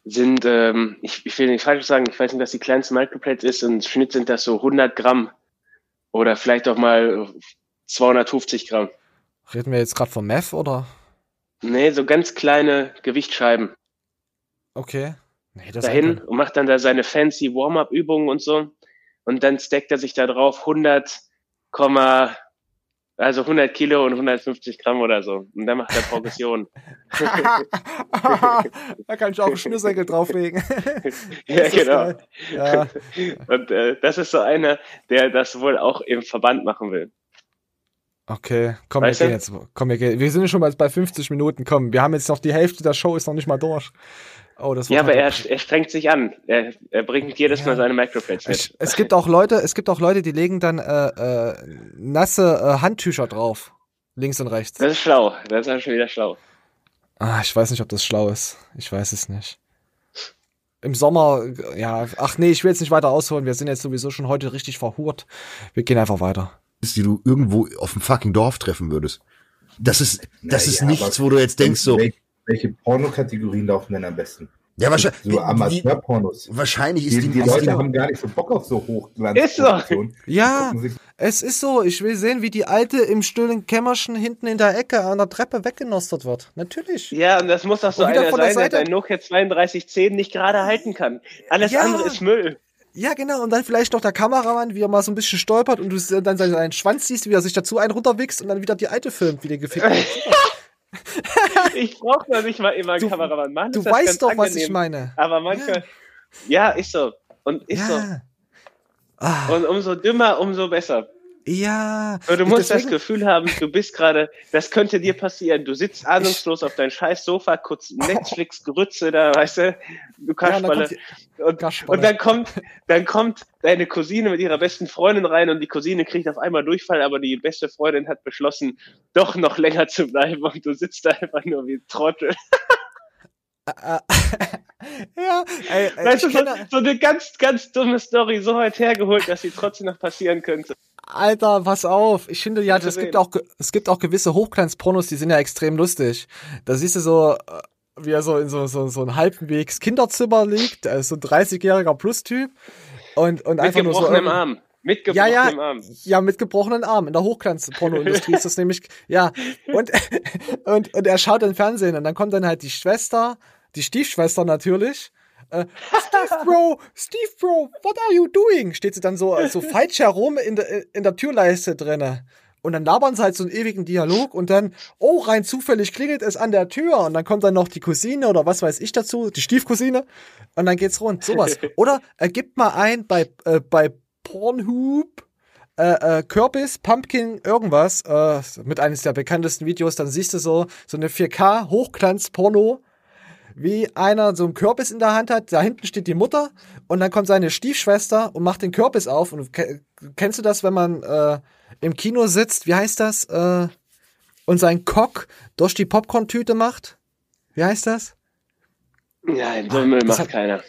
Sind, ähm, ich, ich will nicht falsch sagen, ich weiß nicht, was die kleinste Microplate ist. Und im Schnitt sind das so 100 Gramm oder vielleicht auch mal 250 Gramm. Reden wir jetzt gerade von Meth oder? Nee, so ganz kleine Gewichtsscheiben. Okay. Nee, das dahin und macht dann da seine fancy Warm-up-Übungen und so. Und dann stackt er sich da drauf 100, Komma- also 100 Kilo und 150 Gramm oder so. Und dann macht er Progression. da kann ich auch einen Schnürsenkel drauflegen. ja, genau. Ja. Und äh, das ist so einer, der das wohl auch im Verband machen will. Okay, komm, Weißt wir gehen jetzt. Komm, wir gehen. Wir sind schon mal bei 50 Minuten. Komm, wir haben jetzt noch die Hälfte der Show ist noch nicht mal durch. Oh, das Ja, aber er, er strengt sich an. Er, er bringt jedes Mal seine Microplates mit. Es gibt auch Leute, es gibt auch Leute, die legen dann äh, äh, nasse äh, Handtücher drauf. Links und rechts. Das ist schlau. Das ist schon wieder schlau. Ah, ich weiß nicht, ob das schlau ist. Ich weiß es nicht. Im Sommer, ja, ach nee, ich will jetzt nicht weiter ausholen. Wir sind jetzt sowieso schon heute richtig verhurt. Wir gehen einfach weiter. die du irgendwo auf dem fucking Dorf treffen würdest. Das ist, das ist Naja, nichts, wo du jetzt denkst so. Welche, welche Pornokategorien laufen denn am besten? Ja, wahrscheinlich- So Amateurpornos. Wahrscheinlich ist die, die- die Leute die- haben gar nicht so Bock auf so Hochglanz. Ist so. Ja, es ist so. Ich will sehen, wie die alte im stillen Kämmerchen hinten in der Ecke an der Treppe weggenostert wird. Natürlich. Ja, und das muss doch so Und einer von der sein, der Seite- sein Nokia 3210 nicht gerade halten kann. Alles Ja. andere ist Müll. Ja, genau. Und dann vielleicht noch der Kameramann, wie er mal so ein bisschen stolpert und du dann seinen Schwanz siehst, wie er sich dazu einen runterwichst und dann wieder die alte filmt, wie der gefickt wird. Ich brauche doch nicht mal immer einen Kameramann. Mann, du weißt doch, was angenehm. ich meine. Aber manchmal, ja. ist so. Und ist Ja. so. Und umso dümmer, umso besser. Ja. Aber du musst das deswegen- Gefühl haben, du bist gerade, das könnte dir passieren. Du sitzt ahnungslos auf deinem scheiß Sofa, kurz Netflix-Grütze da, weißt du, du Ja, und dann und, und dann kommt, dann kommt deine Cousine mit ihrer besten Freundin rein und die Cousine kriegt auf einmal Durchfall, aber die beste Freundin hat beschlossen, doch noch länger zu bleiben und du sitzt da einfach nur wie ein Trottel. Ja, ey, ey, Weißt du, so, so eine ganz, ganz dumme Story so weit hergeholt, dass sie trotzdem noch passieren könnte. Alter, pass auf. Ich finde ja, es gibt auch, es gibt auch gewisse Hochglanzpornos, die sind ja extrem lustig. Da siehst du so, äh, wie er so in so, so, so ein halbwegs Kinderzimmer liegt, äh, so ein 30-jähriger Plus-Typ. Und, und Mit einfach nur so. Arm. Mit Ja, gebrochenem ja, Arm. ja, mit gebrochenen Arm. In der Hochglanz-Pornoindustrie ist das nämlich, ja. Und, und, und er schaut im Fernsehen und dann kommt dann halt die Schwester, die Stiefschwester natürlich. Äh, Steve Bro, Steve Bro, what are you doing? Steht sie dann so, so falsch herum in der, in der Türleiste drinne. Und dann labern sie halt so einen ewigen Dialog und dann, oh, rein zufällig klingelt es an der Tür und dann kommt dann noch die Cousine oder was weiß ich dazu, die Stiefcousine und dann geht's rund, sowas. Oder er gibt mal ein bei, äh, bei Pornhub, äh, äh, Kürbis, Pumpkin, irgendwas, äh, mit eines der bekanntesten Videos, dann siehst du so, so eine 4K Hochglanz-Porno, wie einer so einen Kürbis in der Hand hat, da hinten steht die Mutter und dann kommt seine Stiefschwester und macht den Kürbis auf. Und ke- kennst du das, wenn man äh, im Kino sitzt, wie heißt das? Äh, und seinen Cock durch die Popcorn-Tüte macht? Wie heißt das? Nein, so Müll macht hat- keiner.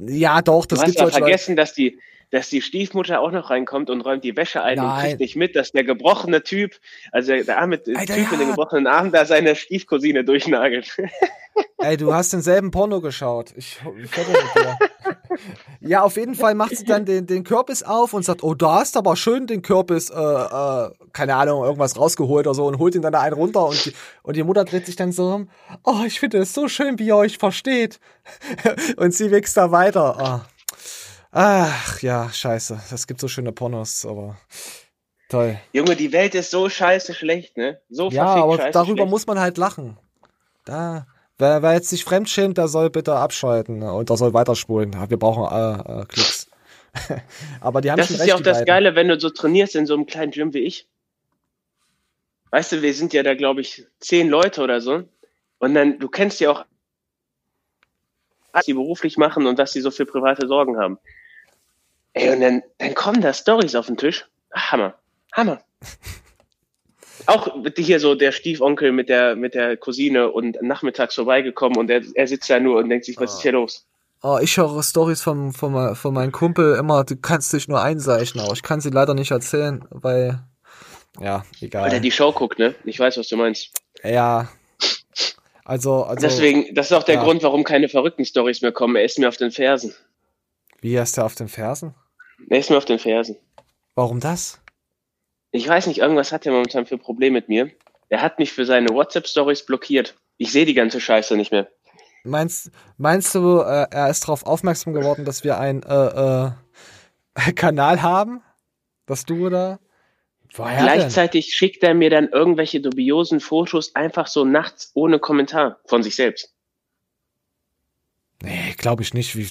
Ja, doch, das du hast gibt's ja solche Leute. vergessen, dass die, dass die Stiefmutter auch noch reinkommt und räumt die Wäsche ein und Nein. kriegt nicht mit, dass der gebrochene Typ, also der, der arme Typ Alter, mit ja. dem gebrochenen Arm, da seine Stiefcousine durchnagelt. Ey, du hast denselben Porno geschaut. Ich, ich mit dir. Ja, auf jeden Fall macht sie dann den, den Kürbis auf und sagt, oh, da hast aber schön den Kürbis, äh, äh, keine Ahnung, irgendwas rausgeholt oder so und holt ihn dann da einen runter und die, und die Mutter dreht sich dann so um, oh, ich finde es so schön, wie ihr euch versteht. und sie wächst da weiter. Ah. Ach, ja, scheiße. Es gibt so schöne Pornos, aber toll. Junge, die Welt ist so scheiße schlecht, ne? So Ja, aber darüber schlecht. muss man halt lachen. Da, wer, wer jetzt sich fremdschämt, der soll bitte abschalten und der soll weiterspulen. Wir brauchen äh, äh, Klicks. aber die haben Das schon ist recht, ja auch das beiden. Geile, wenn du so trainierst in so einem kleinen Gym wie ich. Weißt du, wir sind ja da, glaube ich, zehn Leute oder so. Und dann, du kennst ja auch, was die beruflich machen und dass sie so viel private Sorgen haben. Ey, und dann, dann kommen da Stories auf den Tisch. Hammer. Hammer. Auch hier so der Stiefonkel mit der, mit der Cousine und nachmittags vorbeigekommen und er, er sitzt da nur und denkt sich, was ist hier los? Oh, ich höre Stories von, von, von meinem Kumpel immer, du kannst dich nur einseichen, aber ich kann sie leider nicht erzählen, weil, ja, egal. Weil er die Show guckt, ne? Ich weiß, was du meinst. ja. Also, also. Deswegen, das ist auch der ja. Grund, warum keine verrückten Stories mehr kommen. Er ist mir auf den Fersen. Wie ist der auf den Fersen? Er ist mir auf den Fersen. Warum das? Ich weiß nicht, irgendwas hat er momentan für Probleme mit mir. Er hat mich für seine WhatsApp-Stories blockiert. Ich sehe die ganze Scheiße nicht mehr. Meinst, meinst du, äh, er ist darauf aufmerksam geworden, dass wir einen äh, äh, Kanal haben? Dass du da? Woher denn? Gleichzeitig schickt er mir dann irgendwelche dubiosen Fotos einfach so nachts ohne Kommentar von sich selbst. Nee, glaube ich nicht, wie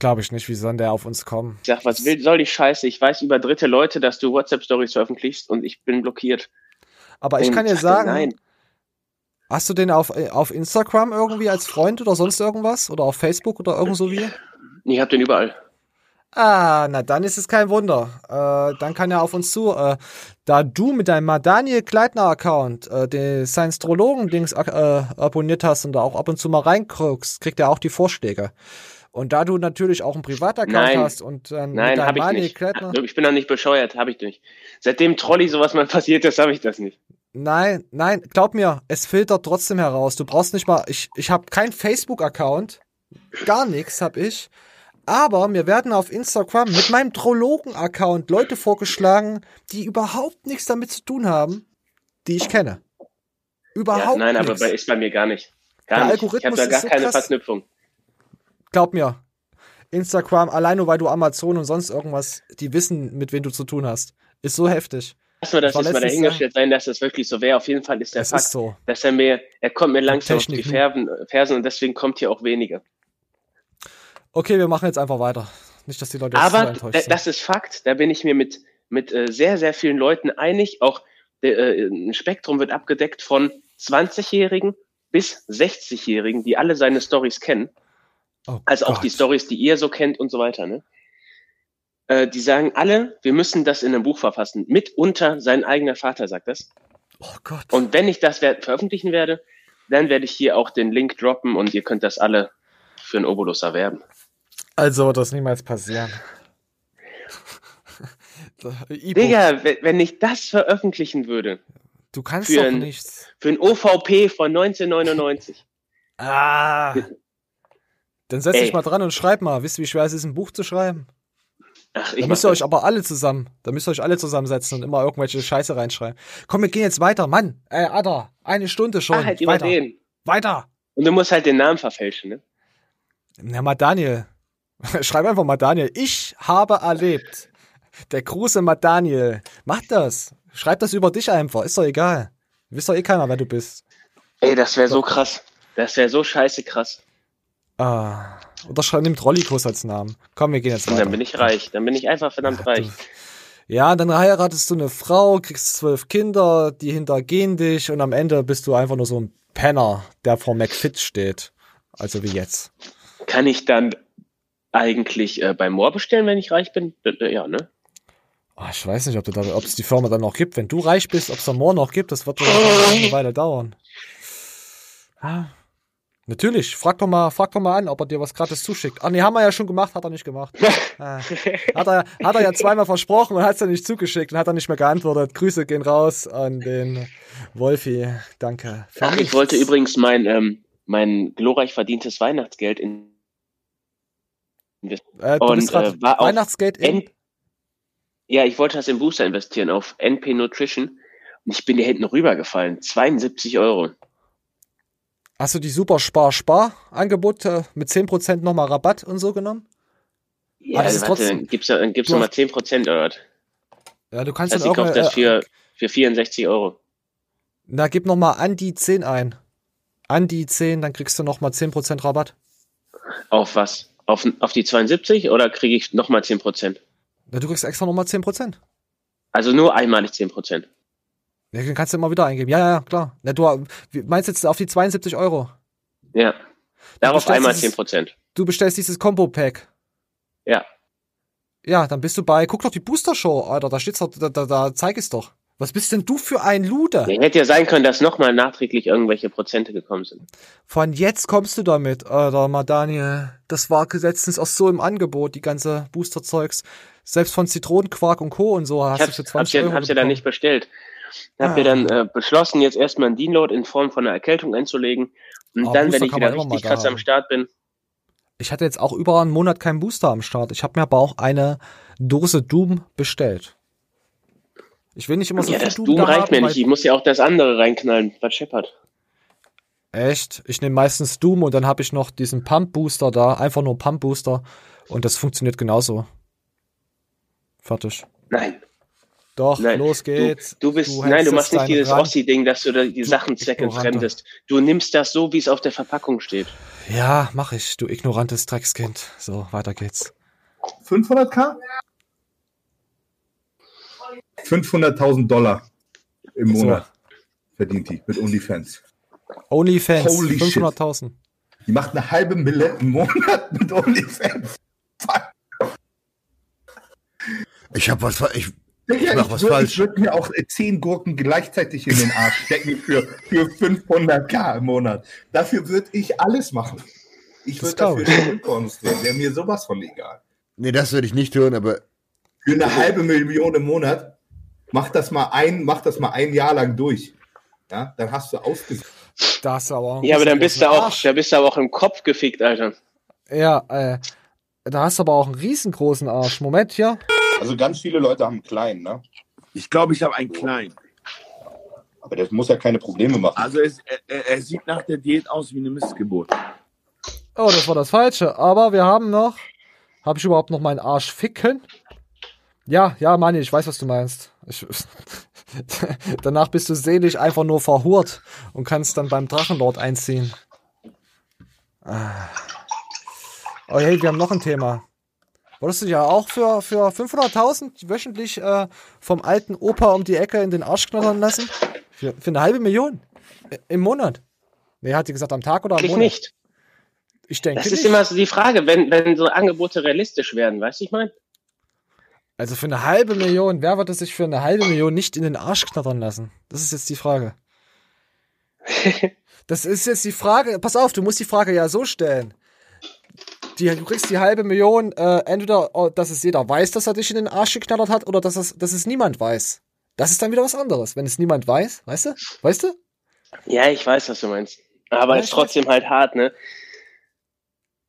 glaube ich nicht, wie soll der auf uns kommen? Ich sag, was will, soll die Scheiße? Ich weiß über dritte Leute, dass du WhatsApp-Stories veröffentlichst und ich bin blockiert. Aber ich Und kann dir sag sagen, Nein. hast du den auf, auf Instagram irgendwie als Freund oder sonst irgendwas? Oder auf Facebook oder irgend so wie? Ich hab den überall. Ah, na dann ist es kein Wunder. Äh, dann kann er auf uns zu. Äh, da du mit deinem Daniel Kleitner Account äh, den Science-Trologen-Dings äh, abonniert hast und da auch ab und zu mal reinguckst, kriegt er auch die Vorschläge. Und da du natürlich auch einen Privataccount Nein. hast und dann Nein, mit deinem ich nicht. Kleitner. Ich bin doch nicht bescheuert, habe ich nicht. Seitdem Trolli sowas mal passiert ist, habe ich das nicht. Nein, nein, glaub mir, es filtert trotzdem heraus. Du brauchst nicht mal, ich, ich habe keinen Facebook-Account, gar nichts habe ich. Aber mir werden auf Instagram mit meinem Trologen-Account Leute vorgeschlagen, die überhaupt nichts damit zu tun haben, die ich kenne. Überhaupt ja, nein, aber nichts. bei, ist bei mir gar nicht. Gar Der nicht. Ich Algorithmus habe da gar so keine krass. Verknüpfung. Glaub mir, Instagram, allein nur weil du Amazon und sonst irgendwas, die wissen, mit wem du zu tun hast, ist so heftig. Lass mal das jetzt mal dahingestellt sein, dass das wirklich so wäre. Auf jeden Fall ist der Es Fakt, so. dass er mir, er kommt mir langsam auf die? Fersen, Fersen und deswegen kommt hier auch weniger. Okay, wir machen jetzt einfach weiter. Nicht, dass die Leute jetzt Aber sind. das ist Fakt, da bin ich mir mit, mit äh, sehr, sehr vielen Leuten einig. Auch der, äh, ein Spektrum wird abgedeckt von 20-Jährigen bis 60-Jährigen, die alle seine Stories kennen. Also auch Gott. die Stories, die ihr so kennt und so weiter. Ne? Äh, die sagen alle, wir müssen das in einem Buch verfassen. Mitunter sein eigener Vater sagt das. Oh Gott. Und wenn ich das veröffentlichen werde, dann werde ich hier auch den Link droppen und ihr könnt das alle für einen Obolus erwerben. Also wird das niemals passieren. E-Book. Digga, wenn ich das veröffentlichen würde, Du kannst für doch ein, nichts. für ein OVP von 1999. Ah. Dann setz Ey. dich mal dran und schreib mal. Wisst ihr, wie schwer es ist, ein Buch zu schreiben? Ach, Da ich müsst mach ihr euch aber alle zusammen, da müsst ihr euch alle zusammensetzen und immer irgendwelche Scheiße reinschreiben. Komm, wir gehen jetzt weiter. Mann, ey, Ada, eine Stunde schon. Ah, halt weiter. den. Weiter. Und du musst halt den Namen verfälschen, ne? Na, mal Daniel. Schreib einfach mal Daniel. Ich habe erlebt. Der große Matt Daniel. Mach das. Schreib das über dich einfach. Ist doch egal. Wisst doch eh keiner, wer du bist. Ey, das wäre so krass. Das wäre so scheiße krass. Ah. Oder schreib, nimm Trollikos als Namen. Komm, wir gehen jetzt Und weiter. dann bin ich reich. Dann bin ich einfach verdammt reich. Ja, dann heiratest du eine Frau, kriegst zwölf Kinder, die hintergehen dich und am Ende bist du einfach nur so ein Penner, der vor McFit steht. Also wie jetzt. Kann ich dann eigentlich äh, bei Moor bestellen, wenn ich reich bin? Ja, ne? Oh, ich weiß nicht, ob es die Firma dann noch gibt. Wenn du reich bist, ob es da morgen noch gibt, das wird noch eine Weile dauern. Ah. Natürlich, frag doch mal, frag doch mal an, ob er dir was gratis zuschickt. Ah nee, haben wir ja schon gemacht, hat er nicht gemacht. ah, hat, er, hat er ja zweimal versprochen und hat es dann nicht zugeschickt und hat dann nicht mehr geantwortet. Grüße gehen raus an den Wolfi. Danke. Ach, ich wollte übrigens mein, ähm, mein glorreich verdientes Weihnachtsgeld in äh, du bist grad äh, war Weihnachtsgeld in ja, ich wollte das in Booster investieren auf NP Nutrition und ich bin hier hinten rübergefallen. 72 Euro. Hast du die super Spar-Spar-Angebote mit 10% nochmal Rabatt und so genommen? Ja, Ah, das ist warte, trotzdem- dann gibt's, dann gibt's Du noch mal hast- 10% oder was? Ja, du kannst Also dann ich kaufe irgendeine- das für, für 64 Euro. Na, gib nochmal an die 10 ein. An die 10, dann kriegst du nochmal 10% Rabatt. Auf was? Auf, auf die 72 oder kriege ich nochmal 10%? Na, du kriegst extra nochmal 10%. Also nur einmalig 10%. Ja, den kannst du immer wieder eingeben. Ja, ja, ja, klar. Na, du meinst jetzt auf die 72 Euro. Ja. Darauf einmal dieses- 10%. Du bestellst dieses Combo-Pack. Ja. Ja, dann bist du bei, guck doch die Booster-Show, Alter, da steht's doch, da, da, da zeig es doch. Was bist denn du für ein Luder? Ja, hätte ja sein können, dass nochmal nachträglich irgendwelche Prozente gekommen sind. Von jetzt kommst du damit, Alter, mal Daniel. Das war letztens auch so im Angebot, die ganze Booster-Zeugs. Selbst von Zitronenquark und Co. und so hast du hab's, für hab's, 20 ja, Euro hab's ja dann bekommen. nicht bestellt. Hab Ah. mir dann äh, beschlossen, jetzt erstmal einen Deanload in Form von einer Erkältung einzulegen. Und Aber dann, Booster wenn ich wieder richtig da krass am. Start bin, Ich hatte jetzt auch über einen Monat keinen Booster am Start. Ich habe mir aber auch eine Dose Doom bestellt. Ich will nicht immer so ja, viel das Doom, Doom da reicht haben, mir nicht. Ich muss ja auch das andere reinknallen, was scheppert. Echt? Ich nehme meistens Doom und dann habe ich noch diesen Pump Booster da, einfach nur Pump Booster und das funktioniert genauso. Fertig. Nein. Doch, Nein, los geht's. Du, du bist, Du nein, du machst nicht dieses Rand. Ossi-Ding, dass du da die Sachen zweckentfremdest. Du nimmst das so, wie es auf der Verpackung steht. Ja, mach ich, du ignorantes Dreckskind. So, weiter geht's. 500k? 500.000 Dollar im So. Monat verdient die mit OnlyFans. OnlyFans, Holy shit. 500.000. Die macht eine halbe Mille im Monat mit OnlyFans. Ich hab was, ich, Digga, ich mach was würd-. Ich würde mir auch 10 Gurken gleichzeitig in den Arsch stecken für, für 500k im Monat. Dafür würde ich alles machen. Ich würde dafür drehen. Wäre mir sowas von egal. Nee, das würde ich nicht tun, aber Für eine halbe Million im Monat, mach das mal ein, mach das mal ein Jahr lang durch. Ja, dann hast du ausgesucht. Das aber. Ja, aber dann bist du auch, Arsch. da bist du aber auch im Kopf gefickt, Alter. Ja, äh, da hast du aber auch einen riesengroßen Arsch. Moment hier. Also ganz viele Leute haben einen kleinen, ne? Ich glaube, ich habe einen kleinen. Aber das muss ja keine Probleme machen. Also es, er, er sieht nach der Diät aus wie eine Missgeburt. Oh, das war das Falsche. Aber wir haben noch. Habe ich überhaupt noch meinen Arsch ficken? Ja, ja, Manni, ich weiß, was du meinst. Ich, danach bist du seelisch einfach nur verhurt und kannst dann beim Drachenlord einziehen. Ah. Oh, hey, wir haben noch ein Thema. Wolltest du ja auch für, für 500.000 wöchentlich äh, vom alten Opa um die Ecke in den Arsch knattern lassen? Für, für eine halbe Million? I- Im Monat? Nee, hat die gesagt am Tag oder am Ich Monat? nicht. Ich denke Das ist nicht. immer so die Frage, wenn, wenn so Angebote realistisch werden, weißt du, ich meine? Also für eine halbe Million, wer würde sich für eine halbe Million nicht in den Arsch knattern lassen? Das ist jetzt die Frage. Das ist jetzt die Frage. Pass auf, du musst die Frage ja so stellen. Die, du kriegst die halbe Million, äh, entweder, oh, dass es jeder weiß, dass er dich in den Arsch geknattert hat, oder dass es, dass es niemand weiß. Das ist dann wieder was anderes. Wenn es niemand weiß, weißt du? Weißt du? Ja, ich weiß, was du meinst. Aber Ja, ist trotzdem halt hart, ne?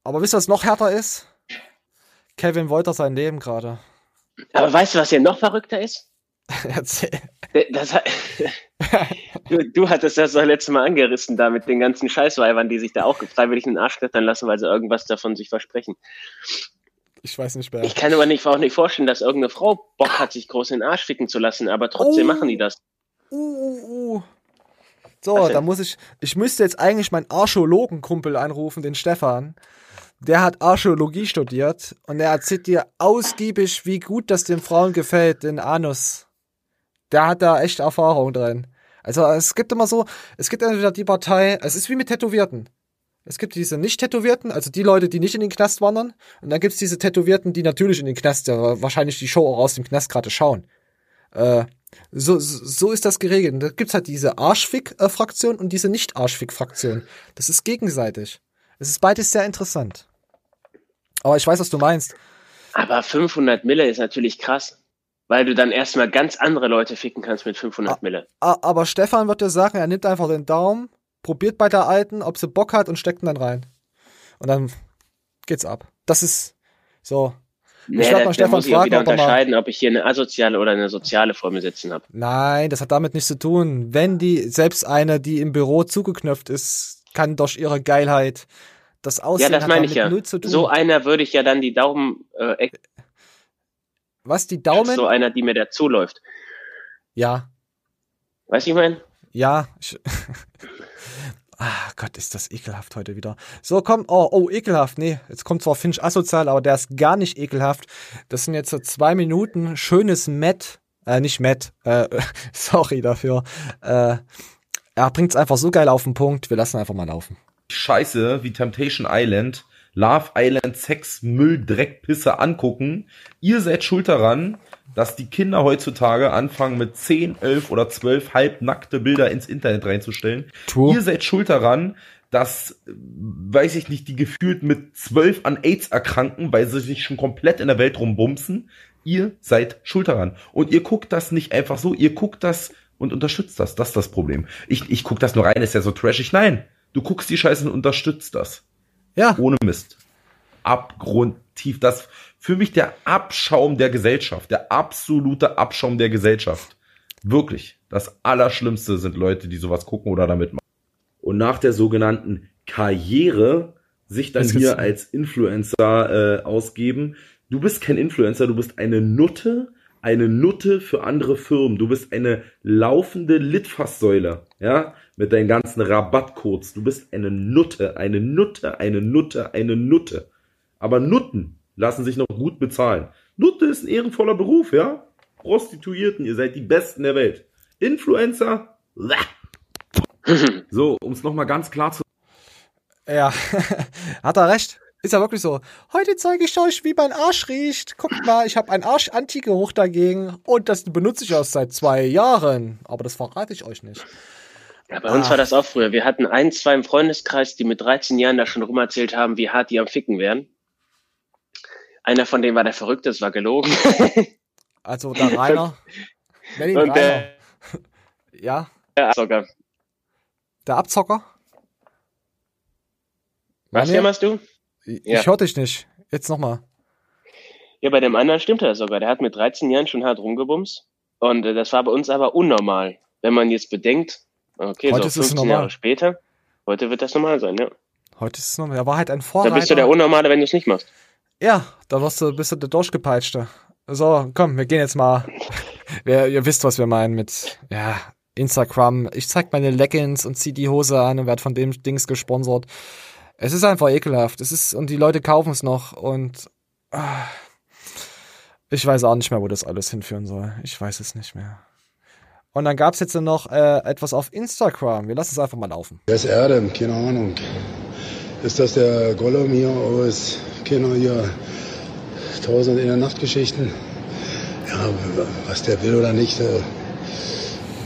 Aber wisst ihr, was noch härter ist? Kevin Wolter sein Leben gerade. Aber weißt du, was hier noch verrückter ist? Erzähl. Das, hat- du, du hattest das doch letztes Mal angerissen, da mit den ganzen Scheißweibern, die sich da auch freiwillig in den Arsch klettern lassen, weil sie irgendwas davon sich versprechen. Ich weiß nicht mehr. Ich kann aber nicht, auch nicht vorstellen, dass irgendeine Frau Bock hat, sich groß in den Arsch ficken zu lassen, aber trotzdem Oh. machen die das. Uh, uh, uh. So, da muss ich, ich müsste jetzt eigentlich meinen Archäologenkumpel anrufen, den Stefan. Der hat Archäologie studiert und er erzählt dir ausgiebig, wie gut das den Frauen gefällt, den Anus. Der hat da echt Erfahrung drin. Also es gibt immer so, es gibt entweder die Partei, es ist wie mit Tätowierten. Es gibt diese nicht-Tätowierten, also die Leute, die nicht in den Knast wandern. Und dann gibt's diese Tätowierten, die natürlich in den Knast, ja, wahrscheinlich die Show auch aus dem Knast gerade schauen. Äh, so, so ist das geregelt. Da gibt's halt diese Arschfick-Fraktion und diese Nicht-Arschfick-Fraktion. Das ist gegenseitig. Es ist beides sehr interessant. Aber ich weiß, was du meinst. Aber 500 Mille ist natürlich krass, weil du dann erstmal ganz andere Leute ficken kannst mit 500 Mille. A- Aber Stefan wird dir sagen, er nimmt einfach den Daumen, probiert bei der Alten, ob sie Bock hat und steckt ihn dann rein. Und dann geht's ab. Das ist so. Nee, ich da mal Stefan muss ich fragen, wieder ob mal. ob ich hier eine asoziale oder eine soziale vor mir sitzen habe. Nein, das hat damit nichts zu tun. Wenn die, selbst eine, die im Büro zugeknöpft ist, kann durch ihre Geilheit das Aussehen Ja, das meine ich ja. So einer würde ich ja dann die Daumen, äh, ex- Was, die Daumen? so einer, die mir dazuläuft. Ja, Weißt du, ich meine? ja. Ich, ah Gott, ist das ekelhaft heute wieder. So, komm, oh, oh, ekelhaft. Nee, jetzt kommt zwar Finch asozial, aber der ist gar nicht ekelhaft. Das sind jetzt so zwei Minuten schönes Matt, äh, nicht Matt, äh, sorry dafür. Äh, er bringt's einfach so geil auf den Punkt. Wir lassen einfach mal laufen. Scheiße wie Temptation Island, Love Island, Sex, Müll, Dreck, Pisse angucken. Ihr seid schuld daran, dass die Kinder heutzutage anfangen mit 10, 11 oder 12 halbnackte Bilder ins Internet reinzustellen. Tu. Ihr seid schuld daran, dass, äh, weiß ich nicht, die gefühlt mit 12 an AIDS erkranken, weil sie sich schon komplett in der Welt rumbumsen. Ihr seid schuld daran. Und ihr guckt das nicht einfach so, ihr guckt das und unterstützt das. Das ist das Problem. Ich, ich guck das nur rein, ist ja so trashig. Nein, du guckst die Scheiße und unterstützt das. Ja. Ohne Mist. Abgrundtief. Das für mich der Abschaum der Gesellschaft. Der absolute Abschaum der Gesellschaft. Wirklich. Das Allerschlimmste sind Leute, die sowas gucken oder damit machen. Und nach der sogenannten Karriere sich dann hier als Influencer äh, ausgeben. Du bist kein Influencer, du bist eine Nutte, eine Nutte für andere Firmen. Du bist eine laufende Litfaßsäule, ja, mit deinen ganzen Rabattcodes. Du bist eine Nutte, eine Nutte, eine Nutte, eine Nutte. Aber Nutten lassen sich noch gut bezahlen. Nutte ist ein ehrenvoller Beruf, ja? Prostituierten, ihr seid die Besten der Welt. Influencer, so, um es nochmal ganz klar zu Ja, hat er recht. Ist ja wirklich so. Heute zeige ich euch, wie mein Arsch riecht. Guckt mal, ich habe einen Arsch-Anti-Geruch dagegen und das benutze ich erst seit zwei Jahren. Aber das verrate ich euch nicht. Ja, bei uns Ah. war das auch früher. Wir hatten ein, zwei im Freundeskreis, die mit 13 Jahren da schon rumerzählt haben, wie hart die am Ficken wären. Einer von denen war der Verrückte, das war gelogen. Also der Rainer. Und Rainer. der, Ja, der sogar. der Abzocker. Was jammerst du? Ich Ja. hör dich nicht. Jetzt nochmal. Ja, bei dem anderen stimmt das sogar. Der hat mit 13 Jahren schon hart rumgebumst. Und äh, das war bei uns aber unnormal. Wenn man jetzt bedenkt, okay, Heute so ist es 15 normal. Jahre später, heute wird das normal sein, ja. Heute ist es noch, er war halt ein Da Vorreiter. bist du der Unnormale, wenn du es nicht machst. Ja, da wirst du, bist du der Durchgepeitschte. So, komm, wir gehen jetzt mal. Wer, ihr wisst, was wir meinen mit, ja, Instagram. Ich zeig meine Leggings und zieh die Hose an und werd von dem Dings gesponsert. Es ist einfach ekelhaft. Es ist, und die Leute kaufen es noch und, ah, ich weiß auch nicht mehr, wo das alles hinführen soll. Ich weiß es nicht mehr. Und dann gab's jetzt noch äh, etwas auf Instagram. Wir lassen es einfach mal laufen. Wer ist Erdem? Keine Ahnung. Ist das der Gollum hier aus, keine hier, Tausend in der Nachtgeschichten? Ja, was der will oder nicht, der,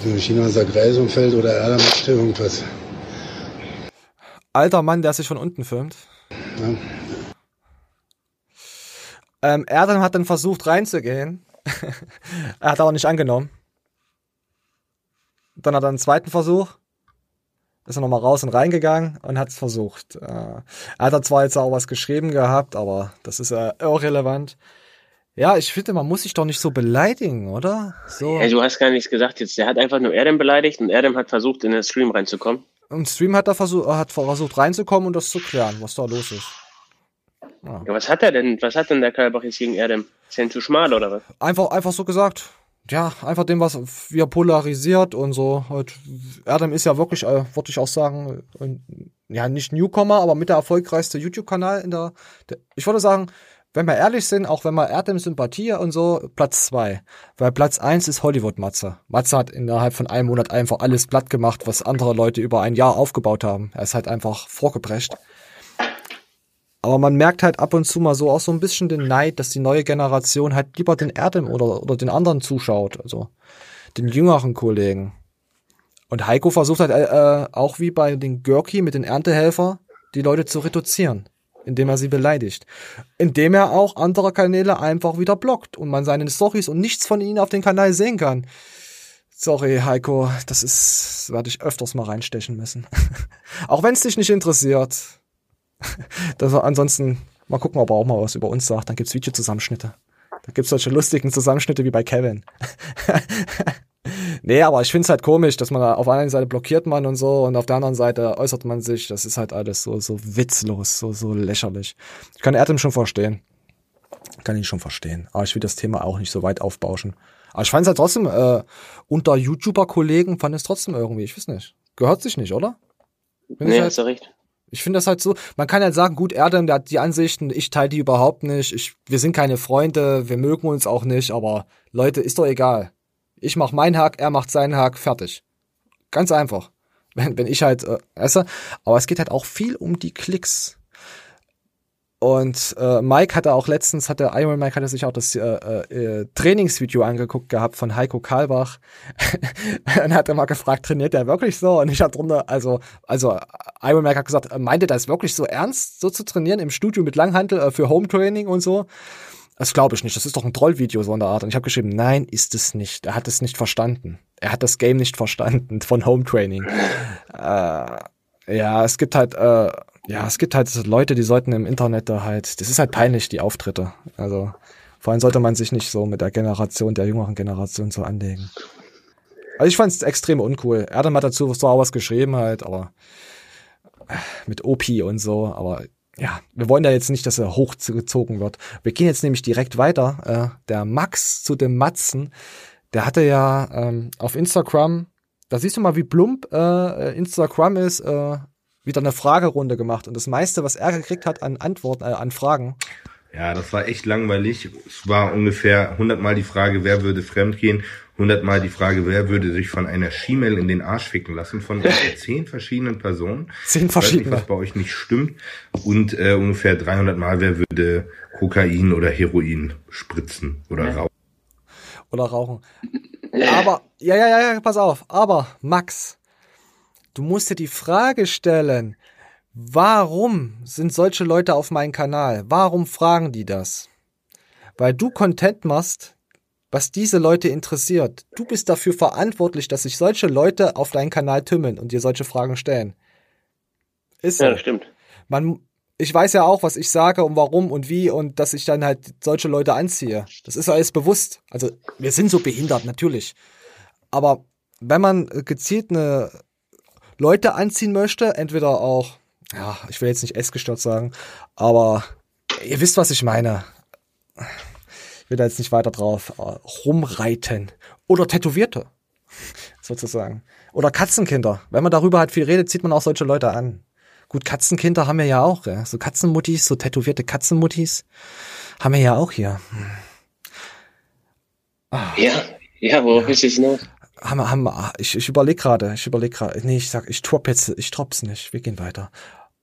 der China sagt Reis umfällt oder Erdem macht irgendwas. Alter Mann, der sich von unten filmt. Ja. Ähm, Erdem hat dann versucht reinzugehen. er hat aber nicht angenommen. Dann hat er einen zweiten Versuch. Ist er nochmal raus und reingegangen und hat es versucht. Äh, er hat da zwar jetzt auch was geschrieben gehabt, aber das ist äh, irrelevant. Ja, ich finde, man muss sich doch nicht so beleidigen, oder? So. Ey, du hast gar nichts gesagt jetzt. Der hat einfach nur Erdem beleidigt und Erdem hat versucht, in den Stream reinzukommen. Im Stream hat er versucht, hat versucht reinzukommen und das zu klären, was da los ist. Ja, was hat er denn? Was hat denn der Kalbach jetzt gegen Erdem? Ist er denn zu schmal oder was? Einfach, einfach so gesagt. Ja, einfach dem, was wir polarisiert und so. Halt, Erdem ist ja wirklich, äh, würde ich auch sagen, äh, ja, nicht Newcomer, aber mit der erfolgreichste YouTube-Kanal in der, der. Ich würde sagen, wenn wir ehrlich sind, auch wenn wir Erdem Sympathie und so, Platz zwei. Weil Platz eins ist Hollywood Matze. Matze hat innerhalb von einem Monat einfach alles platt gemacht, was andere Leute über ein Jahr aufgebaut haben. Er ist halt einfach vorgeprescht. Aber man merkt halt ab und zu mal so auch so ein bisschen den Neid, dass die neue Generation halt lieber den Erdem oder, oder den anderen zuschaut, also den jüngeren Kollegen. Und Heiko versucht halt äh, auch wie bei den Görki mit den Erntehelfer, die Leute zu reduzieren, indem er sie beleidigt. Indem er auch andere Kanäle einfach wieder blockt und man seine Storys und nichts von ihnen auf den Kanal sehen kann. Sorry, Heiko, das ist, werde ich öfters mal reinstechen müssen. auch wenn es dich nicht interessiert. Das, ansonsten, mal gucken, ob er auch mal was über uns sagt. Dann gibt's Videozusammenschnitte. Da gibt's solche lustigen Zusammenschnitte wie bei Kevin. nee, aber ich find's halt komisch, dass man auf einer Seite blockiert man und so und auf der anderen Seite äußert man sich. Das ist halt alles so, so witzlos, so, so lächerlich. Ich kann Erdem schon verstehen. Kann ich schon verstehen. Aber ich will das Thema auch nicht so weit aufbauschen. Aber ich fand's halt trotzdem, äh, unter YouTuber-Kollegen fand es trotzdem irgendwie, ich weiß nicht. Gehört sich nicht, oder? Find Nee, halt, hast du recht. Ich finde das halt so, man kann halt sagen, gut, Erdem, der hat die Ansichten, ich teile die überhaupt nicht, ich, wir sind keine Freunde, wir mögen uns auch nicht, aber Leute, ist doch egal. Ich mach meinen Hack, er macht seinen Hack, fertig. Ganz einfach. Wenn, wenn ich halt, äh, du, aber es geht halt auch viel um die Klicks. Und äh, Mike hatte auch letztens, hatte Iron Mike hatte sich auch das äh, äh, Trainingsvideo angeguckt gehabt von Heiko Kalbach. Dann hat er mal gefragt, trainiert er wirklich so? Und ich habe drunter, also, also Iron Mike hat gesagt, meint ihr das wirklich so ernst, so zu trainieren im Studio mit Langhantel äh, für Home Training und so? Das glaube ich nicht. Das ist doch ein Trollvideo so in der Art. Und ich habe geschrieben, nein, ist es nicht. Er hat es nicht verstanden. Er hat das Game nicht verstanden von Home Training. äh, ja, es gibt halt, äh, ja, es gibt halt Leute, die sollten im Internet da halt, das ist halt peinlich, die Auftritte. Also vor allem sollte man sich nicht so mit der Generation, der jüngeren Generation so anlegen. Also ich fand es extrem uncool. Erdem hat dazu zwar auch was geschrieben halt, aber äh, mit OP und so, aber ja, wir wollen ja jetzt nicht, dass er hochgezogen wird. Wir gehen jetzt nämlich direkt weiter. Äh, der Max zu dem Matzen, der hatte ja ähm, auf Instagram, da siehst du mal, wie plump äh, Instagram ist, äh, wieder eine Fragerunde gemacht. Und das meiste, was er gekriegt hat an Antworten, äh, an Fragen, Ja, das war echt langweilig. Es war ungefähr 100 Mal die Frage, wer würde fremdgehen, 100 Mal die Frage, wer würde sich von einer Schimmel in den Arsch ficken lassen, von zehn verschiedenen Personen. Zehn Ich weiß verschiedene. nicht, was bei euch nicht stimmt. Und äh, ungefähr 300 Mal, wer würde Kokain oder Heroin spritzen oder rauchen. oder rauchen. Aber, ja, ja, ja, ja, pass auf. Aber, Max, du musst dir die Frage stellen, warum sind solche Leute auf meinem Kanal? Warum fragen die das? Weil du Content machst, was diese Leute interessiert. Du bist dafür verantwortlich, dass sich solche Leute auf deinen Kanal tümmeln und dir solche Fragen stellen. Ist so. Ja, das stimmt. Man, ich weiß ja auch, was ich sage und warum und wie und dass ich dann halt solche Leute anziehe. Das ist alles bewusst. Also wir sind so behindert, natürlich. Aber wenn man gezielt eine Leute anziehen möchte, entweder auch, ja, ich will jetzt nicht essgestört sagen, aber ihr wisst, was ich meine. Ich will da jetzt nicht weiter drauf äh, rumreiten. Oder Tätowierte, sozusagen. Oder Katzenkinder. Wenn man darüber halt viel redet, zieht man auch solche Leute an. Gut, Katzenkinder haben wir ja auch, ja. So Katzenmuttis, so tätowierte Katzenmuttis haben wir ja auch hier. Ja, ja, worauf ist es hinaus? Haben, haben, ich, ich überlege gerade, ich überlege gerade. Nee, ich sag, ich drop jetzt, ich drop's nicht. Wir gehen weiter.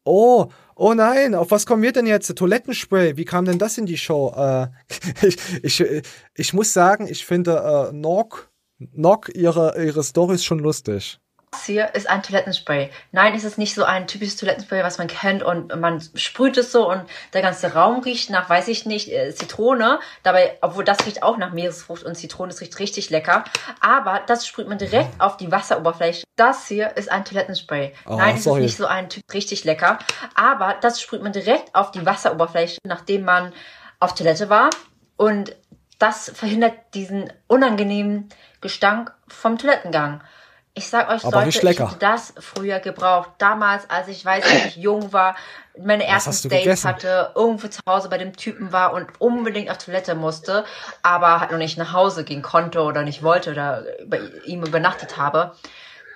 Oh, oh nein, auf was kommen wir denn jetzt? Toilettenspray, wie kam denn das in die Show? Äh, ich, ich, ich muss sagen, ich finde äh, Nog, Nog ihre, ihre Stories schon lustig. Das hier ist ein Toilettenspray. Nein, es ist nicht so ein typisches Toilettenspray, was man kennt und man sprüht es so und der ganze Raum riecht nach, weiß ich nicht, äh, Zitrone. Dabei, obwohl das riecht auch nach Meeresfrucht und Zitrone, es riecht richtig lecker. Aber das sprüht man direkt auf die Wasseroberfläche. Das hier ist ein Toilettenspray. Oh, Nein, es ist nicht so ein Typ richtig lecker. Aber das sprüht man direkt auf die Wasseroberfläche, nachdem man auf Toilette war. Und das verhindert diesen unangenehmen Gestank vom Toilettengang. Ich sag euch, Aber Leute, riecht ich das früher gebraucht. Damals, als ich weiß nicht, jung war, meine ersten Dates gegessen? hatte, irgendwo zu Hause bei dem Typen war und unbedingt auf Toilette musste, aber halt noch nicht nach Hause gehen konnte oder nicht wollte oder bei ihm übernachtet habe.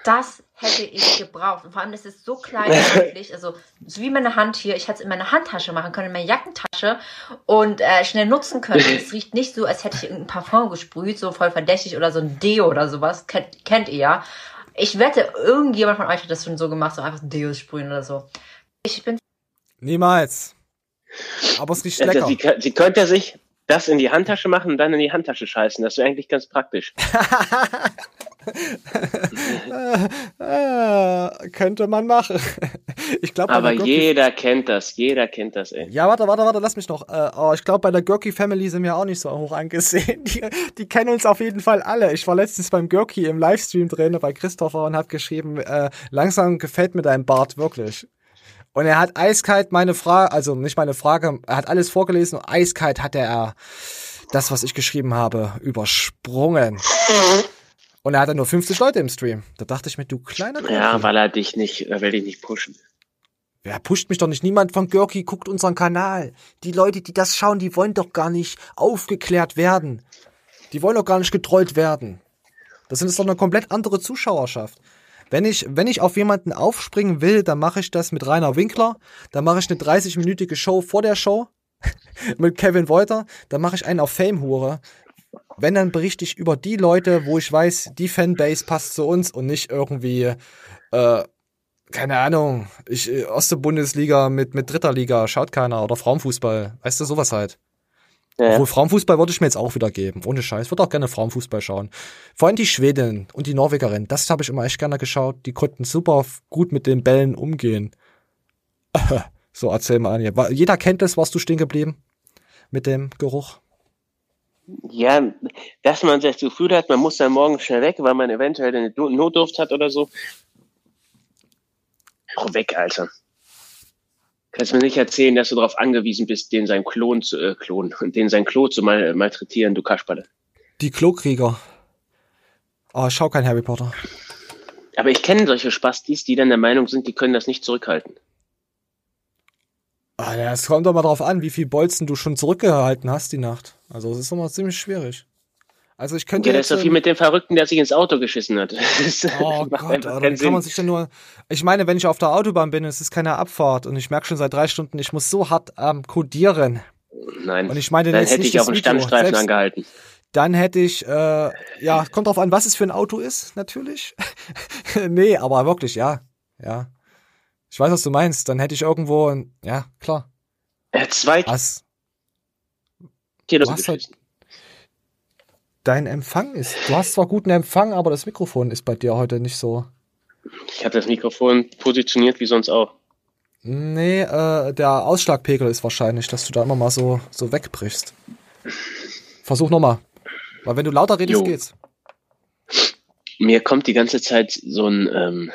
Das hätte ich gebraucht. Und vor allem, das ist so klein und handlich, also so wie meine Hand hier. Ich hätte es in meine Handtasche machen können, in meine Jackentasche und äh, schnell nutzen können. Es riecht nicht so, als hätte ich irgendein Parfum gesprüht, so voll verdächtig oder so ein Deo oder sowas. Kennt, kennt ihr ja. Ich wette, irgendjemand von euch hat das schon so gemacht, so einfach Deos sprühen oder so. Ich bin Niemals. Aber es riecht lecker. sie, sie könnte sich das in die Handtasche machen und dann in die Handtasche scheißen. Das wäre eigentlich ganz praktisch. äh, könnte man machen. Ich glaube, Aber jeder kennt das, jeder kennt das, ey. Ja, warte, warte, warte, lass mich noch. Äh, oh, ich glaube, bei der Gurky Family sind wir auch nicht so hoch angesehen. Die, die kennen uns auf jeden Fall alle. Ich war letztens beim Gurky im Livestream drin bei Christopher und hab geschrieben, äh, langsam gefällt mir dein Bart wirklich. Und er hat eiskalt meine Frage, also nicht meine Frage, er hat alles vorgelesen und eiskalt hat er das, was ich geschrieben habe, übersprungen. Und er hatte nur 50 Leute im Stream. Da dachte ich mir, du kleiner Gurky. Ja, weil er dich nicht, er will dich nicht pushen. Wer pusht mich doch nicht? Niemand von Görki guckt unseren Kanal. Die Leute, die das schauen, die wollen doch gar nicht aufgeklärt werden. Die wollen doch gar nicht getrollt werden. Das ist doch eine komplett andere Zuschauerschaft. Wenn ich, wenn ich auf jemanden aufspringen will, dann mache ich das mit Rainer Winkler. Dann mache ich eine 30-minütige Show vor der Show mit Kevin Wolter. Dann mache ich einen auf Fame-Hure. Wenn, dann berichte ich über die Leute, wo ich weiß, die Fanbase passt zu uns und nicht irgendwie, äh, keine Ahnung, ich, äh, Oste-Bundesliga mit, mit dritter Liga, schaut keiner, oder Frauenfußball, weißt du, sowas halt. Ja. Obwohl Frauenfußball würde ich mir jetzt auch wieder geben, ohne Scheiß, würde auch gerne Frauenfußball schauen. Vor allem die Schwedin und die Norwegerin, das habe ich immer echt gerne geschaut, die konnten super gut mit den Bällen umgehen. so, erzähl mal, Anja. Jeder kennt das, warst du stehen geblieben? Mit dem Geruch? Ja, dass man das Gefühl hat, man muss dann morgen schnell weg, weil man eventuell eine Du- Notdurft hat oder so. Auch weg, Alter. Kannst mir nicht erzählen, dass du darauf angewiesen bist, den sein Klon zu äh, klonen und den sein Klo zu mal, malträtieren, du Kasperle. Die Klokrieger. Ah, ich schau kein Harry Potter. Aber ich kenne solche Spastis, die dann der Meinung sind, die können das nicht zurückhalten. Ah, ja, es kommt doch mal drauf an, wie viel Bolzen du schon zurückgehalten hast die Nacht. Also, es ist immer ziemlich schwierig. Also, ich könnte Ja, das ist so viel ähm, mit dem Verrückten, der sich ins Auto geschissen hat. Das Oh Gott, wie kann man sich denn nur. Ich meine, wenn ich auf der Autobahn bin, es ist keine Abfahrt und ich merke schon seit drei Stunden, ich muss so hart am Codieren. Nein, Und ich meine, dann hätte ich auf das Video. Standstreifen Selbst- angehalten. Dann hätte ich, äh, ja, kommt drauf an, was es für ein Auto ist, natürlich. nee, aber wirklich, ja. Ja. Ich weiß, was du meinst. Dann hätte ich irgendwo, ein, ja, klar. Äh, zwei Was? Kilo Du hast halt, dein Empfang ist, du hast zwar guten Empfang, aber das Mikrofon ist bei dir heute nicht so. Ich habe das Mikrofon positioniert wie sonst auch. Nee, äh, der Ausschlagpegel ist wahrscheinlich, dass du da immer mal so, so wegbrichst. Versuch nochmal. Weil wenn du lauter redest, Jo. geht's. Mir kommt die ganze Zeit so ein, ähm,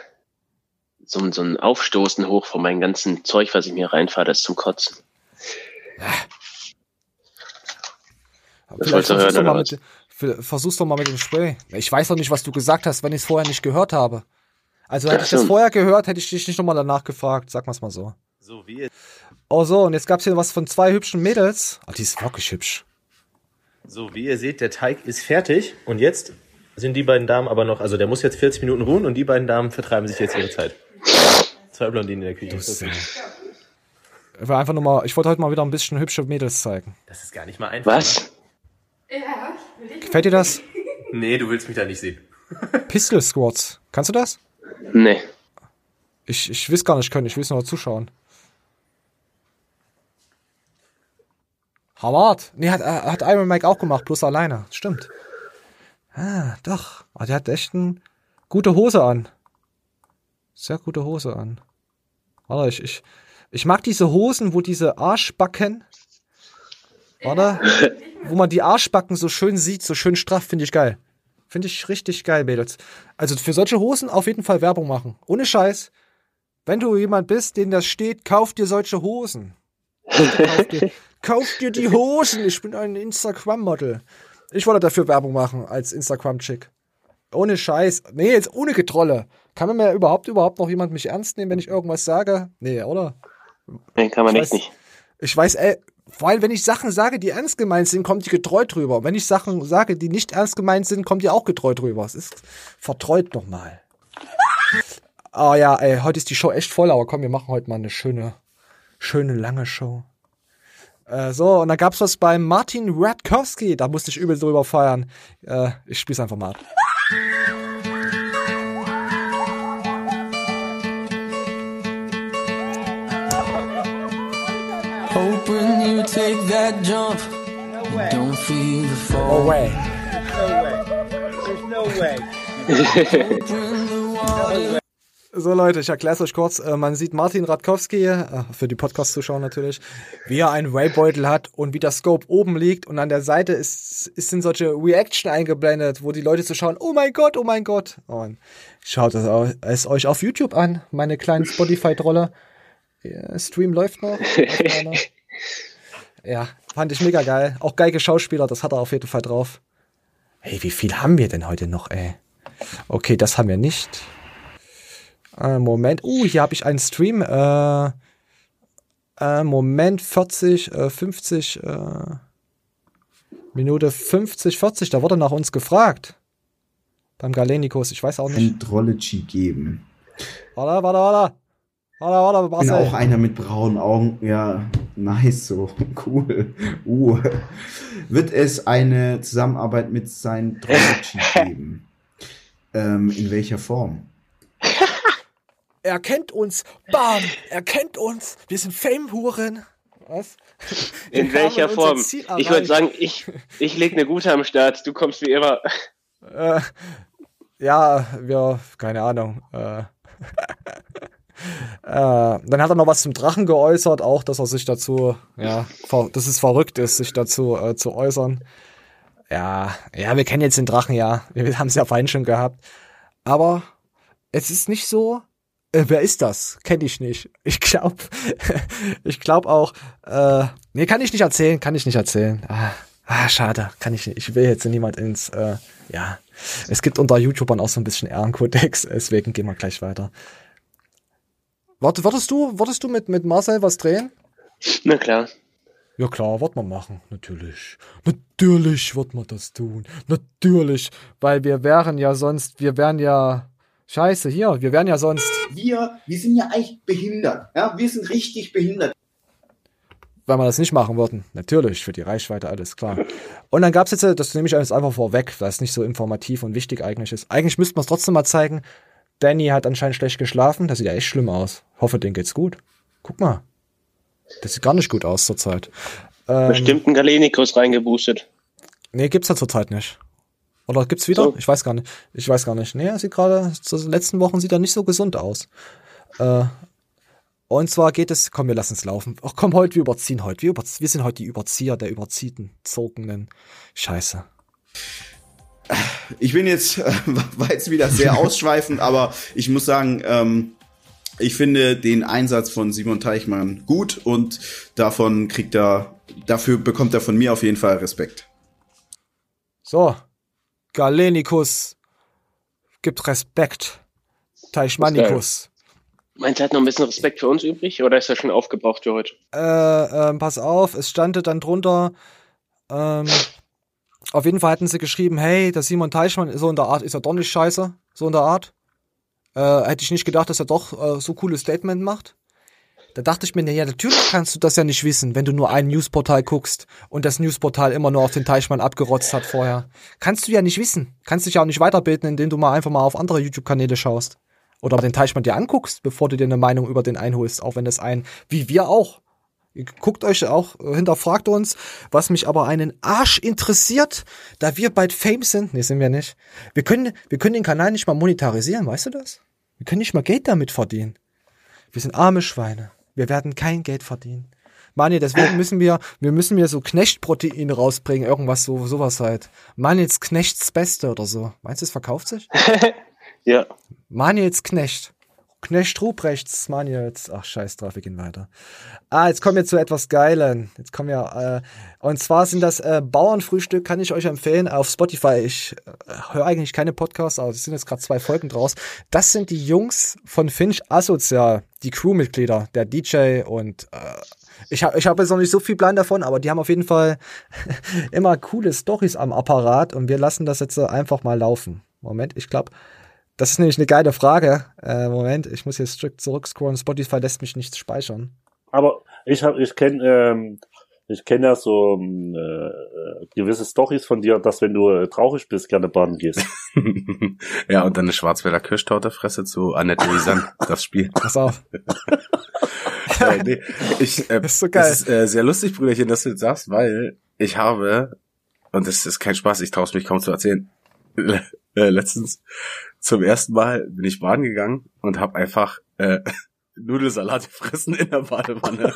so, ein- so ein Aufstoßen hoch von meinem ganzen Zeug, was ich mir reinfahre, das ist zum Kotzen. Das Vielleicht wolltest du versuch's hören, doch, oder mal was? mit, v- versuch's doch mal mit dem Spray. Ich weiß doch nicht, was du gesagt hast, wenn ich es vorher nicht gehört habe. Also hätte Ach ich das vorher gehört, hätte ich dich nicht nochmal danach gefragt. Sag mal's mal so. So wie Oh so, und jetzt gab's hier was von zwei hübschen Mädels. Ah, die ist wirklich hübsch. So, wie ihr seht, der Teig ist fertig und jetzt sind die beiden Damen aber noch, also der muss jetzt 40 Minuten ruhen und die beiden Damen vertreiben sich jetzt ihre Zeit. Zwei Blondinen in der Küche. Das, Ich war einfach nur mal, ich wollte heute mal wieder ein bisschen hübsche Mädels zeigen. das ist gar nicht mal einfach. Was? Ja, Gefällt dir das? Nee, du willst mich da nicht sehen. Pistol Squats. Kannst du das? Nee. Ich, ich will gar nicht können, ich will nur zuschauen. Howard. Nee, hat, äh, hat Iron Mike auch gemacht, bloß alleine. Stimmt. Ah, doch. Ah, der hat echt eine gute Hose an. Sehr gute Hose an. Warte, ich, ich, ich mag diese Hosen, wo diese Arschbacken, warte, wo man die Arschbacken so schön sieht, so schön straff, finde ich geil. Finde ich richtig geil, Mädels. Also für solche Hosen auf jeden Fall Werbung machen. Ohne Scheiß. Wenn du jemand bist, den das steht, kauf dir solche Hosen. Kauf dir, kauf dir die Hosen. Ich bin ein Instagram-Model. Ich wollte dafür Werbung machen als Instagram-Chick. Ohne Scheiß. Nee, jetzt ohne Getrolle. Kann man mir überhaupt, überhaupt noch jemand mich ernst nehmen, wenn ich irgendwas sage? Nee, oder? Nee, kann man Ich echt weiß- nicht. Ich weiß, ey, vor allem, wenn ich Sachen sage, die ernst gemeint sind, kommt die getreu drüber. Und wenn ich Sachen sage, die nicht ernst gemeint sind, kommt die auch getreu drüber. Es ist vertreut nochmal. Ah ja, ey, heute ist die Show echt voll, aber komm, wir machen heute mal eine schöne, schöne lange Show. Äh, so, und dann gab's was beim Martin Radkowski, da musste ich übel drüber feiern. Äh, ich spiel's einfach mal ab. Hoping you take that jump. Don't feel the fall. No way. No way. There's no way. So Leute, ich erkläre es euch kurz. Äh, man sieht Martin Radkowski, äh, für die Podcast-Zuschauer natürlich, wie er einen Waybeutel hat und wie der Scope oben liegt und an der Seite ist, ist sind solche Reaction eingeblendet, wo die Leute so schauen, oh mein Gott, oh mein Gott. Und schaut es, euch auf YouTube an, meine kleinen Spotify-Trolle. Ja, Stream läuft noch. Ja, fand ich mega geil. Auch geile Schauspieler, das hat er auf jeden Fall drauf. Hey, wie viel haben wir denn heute noch, ey? Okay, das haben wir nicht. Äh, Moment. Uh, hier habe ich einen Stream. Äh, äh, Moment, 40, äh, 50, äh, Minute 50, 40. Da wurde nach uns gefragt. Beim Galenikus. Ich weiß auch nicht. Andrology geben. Warte, warte, warte. Warte, warte, Ich bin Marcel. auch einer mit braunen Augen. Ja, nice, so cool. Uh. Wird es eine Zusammenarbeit mit Scientology geben? Ähm, in welcher Form? Er kennt uns. Bam! Er kennt uns. Wir sind Fame-Huren. Was? Wir In haben welcher Form? Ich würde sagen, ich, ich leg eine gute am Start. Du kommst wie immer. Äh, ja, wir, keine Ahnung. Äh, äh, dann hat er noch was zum Drachen geäußert, auch, dass er sich dazu, ja, dass es verrückt ist, sich dazu äh, zu äußern. Ja, ja, wir kennen jetzt den Drachen, ja. Wir haben es ja vorhin schon gehabt. Aber es ist nicht so. Äh, wer ist das? Kenne ich nicht. Ich glaube, ich glaube auch. Äh, nee, kann ich nicht erzählen, kann ich nicht erzählen. Ah, ah, schade, kann ich nicht. Ich will jetzt niemand ins. Äh, ja, es gibt unter YouTubern auch so ein bisschen Ehrenkodex, deswegen gehen wir gleich weiter. Warte, würdest du, würdest du mit, mit Marcel was drehen? Na klar. Ja klar, wird man machen, natürlich. Natürlich wird man das tun. Natürlich, weil wir wären ja sonst, wir wären ja Scheiße, hier, wir wären ja sonst Wir, wir sind ja eigentlich behindert. Ja, wir sind richtig behindert. wenn wir das nicht machen würden. Natürlich, für die Reichweite, alles klar. Und dann gab's jetzt, äh, das nehme ich alles einfach vorweg, weil es nicht so informativ und wichtig eigentlich ist. Eigentlich müssten wir es trotzdem mal zeigen. Danny hat anscheinend schlecht geschlafen, das sieht ja echt schlimm aus. Hoffe, denen geht's gut. Guck mal. Das sieht gar nicht gut aus zurzeit. Ähm, Bestimmt ein Galenikus reingeboostet. Nee, gibt's ja zurzeit nicht. Oder gibt's wieder? So. Ich weiß gar nicht. Ich weiß gar nicht. Nee, er sieht gerade, zu den letzten Wochen sieht er nicht so gesund aus. Äh, und zwar geht es, komm, wir lassen es laufen. Ach komm, heute, wir überziehen heute. Wir, überz wir sind heute die Überzieher der Überziehten, Zogenden. Scheiße. Ich bin jetzt, äh, war jetzt wieder sehr ausschweifend, aber ich muss sagen, ähm, ich finde den Einsatz von Simon Teichmann gut und davon kriegt er, dafür bekommt er von mir auf jeden Fall Respekt. So, Galenikus gibt Respekt. Teichmannikus. Meinst du, er hat noch ein bisschen Respekt für uns übrig oder ist er schon aufgebraucht für heute? Äh, ähm, pass auf, es stand dann drunter, ähm, auf jeden Fall hatten sie geschrieben, hey, der Simon Teichmann, so in der Art, ist er doch nicht scheiße, so in der Art. Äh, hätte ich nicht gedacht, dass er doch äh, so cooles Statement macht. Da dachte ich mir, naja, natürlich kannst du das ja nicht wissen, wenn du nur ein Newsportal guckst und das Newsportal immer nur auf den Teichmann abgerotzt hat vorher. Kannst du ja nicht wissen. Kannst dich ja auch nicht weiterbilden, indem du mal einfach mal auf andere YouTube-Kanäle schaust. Oder den Teichmann dir anguckst, bevor du dir eine Meinung über den einholst, auch wenn das ein, wie wir auch. Guckt euch auch, hinterfragt uns, was mich aber einen Arsch interessiert, da wir bald Fame sind. Nee, sind wir nicht. Wir können, wir können den Kanal nicht mal monetarisieren, weißt du das? Wir können nicht mal Geld damit verdienen. Wir sind arme Schweine. Wir werden kein Geld verdienen. Mani, deswegen müssen wir, wir müssen mir so Knechtprotein rausbringen, irgendwas so, sowas halt. Manils Knechts Beste oder so. Meinst du, es verkauft sich? Ja. Manils Knecht. Knecht Ruprechts, Manils. Ach, scheiß drauf, wir gehen weiter. Ah, jetzt kommen wir zu etwas Geilen. Jetzt kommen wir, äh, und zwar sind das äh, Bauernfrühstück, kann ich euch empfehlen, auf Spotify. Ich äh, höre eigentlich keine Podcasts, aber es sind jetzt gerade zwei Folgen draus. Das sind die Jungs von Finch Asozial, die Crewmitglieder, der DJ und äh, ich habe ich hab jetzt noch nicht so viel Plan davon, aber die haben auf jeden Fall immer coole Stories am Apparat und wir lassen das jetzt einfach mal laufen. Moment, ich glaube, das ist nämlich eine geile Frage. Äh, Moment, ich muss jetzt strikt zurückscrollen. Spotify lässt mich nichts speichern. Aber ich habe, ich kenne, ähm, ich kenne ja so ähm, äh, gewisse Stories von dir, dass wenn du äh, traurig bist, gerne baden gehst. ja, und dann eine Schwarzwälder Kirschtorte fresse zu Annette Wiesand, das Spiel. Pass auf. äh, nee, ich, äh, das ist so geil. Das ist äh, sehr lustig, Brüderchen, dass du das sagst, weil ich habe, und das ist kein Spaß, ich traue mich kaum zu erzählen, äh, letztens zum ersten Mal bin ich baden gegangen und habe einfach äh, Nudelsalat gefressen in der Badewanne.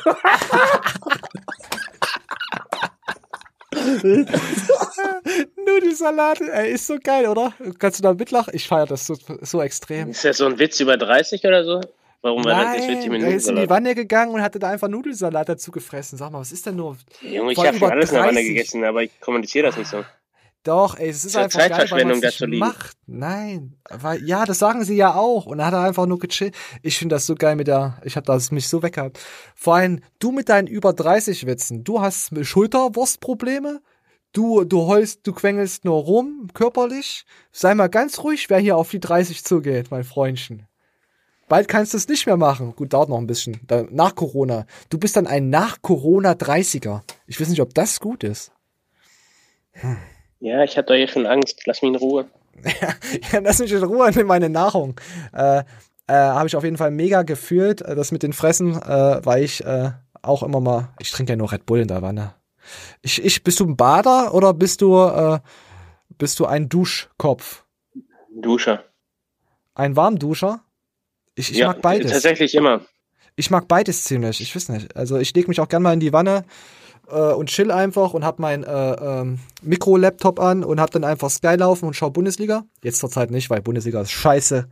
Nudelsalat, ey, ist so geil, oder? Kannst du da mitlachen? Ich feiere das so, so extrem. Ist das so ein Witz über 30 oder so? Warum war Nein, das jetzt mit er ist in die Wanne gegangen und hatte da einfach Nudelsalat dazu gefressen. Sag mal, was ist denn nur? Junge, ich habe schon alles 30. in der Wanne gegessen, aber ich kommuniziere das nicht so. Doch, ey, es ist, ist einfach Zeitverschwendung, geil, weil macht. Nein, weil, ja, das sagen sie ja auch. Und dann hat er einfach nur gechillt. Ich finde das so geil mit der, ich habe das mich so weggehabt. Vor allem, du mit deinen über 30 Witzen, du hast Schulterwurstprobleme, du, du heulst, du quengelst nur rum, körperlich. Sei mal ganz ruhig, wer hier auf die 30 zugeht, mein Freundchen. Bald kannst du es nicht mehr machen. Gut, dauert noch ein bisschen. Nach Corona. Du bist dann ein nach Corona 30er. Ich weiß nicht, ob das gut ist. Hm. Ja, ich hatte hier schon Angst. Lass mich in Ruhe. ja, lass mich in Ruhe, nimm meine Nahrung. Äh, äh, Habe ich auf jeden Fall mega gefühlt, äh, das mit den Fressen, äh, weil ich äh, auch immer mal, ich trinke ja nur Red Bull in der Wanne. Ich, ich, bist du ein Bader oder bist du, äh, bist du ein Duschkopf? Duscher. Ein Warmduscher? Ich, ich ja, mag beides. Tatsächlich immer. Ich mag beides ziemlich. Ich weiß nicht. Also ich lege mich auch gern mal in die Wanne äh, und chill einfach und hab mein äh, ähm, Mikro-Laptop an und hab dann einfach Sky laufen und schau Bundesliga. Jetzt zur Zeit nicht, weil Bundesliga ist scheiße.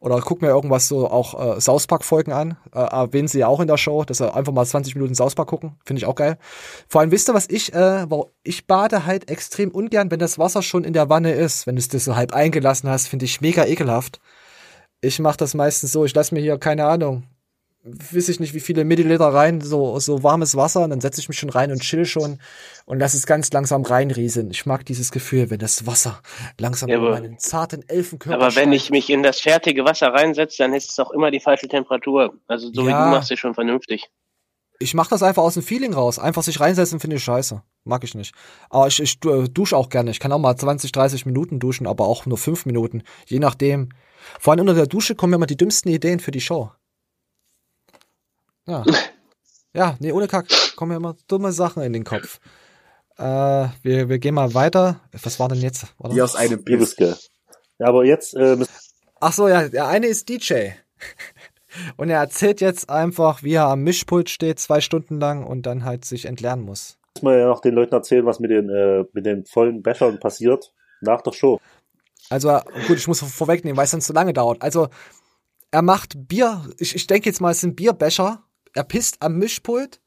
Oder guck mir irgendwas so auch äh, South Park-Folgen an. Äh, erwähnen sie ja auch in der Show, dass sie einfach mal 20 Minuten South Park gucken. Finde ich auch geil. Vor allem, wisst ihr, was ich, äh, ich bade halt extrem ungern, wenn das Wasser schon in der Wanne ist. Wenn du es dir so halb eingelassen hast, finde ich mega ekelhaft. Ich mache das meistens so, ich lasse mir hier, keine Ahnung, weiß ich nicht, wie viele Milliliter rein, so, so warmes Wasser, und dann setze ich mich schon rein und chill schon und lass es ganz langsam reinrieseln. Ich mag dieses Gefühl, wenn das Wasser langsam ja, über meinen zarten Elfenkörper Aber wenn ich mich in das fertige Wasser reinsetze, dann ist es auch immer die falsche Temperatur. Also so ja, wie du machst, ist schon vernünftig. Ich mach das einfach aus dem Feeling raus. Einfach sich reinsetzen finde ich scheiße. Mag ich nicht. Aber ich, ich dusche auch gerne. Ich kann auch mal 20, 30 Minuten duschen, aber auch nur 5 Minuten. Je nachdem. Vor allem unter der Dusche kommen mir immer die dümmsten Ideen für die Show. Ja. Ja, nee, ohne Kack. Kommen mir immer dumme Sachen in den Kopf. Äh, wir, wir gehen mal weiter. Was war denn jetzt? Wie aus einem Bibiske. Ja, aber jetzt. Äh, Ach so, ja, der eine ist DJ. und er erzählt jetzt einfach, wie er am Mischpult steht, zwei Stunden lang und dann halt sich entlernen muss. Muss man ja noch den Leuten erzählen, was mit den, äh, mit den vollen Bechern passiert nach der Show. Also, gut, ich muss vorwegnehmen, weil es sonst zu lange dauert. Also, er macht Bier, ich, ich denke jetzt mal, es sind Bierbecher er pisst am Mischpult,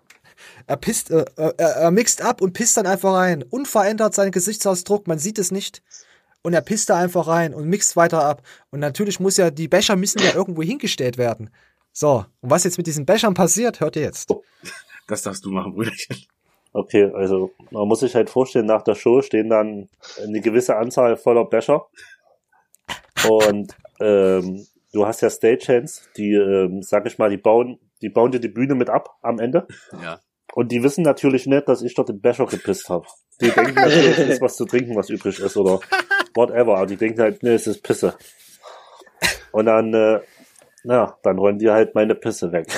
er pisst, äh, äh, er, er mixt ab und pisst dann einfach rein. Unverändert sein Gesichtsausdruck, man sieht es nicht. Und er pisst da einfach rein und mixt weiter ab. Und natürlich muss ja, die Becher müssen ja irgendwo hingestellt werden. So, und was jetzt mit diesen Bechern passiert, hört ihr jetzt. Das darfst du machen, Brüderchen. Okay, also man muss sich halt vorstellen, nach der Show stehen dann eine gewisse Anzahl voller Becher. Und ähm, du hast ja Stagehands, die, ähm, sag ich mal, die bauen die bauen dir die Bühne mit ab am Ende. Ja. Und die wissen natürlich nicht, dass ich dort den Becher gepisst habe. Die denken natürlich, es ist was zu trinken, was übrig ist oder whatever. Die denken halt, nee, es ist Pisse. Und dann, äh, na, dann räumen die halt meine Pisse weg.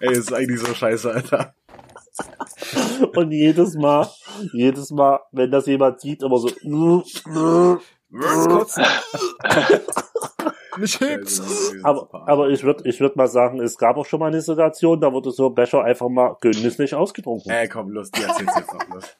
Ey, ist eigentlich so scheiße, Alter. Und jedes Mal, jedes Mal, wenn das jemand sieht, immer so. Mich hebt's. Aber, aber ich würde ich würd mal sagen, es gab auch schon mal eine Situation, da wurde so Becher einfach mal genüsslich ausgetrunken. Ey, komm, los, die erzählst jetzt noch, los.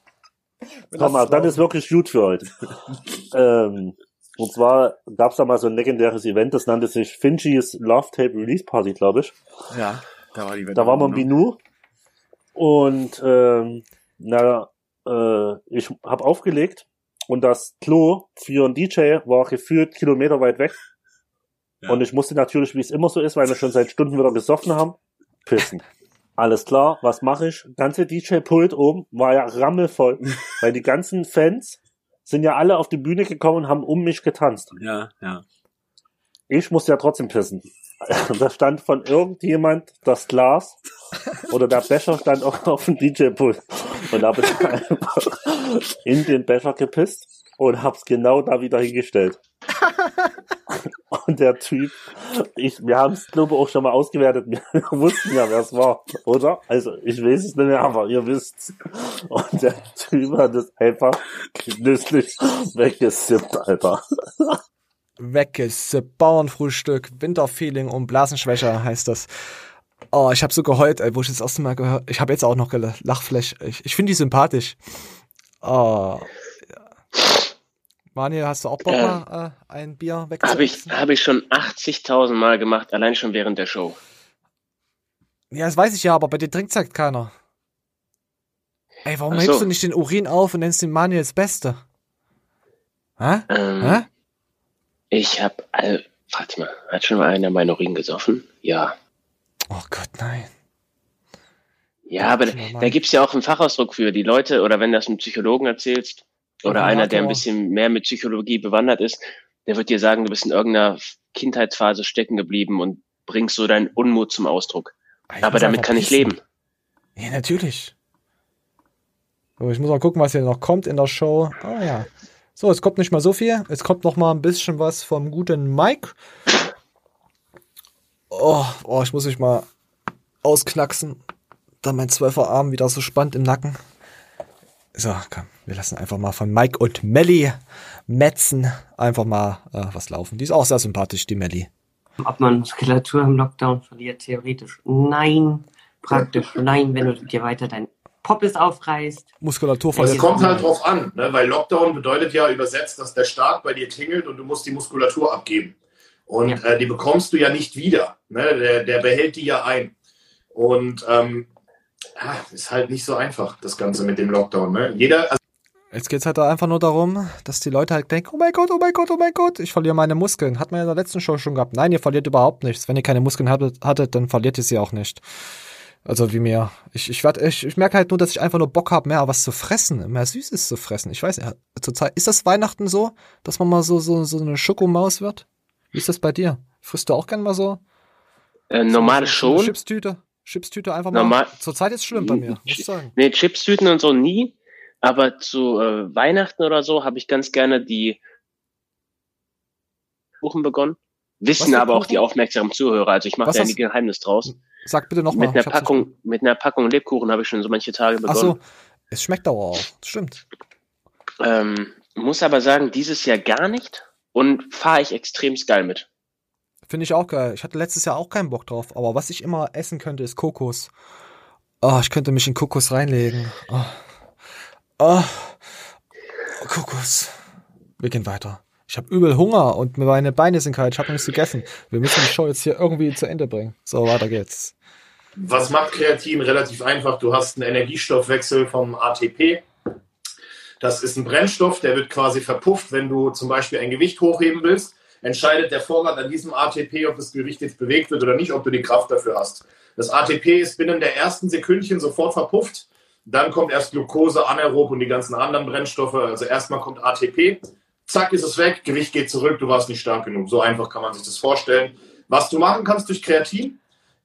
Komm mal, dann ist wirklich gut für heute. ähm, und zwar gab's da mal so ein legendäres Event, das nannte sich Finchys Love Tape Release Party, glaube ich. Ja, da war die Wette Da war man Binu. Und ähm, na, äh, ich habe aufgelegt und das Klo für einen DJ war gefühlt Kilometer weit weg. Und ich musste natürlich, wie es immer so ist, weil wir schon seit Stunden wieder gesoffen haben, pissen. Alles klar, was mache ich? Ganze DJ-Pult oben war ja rammelvoll, weil die ganzen Fans sind ja alle auf die Bühne gekommen und haben um mich getanzt. Ja, ja. Ich musste ja trotzdem pissen. Da stand von irgendjemand das Glas oder der Becher stand auch auf dem DJ-Pult. Und da habe ich einfach in den Becher gepisst und hab's genau da wieder hingestellt. Und der Typ, ich, wir haben es glaube ich auch schon mal ausgewertet, wir wussten ja, wer es war, oder? Also ich weiß es nicht mehr, aber ihr wisst's. Und der Typ hat es einfach genüsslich weggesippt, Alter. Weggesippt, Bauernfrühstück, Winterfeeling und Blasenschwäche heißt das. Oh, ich habe so geheult, ey, wo ich das erste Mal gehört. Ich habe jetzt auch noch Lachflash. Ich, ich finde die sympathisch. Oh. Manuel, hast du auch Bock, äh, mal äh, ein Bier wegzuessen? Habe ich, hab ich schon 80.000 Mal gemacht, allein schon während der Show. Ja, das weiß ich ja, aber bei dir trinkt halt keiner. Ey, warum so. hebst du nicht den Urin auf und nennst den Manuel das Beste? Hä? Ähm, Hä? Ich hab, all, warte mal, hat schon mal einer meinen Urin gesoffen? Ja. Oh Gott, nein. Ja, aber da, da gibt's ja auch einen Fachausdruck für die Leute, oder wenn du das einem Psychologen erzählst, oder einer, der ein bisschen mehr mit Psychologie bewandert ist, der wird dir sagen, du bist in irgendeiner Kindheitsphase stecken geblieben und bringst so deinen Unmut zum Ausdruck. Ich Aber damit kann pissen. ich leben. Ja, natürlich. So, ich muss mal gucken, was hier noch kommt in der Show. Oh ja. So, es kommt nicht mal so viel. Es kommt noch mal ein bisschen was vom guten Mike. Oh, oh ich muss mich mal ausknacksen. Da mein zwölfer Arm wieder so spannt im Nacken. So, komm, wir lassen einfach mal von Mike und Melly metzen einfach mal äh, was laufen. Die ist auch sehr sympathisch, die Melly. Ob man Muskulatur im Lockdown verliert, theoretisch nein. Praktisch nein, wenn du dir weiter dein Poppes aufreißt. Muskulatur verliert. Es kommt halt drauf an, ne? weil Lockdown bedeutet ja übersetzt, dass der Staat bei dir tingelt und du musst die Muskulatur abgeben. Und ja. äh, die bekommst du ja nicht wieder. Ne? Der, der behält die ja ein. Und ähm, ja, ist halt nicht so einfach, das Ganze mit dem Lockdown. Ne? Jeder. Also Jetzt geht's halt einfach nur darum, dass die Leute halt denken, oh mein Gott, oh mein Gott, oh mein Gott, ich verliere meine Muskeln. Hat man ja in der letzten Show schon gehabt. Nein, ihr verliert überhaupt nichts. Wenn ihr keine Muskeln hattet, dann verliert ihr sie auch nicht. Also wie mir. Ich, ich, werd, ich, ich merke halt nur, dass ich einfach nur Bock habe, mehr was zu fressen, mehr Süßes zu fressen. Ich weiß, ja, zurzeit ist das Weihnachten so, dass man mal so, so, so eine Schokomaus wird? Wie ist das bei dir? Frisst du auch gern mal so? Äh, normal schon. Chipstüte? Chipstüte einfach mal. Normal. Zurzeit ist schlimm bei mir, muss ich sagen. Nee, Chipstüten und so nie. Aber zu äh, Weihnachten oder so habe ich ganz gerne die Kuchen begonnen. Wissen aber auch die aufmerksamen Zuhörer. Also ich mache da ein Geheimnis draus. Sag bitte nochmal. Mit einer Packung, mit einer Packung Lebkuchen habe ich schon so manche Tage begonnen. Ach so, es schmeckt aber auch. Stimmt. Ähm, muss aber sagen, dieses Jahr gar nicht und fahre ich extremst geil mit. Finde ich auch geil. Ich hatte letztes Jahr auch keinen Bock drauf, aber was ich immer essen könnte, ist Kokos. Oh, ich könnte mich in Kokos reinlegen. Oh. Oh. Kokos. Wir gehen weiter. Ich habe übel Hunger und meine Beine sind kalt. Ich habe nichts gegessen. Wir müssen die Show jetzt hier irgendwie zu Ende bringen. So, weiter geht's. Was macht Kreatin? Relativ einfach. Du hast einen Energiestoffwechsel vom ATP. Das ist ein Brennstoff, der wird quasi verpufft, wenn du zum Beispiel ein Gewicht hochheben willst entscheidet der Vorrat an diesem ATP, ob das Gewicht jetzt bewegt wird oder nicht, ob du die Kraft dafür hast. Das ATP ist binnen der ersten Sekündchen sofort verpufft. Dann kommt erst Glucose, Anaerob und die ganzen anderen Brennstoffe. Also erstmal kommt ATP. Zack, ist es weg. Gewicht geht zurück. Du warst nicht stark genug. So einfach kann man sich das vorstellen. Was du machen kannst durch Kreatin,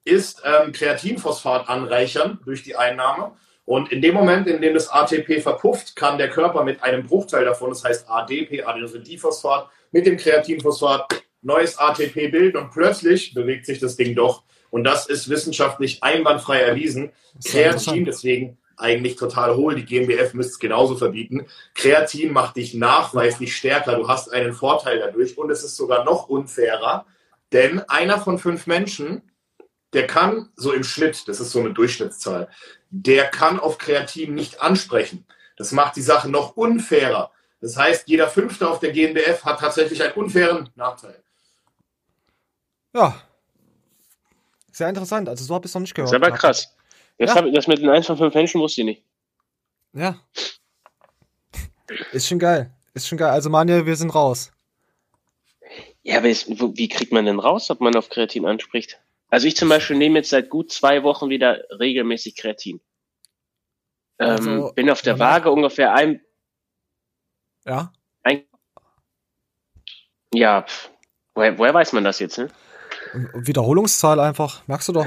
ist ähm, Kreatinphosphat anreichern durch die Einnahme. Und in dem Moment, in dem das ATP verpufft, kann der Körper mit einem Bruchteil davon, das heißt ADP, Adenosindiphosphat, mit dem Kreatinphosphat neues ATP bilden und plötzlich bewegt sich das Ding doch. Und das ist wissenschaftlich einwandfrei erwiesen. Kreatin, deswegen eigentlich total hohl. Die GmbF müsste es genauso verbieten. Kreatin macht dich nachweislich stärker. Du hast einen Vorteil dadurch. Und es ist sogar noch unfairer, denn einer von fünf Menschen, der kann so im Schnitt, das ist so eine Durchschnittszahl, der kann auf Kreatin nicht ansprechen. Das macht die Sache noch unfairer. Das heißt, jeder Fünfte auf der GmbF hat tatsächlich einen unfairen Nachteil. Ja. Sehr interessant. Also so habe ich es noch nicht gehört. Das ist aber krass. Das, ja. ich, das mit den 1 von 5 Menschen wusste ich nicht. Ja. Ist schon geil. Ist schon geil. Also Manuel, wir sind raus. Ja, aber ist, wie kriegt man denn raus, ob man auf Kreatin anspricht? Also ich zum Beispiel nehme jetzt seit gut zwei Wochen wieder regelmäßig Kreatin. Ähm, also, bin auf der Waage ungefähr ein, ja. Ein ja, woher, woher weiß man das jetzt, ne? Wiederholungszahl einfach, merkst du doch.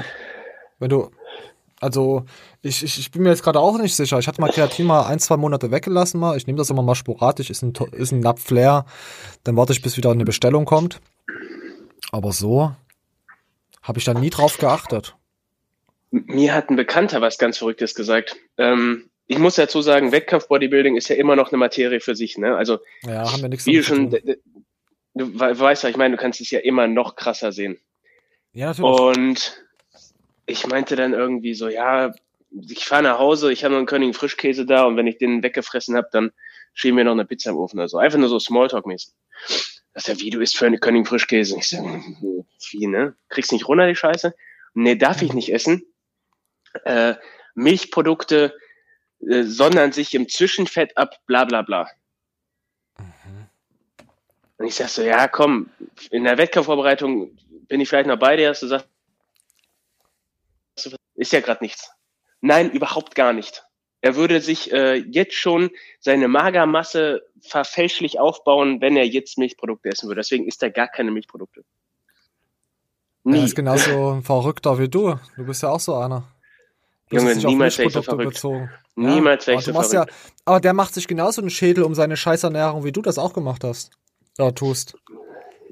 Wenn du. Also, ich, ich, ich bin mir jetzt gerade auch nicht sicher. Ich hatte mal Kreatin mal ein, zwei Monate weggelassen mal. Ich nehme das immer mal sporadisch, ist ein, ist ein Napf leer. Dann warte ich, bis wieder eine Bestellung kommt. Aber so habe ich da nie drauf geachtet. Mir hat ein Bekannter was ganz Verrücktes gesagt. Ähm, ich muss dazu sagen, Wettkampf-Bodybuilding ist ja immer noch eine Materie für sich. Ne? Also, ja, haben wir nichts wie du schon, du weißt, was ich meine, du kannst es ja immer noch krasser sehen. Ja, natürlich. Und ich meinte dann irgendwie so, ja, ich fahre nach Hause, ich habe noch einen König Frischkäse da und wenn ich den weggefressen habe, dann schieben wir noch eine Pizza im Ofen oder so. Einfach nur so Smalltalk-mäßig. Das ist ja, wie du isst für einen König Frischkäse. Ich sage, wie, ne? Kriegst nicht runter die Scheiße? Nee, darf ich nicht essen. Äh, Milchprodukte äh, sondern sich im Zwischenfett ab, bla bla bla. Und ich sag so, ja, komm, in der Wettkampfvorbereitung bin ich vielleicht noch bei dir, dass du sagst, ist ja gerade nichts. Nein, überhaupt gar nicht. Er würde sich äh, jetzt schon seine Magermasse verfälschlich aufbauen, wenn er jetzt Milchprodukte essen würde. Deswegen isst er gar keine Milchprodukte. Nie. Er ist genauso ein Verrückter wie du. Du bist ja auch so einer. Du Junge, niemals wäre ich so verrückt. Bezogen. Niemals wäre aber ich so verrückt. Ja, aber der macht sich genauso einen Schädel um seine Scheißernährung, wie du das auch gemacht hast. Oder tust.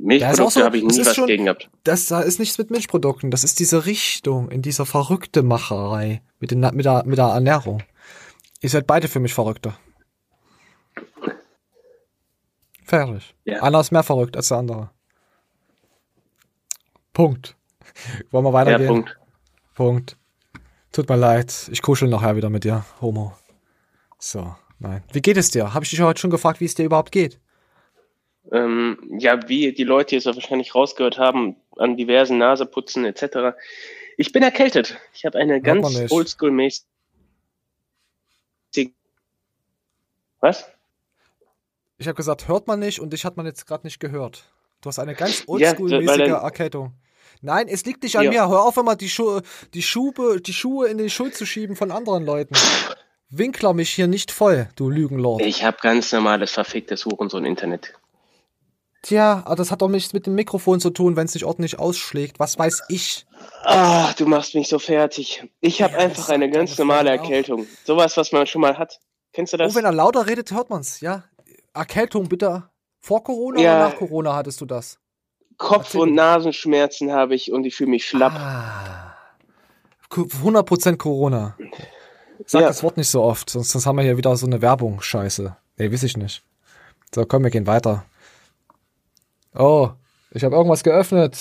Milchprodukte so- habe ich das nie ist was schon- gegen gehabt. Das da ist nichts mit Milchprodukten. Das ist diese Richtung, in dieser verrückte Macherei mit, den, mit, der, mit der Ernährung. Ihr seid beide für mich Verrückte. Fertig. Ja. Einer ist mehr verrückt als der andere. Punkt. Wollen wir weitergehen? Ja, Punkt. Punkt. Tut mir leid. Ich kuschel nachher wieder mit dir, Homo. So, nein. Wie geht es dir? Habe ich dich heute schon gefragt, wie es dir überhaupt geht? Ähm, ja, wie die Leute ja wahrscheinlich rausgehört haben, an diversen Naseputzen etc. Ich bin erkältet. Ich habe eine man ganz oldschool-mäßige. Was? Ich habe gesagt, hört man nicht und dich hat man jetzt gerade nicht gehört. Du hast eine ganz Ja, oldschool-mäßige dann- Erkältung. Nein, es liegt nicht an Ja. mir. Hör auf immer die, Schu die, Schube, die Schuhe in die Schuld zu schieben von anderen Leuten. Winkler mich hier nicht voll, du Lügenlord. Ich habe ganz normales verficktes Hurensohn-Internet. Tja, aber das hat doch nichts mit dem Mikrofon zu tun, wenn es nicht ordentlich ausschlägt. Was weiß ich? Ah, du machst mich so fertig. Ich habe einfach eine ganz normale Erkältung. Sowas, was man schon mal hat. Kennst du das? Oh, wenn er lauter redet, hört man's, ja. Erkältung bitte. Vor Corona Ja. oder nach Corona hattest du das? Kopf- und Nasenschmerzen habe ich und ich fühle mich schlapp. Ah. 100% Corona. Sag Ja. das Wort nicht so oft, sonst, sonst haben wir hier wieder so eine Werbung. Scheiße. Nee, weiß ich nicht. So, komm, wir gehen weiter. Oh, ich habe irgendwas geöffnet.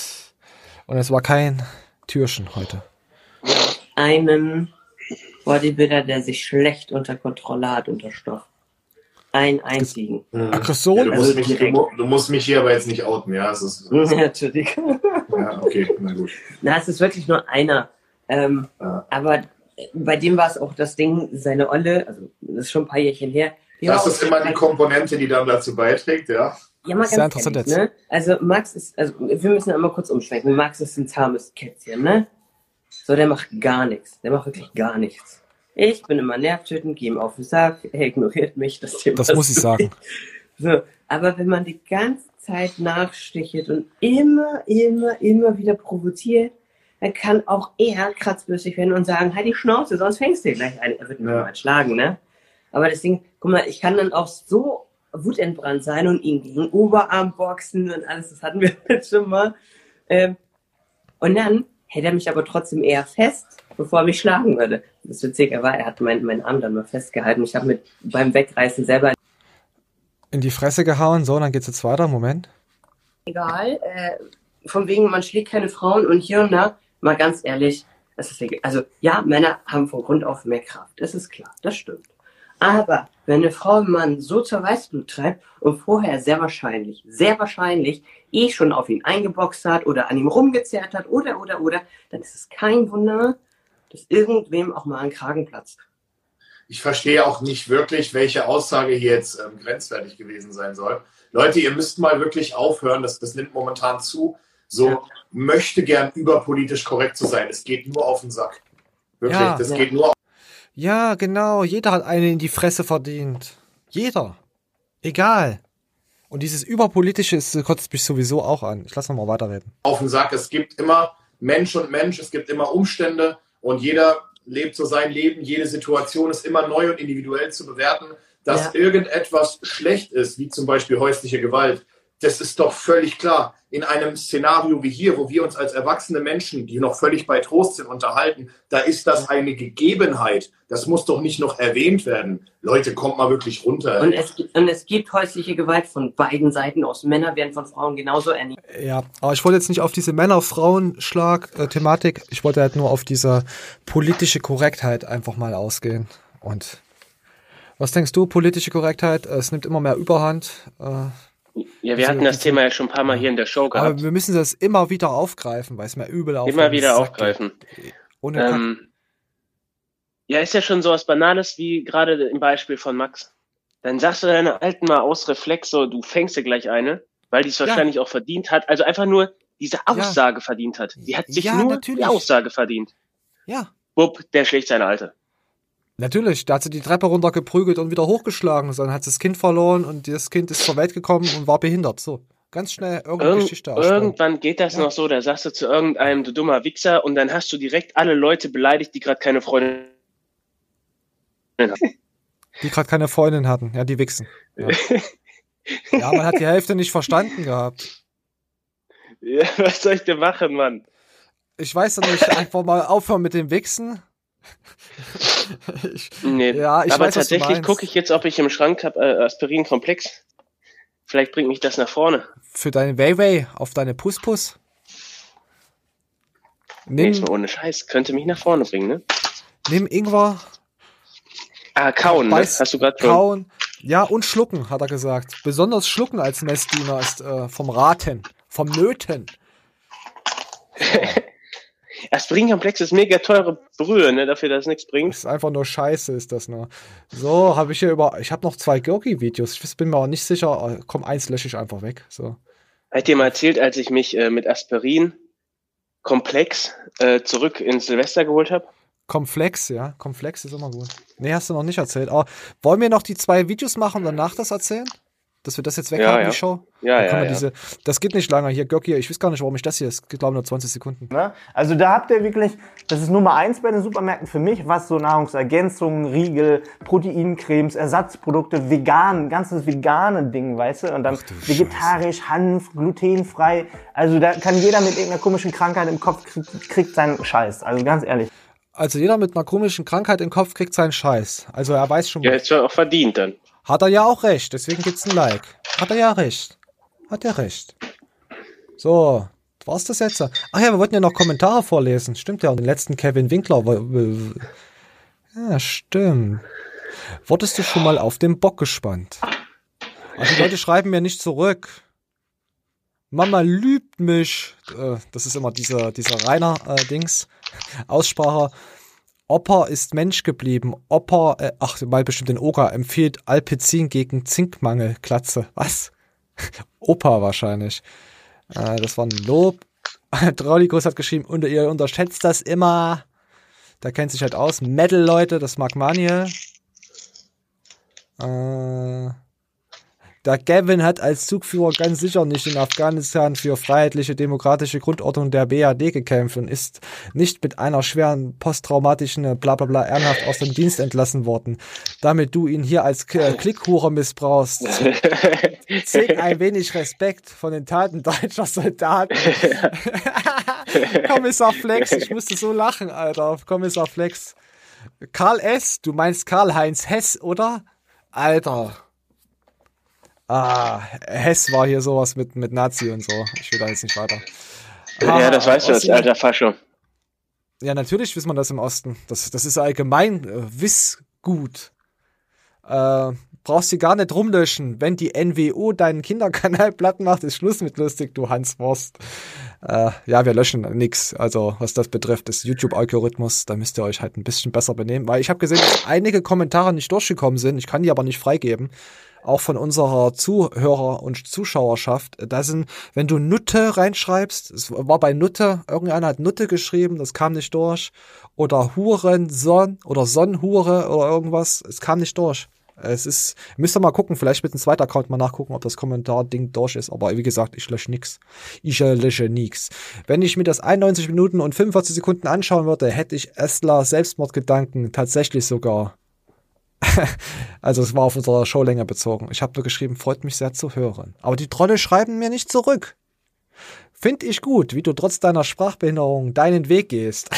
Und es war kein Türchen heute. einen Bodybuilder, der sich schlecht unter Kontrolle hat unter Stoff. Einen einzigen. Aggression? Ja, du, musst Also mich, du, direkt. mu- du musst mich hier aber jetzt nicht outen, ja? Es ist, Ja, Entschuldigung. ja, okay, na gut. Na, es ist wirklich nur einer. Ähm, Aber bei dem war es auch das Ding, seine Olle, also das ist schon ein paar Jährchen her. Das ist immer die Komponente, die dann dazu beiträgt, ja? Ja, mal Sehr ganz interessant ehrlich, jetzt. ne? Also Max ist, also wir müssen einmal kurz umschwenken. Max ist ein zahmes Kätzchen, ne? So, der macht gar nichts. Der macht wirklich gar nichts. Ich bin immer nervtötend, gehe ihm auf den Sack, er ignoriert mich, das Thema. Das muss ich sagen. So, aber wenn man die ganze Zeit nachstichelt und immer, immer, immer wieder provoziert, dann kann auch er kratzbürstig werden und sagen, halt die Schnauze, sonst fängst du dir gleich ein. Er wird mich mal schlagen, ne? Aber deswegen, guck mal, ich kann dann auch so wutentbrannt sein und ihn gegen Oberarm boxen und alles, das hatten wir jetzt schon mal. Ähm, und dann hält er mich aber trotzdem eher fest, bevor er mich schlagen würde. Das Witzige war, er hat meinen meinen Arm dann mal festgehalten. Ich habe mit beim Wegreißen selber In die Fresse gehauen, so, dann geht's jetzt weiter. Moment. egal. Äh, von wegen, man schlägt keine Frauen und hier und da. Mal ganz ehrlich, das ist. Also ja, Männer haben von Grund auf mehr Kraft. Das ist klar, das stimmt. Aber wenn eine Frau einen Mann so zur Weißblut treibt und vorher sehr wahrscheinlich, sehr wahrscheinlich eh schon auf ihn eingeboxt hat oder an ihm rumgezerrt hat oder, oder, oder, dann ist es kein Wunder, dass irgendwem auch mal ein Kragen platzt. Ich verstehe auch nicht wirklich, welche Aussage hier jetzt ähm, grenzwertig gewesen sein soll. Leute, ihr müsst mal wirklich aufhören, das, das nimmt momentan zu, so möchte gern überpolitisch korrekt zu sein. Es geht nur auf den Sack. Wirklich, Ja. das Ja. geht nur auf Ja, genau. Jeder hat eine in die Fresse verdient. Jeder. Egal. Und dieses Überpolitische ist, kotzt mich sowieso auch an. Ich lass noch mal weiterreden. auf den Sack. Es gibt immer Mensch und Mensch, es gibt immer Umstände und jeder lebt so sein Leben, jede Situation ist immer neu und individuell zu bewerten, dass Ja. irgendetwas schlecht ist, wie zum Beispiel häusliche Gewalt. Das ist doch völlig klar. In einem Szenario wie hier, wo wir uns als erwachsene Menschen, die noch völlig bei Trost sind, unterhalten, da ist das eine Gegebenheit. Das muss doch nicht noch erwähnt werden. Leute, kommt mal wirklich runter. Und es, gibt- und es gibt häusliche Gewalt von beiden Seiten aus. Männer werden von Frauen genauso ernährt. Ja, aber ich wollte jetzt nicht auf diese Männer-Frauen-Schlag-Thematik, ich wollte halt nur auf diese politische Korrektheit einfach mal ausgehen. Und was denkst du, politische Korrektheit? Es nimmt immer mehr Überhand. Äh, Ja, wir hatten das Thema ja schon ein paar Mal hier in der Show gehabt. aber wir müssen das immer wieder aufgreifen, weil es mir übel auf Immer wieder aufgreifen. geht. Ohne. Ähm, ja, ist ja schon so was Banales wie gerade im Beispiel von Max. Dann sagst du deiner Alten mal aus Reflex so, du fängst dir gleich eine, weil die es Ja. wahrscheinlich auch verdient hat. Also einfach nur diese Aussage verdient hat. Die hat sich Ja, nur natürlich. die Aussage verdient. Ja. Bupp, der schlägt seine Alte. Natürlich, da hat sie die Treppe runtergeprügelt und wieder hochgeschlagen. Dann hat sie das Kind verloren und das Kind ist zur Welt gekommen und war behindert. So, ganz schnell irgendeine Irgend, Geschichte ausspannen. irgendwann geht das noch so, da sagst du zu irgendeinem, du dummer Wichser, und dann hast du direkt alle Leute beleidigt, die gerade keine Freundin haben. Die gerade keine Freundin hatten. Ja, die wichsen. Ja. ja, man hat die Hälfte nicht verstanden gehabt. Ja, was soll ich denn machen, Mann? Ich weiß doch nicht, einfach mal aufhören mit dem Wichsen. ich, Nee, ja, ich aber weiß, tatsächlich gucke ich jetzt, ob ich im Schrank habe äh, Aspirin-Komplex. Vielleicht bringt mich das nach vorne. Für deine Way-Way auf deine Puss-Puss. Nee, Nimm, mal ohne Scheiß. Könnte mich nach vorne bringen, ne? nimm Ingwer, Ah, kauen, ne? Beiß- Hast du gerade schon. kauen. Ja, und schlucken, hat er gesagt. Besonders schlucken als Messdiener ist äh, vom Raten, vom Nöten. Aspirin-Komplex ist mega teure Brühe, ne? Dafür, dass es nichts bringt. ist einfach nur Scheiße, ist das nur. So, habe ich hier über. Ich habe noch zwei Gurki-Videos. Ich bin mir aber nicht sicher. Äh, Komm, eins lösche ich einfach weg. So. Hat dir mal erzählt, als ich mich äh, mit Aspirin-Komplex äh, zurück ins Silvester geholt habe? Komplex, ja. Komplex ist immer gut. Nee, hast du noch nicht erzählt. Aber wollen wir noch die zwei Videos machen und danach das erzählen? Dass wir das jetzt weg Ja, haben, ja. die Show? Ja, ja, ja. Diese, das geht nicht lange. Hier, Görki, ich weiß gar nicht, warum ich das hier. Es geht, glaube ich, nur 20 Sekunden. Ne? Also da habt ihr wirklich, das ist Nummer eins bei den Supermärkten für mich, was so Nahrungsergänzungen, Riegel, Proteincremes, Ersatzprodukte, vegan, ganzes vegane Ding, weißt du? Und dann vegetarisch, Hanf, glutenfrei. Also da kann jeder mit irgendeiner komischen Krankheit im Kopf kriegt, kriegt seinen Scheiß. Also ganz ehrlich. Also jeder mit einer komischen Krankheit im Kopf kriegt seinen Scheiß. Also er weiß schon Ja, ist ja auch verdient dann. Hat er ja auch recht, deswegen gibt's ein Like. Hat er ja recht. Hat er recht. So, war's das jetzt? Ach ja, wir wollten ja noch Kommentare vorlesen. Stimmt ja, und den letzten Kevin Winkler. Ja, stimmt. Wurdest du schon mal auf den Bock gespannt? Also die Leute schreiben mir nicht zurück. Mama liebt mich. Äh, Das ist immer dieser, dieser Rainer äh, Dings. Aussprache. Opa ist Mensch geblieben. Opa, äh, ach, mal bestimmt den Oga, empfiehlt Alpezin gegen Zinkmangel. Klatze. Was? Opa wahrscheinlich. Äh, das war ein Lob. Traulikus hat geschrieben, und ihr unterschätzt das immer. Da kennt sich halt aus. Metal, Leute, das mag Manuel. Äh, der Gavin hat als Zugführer ganz sicher nicht in Afghanistan für freiheitliche demokratische Grundordnung der BAD gekämpft und ist nicht mit einer schweren posttraumatischen Blablabla ehrenhaft aus dem Dienst entlassen worden. Damit du ihn hier als K- äh, Klickhure missbrauchst. Zeig ein wenig Respekt von den Taten deutscher Soldaten. Kommissar Flex, ich musste so lachen, Alter. Kommissar Flex. Karl S., du meinst Karl-Heinz Hess, oder? Alter. Ah, Hess war hier sowas mit, mit Nazi und so. Ich will da jetzt nicht weiter. ja, das weißt du Ossi- alter Fascho. Ja, natürlich weiß man das im Osten. Das, das ist allgemein äh, Wissgut. Äh, brauchst du gar nicht rumlöschen. Wenn die NWO deinen Kinderkanal platt macht, ist Schluss mit lustig, du Hanswurst. Äh, ja, wir löschen nix. Also, was das betrifft, ist YouTube-Algorithmus. Da müsst ihr euch halt ein bisschen besser benehmen. Weil ich habe gesehen, dass einige Kommentare nicht durchgekommen sind. Ich kann die aber nicht freigeben. Auch von unserer Zuhörer- und Zuschauerschaft. Da sind, wenn du Nutte reinschreibst, es war bei Nutte, irgendeiner hat Nutte geschrieben, das kam nicht durch. Oder Hurenson oder Sonnenhure oder irgendwas, es kam nicht durch. Es ist, müsst ihr mal gucken, vielleicht mit dem zweiten Account mal nachgucken, ob das Kommentar-Ding durch ist. Aber wie gesagt, ich lösche nix. Ich äh, lösche nix. Wenn ich mir das 91 Minuten und 45 Sekunden anschauen würde, hätte ich Estler Selbstmordgedanken tatsächlich sogar. also es war auf unsere Showlänge bezogen. Ich habe nur geschrieben, freut mich sehr zu hören. Aber die Trolle schreiben mir nicht zurück. Find ich gut, wie du trotz deiner Sprachbehinderung deinen Weg gehst.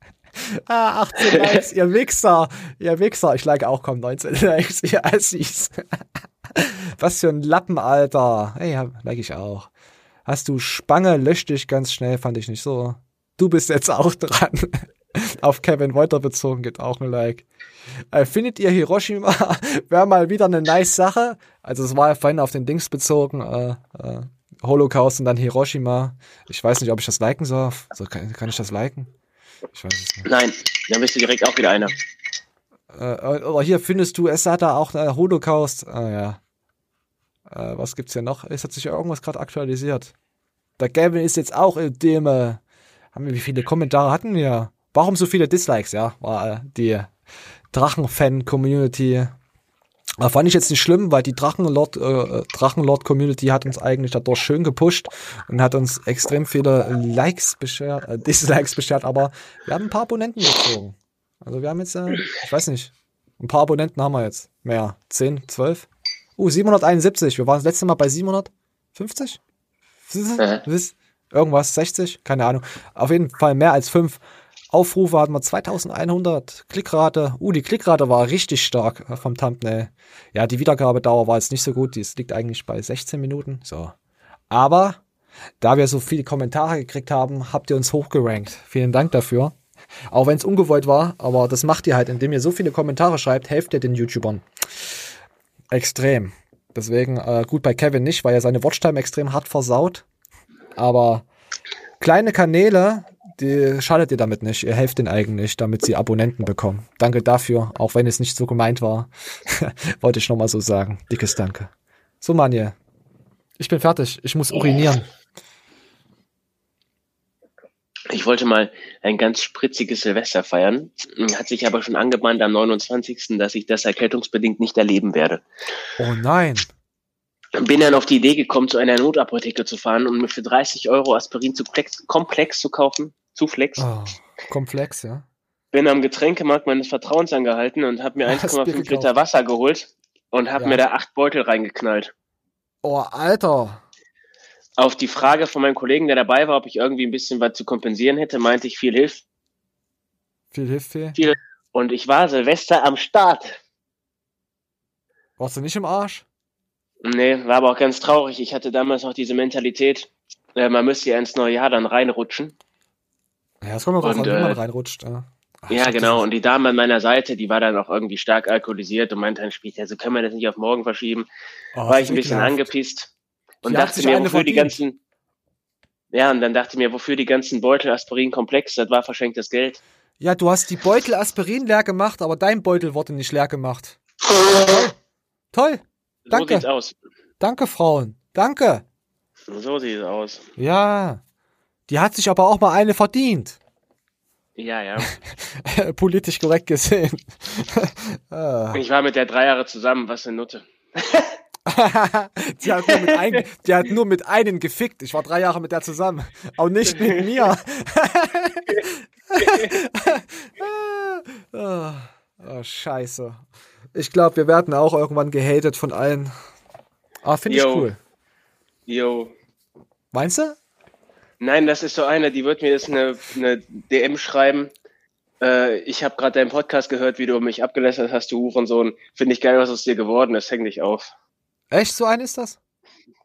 ah, 18 Likes, ihr Wichser, ihr Wichser. Ich like auch kaum 19 Likes, ihr Assis. Was für ein Lappen, Alter. Ja, like ich auch. Hast du Spange, lösch dich ganz schnell, fand ich nicht so. Du bist jetzt auch dran. Auf Kevin Wolter bezogen geht auch ein Like. Äh, findet ihr Hiroshima wäre mal wieder eine nice Sache? Also es war ja vorhin auf den Dings bezogen, äh, äh, Holocaust und dann Hiroshima. Ich weiß nicht, ob ich das liken soll. So, kann, kann ich das liken? Ich weiß es nicht. Nein, dann bist du direkt auch wieder einer. Äh, oder hier findest du, es hat da auch äh, Holocaust. Ah ja. Äh, was gibt's hier noch? Es hat sich ja irgendwas gerade aktualisiert. Der Gavin ist jetzt auch im Deme. Haben wir, wie viele Kommentare hatten wir? Warum so viele Dislikes? Ja, war äh, die Drachenfan-Community. Aber fand ich jetzt nicht schlimm, weil die Drachenlord, äh, Drachenlord-Community hat uns eigentlich dadurch schön gepusht und hat uns extrem viele Likes beschert, äh, Dislikes beschert, aber wir haben ein paar Abonnenten gezogen. Also wir haben jetzt, äh, ich weiß nicht, ein paar Abonnenten haben wir jetzt. Mehr. 10, 12? Uh, 771. Wir waren das letzte Mal bei 750? Irgendwas, 60? Keine Ahnung. Auf jeden Fall mehr als 5. Aufrufe hatten wir 2100. Klickrate. Uh, die Klickrate war richtig stark vom Thumbnail. Ja, die Wiedergabedauer war jetzt nicht so gut. Die liegt eigentlich bei 16 Minuten. So. Aber da wir so viele Kommentare gekriegt haben, habt ihr uns hochgerankt. Vielen Dank dafür. Auch wenn es ungewollt war, aber das macht ihr halt, indem ihr so viele Kommentare schreibt, helft ihr den YouTubern. Extrem. Deswegen äh, gut bei Kevin nicht, weil er seine Watchtime extrem hart versaut. Aber kleine Kanäle, die schadet ihr damit nicht. Ihr helft den eigentlich, damit sie Abonnenten bekommen. Danke dafür, auch wenn es nicht so gemeint war. Wollte ich nochmal so sagen. Dickes Danke. So, Manje. Ich bin fertig. Ich muss urinieren. Ich wollte mal ein ganz spritziges Silvester feiern, hat sich aber schon angebahnt am 29., dass ich das erkältungsbedingt nicht erleben werde. Oh nein. Bin dann auf die Idee gekommen, zu einer Notapotheke zu fahren und mir für 30 Euro Aspirin zu Komplex zu kaufen. Zuflex. Oh, komplex, ja. Bin am Getränkemarkt meines Vertrauens angehalten und habe mir 1,5 Liter Wasser geholt und habe ja. mir da acht Beutel reingeknallt. Oh, Alter. Auf die Frage von meinem Kollegen, der dabei war, ob ich irgendwie ein bisschen was zu kompensieren hätte, meinte ich, viel hilft. Viel hilft viel. viel. Und ich war Silvester am Start. Warst du nicht im Arsch? Nee, war aber auch ganz traurig. Ich hatte damals noch diese Mentalität, äh, man müsste ja ins neue Jahr dann reinrutschen. Ja, es kommt auch drauf an, wie man reinrutscht. Ja, Ach, ja genau. Und die Dame an meiner Seite, die war dann auch irgendwie stark alkoholisiert und meinte dann später, also können wir das nicht auf morgen verschieben. Oh, war ich ein bisschen ekelhaft. angepisst und die dachte mir, wofür die ganzen, ja, und dann dachte ich mir, wofür die ganzen Beutel Aspirin komplex, das war verschenktes Geld. Ja, du hast die Beutel Aspirin leer gemacht, aber dein Beutel wurde nicht leer gemacht. Toll. Toll. Danke. So sieht's aus. Danke, Frauen. Danke. So sieht es aus. Ja. Die hat sich aber auch mal eine verdient. Ja, ja. Politisch korrekt gesehen. Ah. ich war mit der drei Jahre zusammen, was eine Nutte. die, hat nur mit ein, die hat nur mit einem gefickt. Ich war drei Jahre mit der zusammen. Auch nicht mit mir. oh, oh, scheiße. Ich glaube, wir werden auch irgendwann gehatet von allen. Ah, finde ich cool. Jo. Meinst du? Nein, das ist so eine, die wird mir jetzt eine, eine DM schreiben. Äh, ich habe gerade deinen Podcast gehört, wie du mich abgelästert hast, du Hurensohn. Finde ich geil, was aus dir geworden ist. Häng dich auf. Echt, so ein ist das?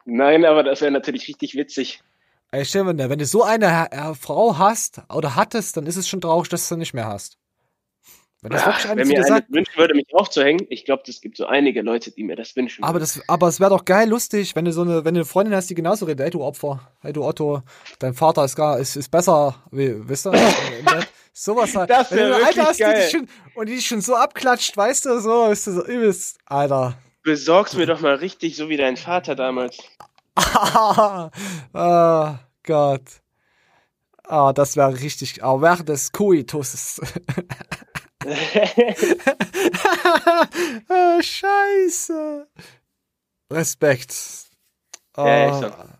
Nein, aber das wäre natürlich richtig witzig. Ey, stell dir, wenn du so eine Frau hast oder hattest, dann ist es schon traurig, dass du nicht mehr hast. Wenn, das Ach, wenn mir gesagt, eine wünschen würde, mich aufzuhängen, ich glaube, es gibt so einige Leute, die mir das wünschen. Aber, das, aber es wäre doch geil lustig, wenn du so eine, wenn du eine Freundin hast, die genauso redet, hey du Opfer, hey du Otto, dein Vater ist gar, ist, ist besser, wie, wisst ihr? Sowas halt. Das wäre wirklich Alter hast, geil. Die schon, und die dich schon so abklatscht, weißt du, so, ist du so übelst, Alter. Besorg's mir doch mal richtig, so wie dein Vater damals. oh Gott. Ah, das wäre richtig, aber oh, während des Koitus. ah, scheiße. Respekt. Ja, ja, Ah.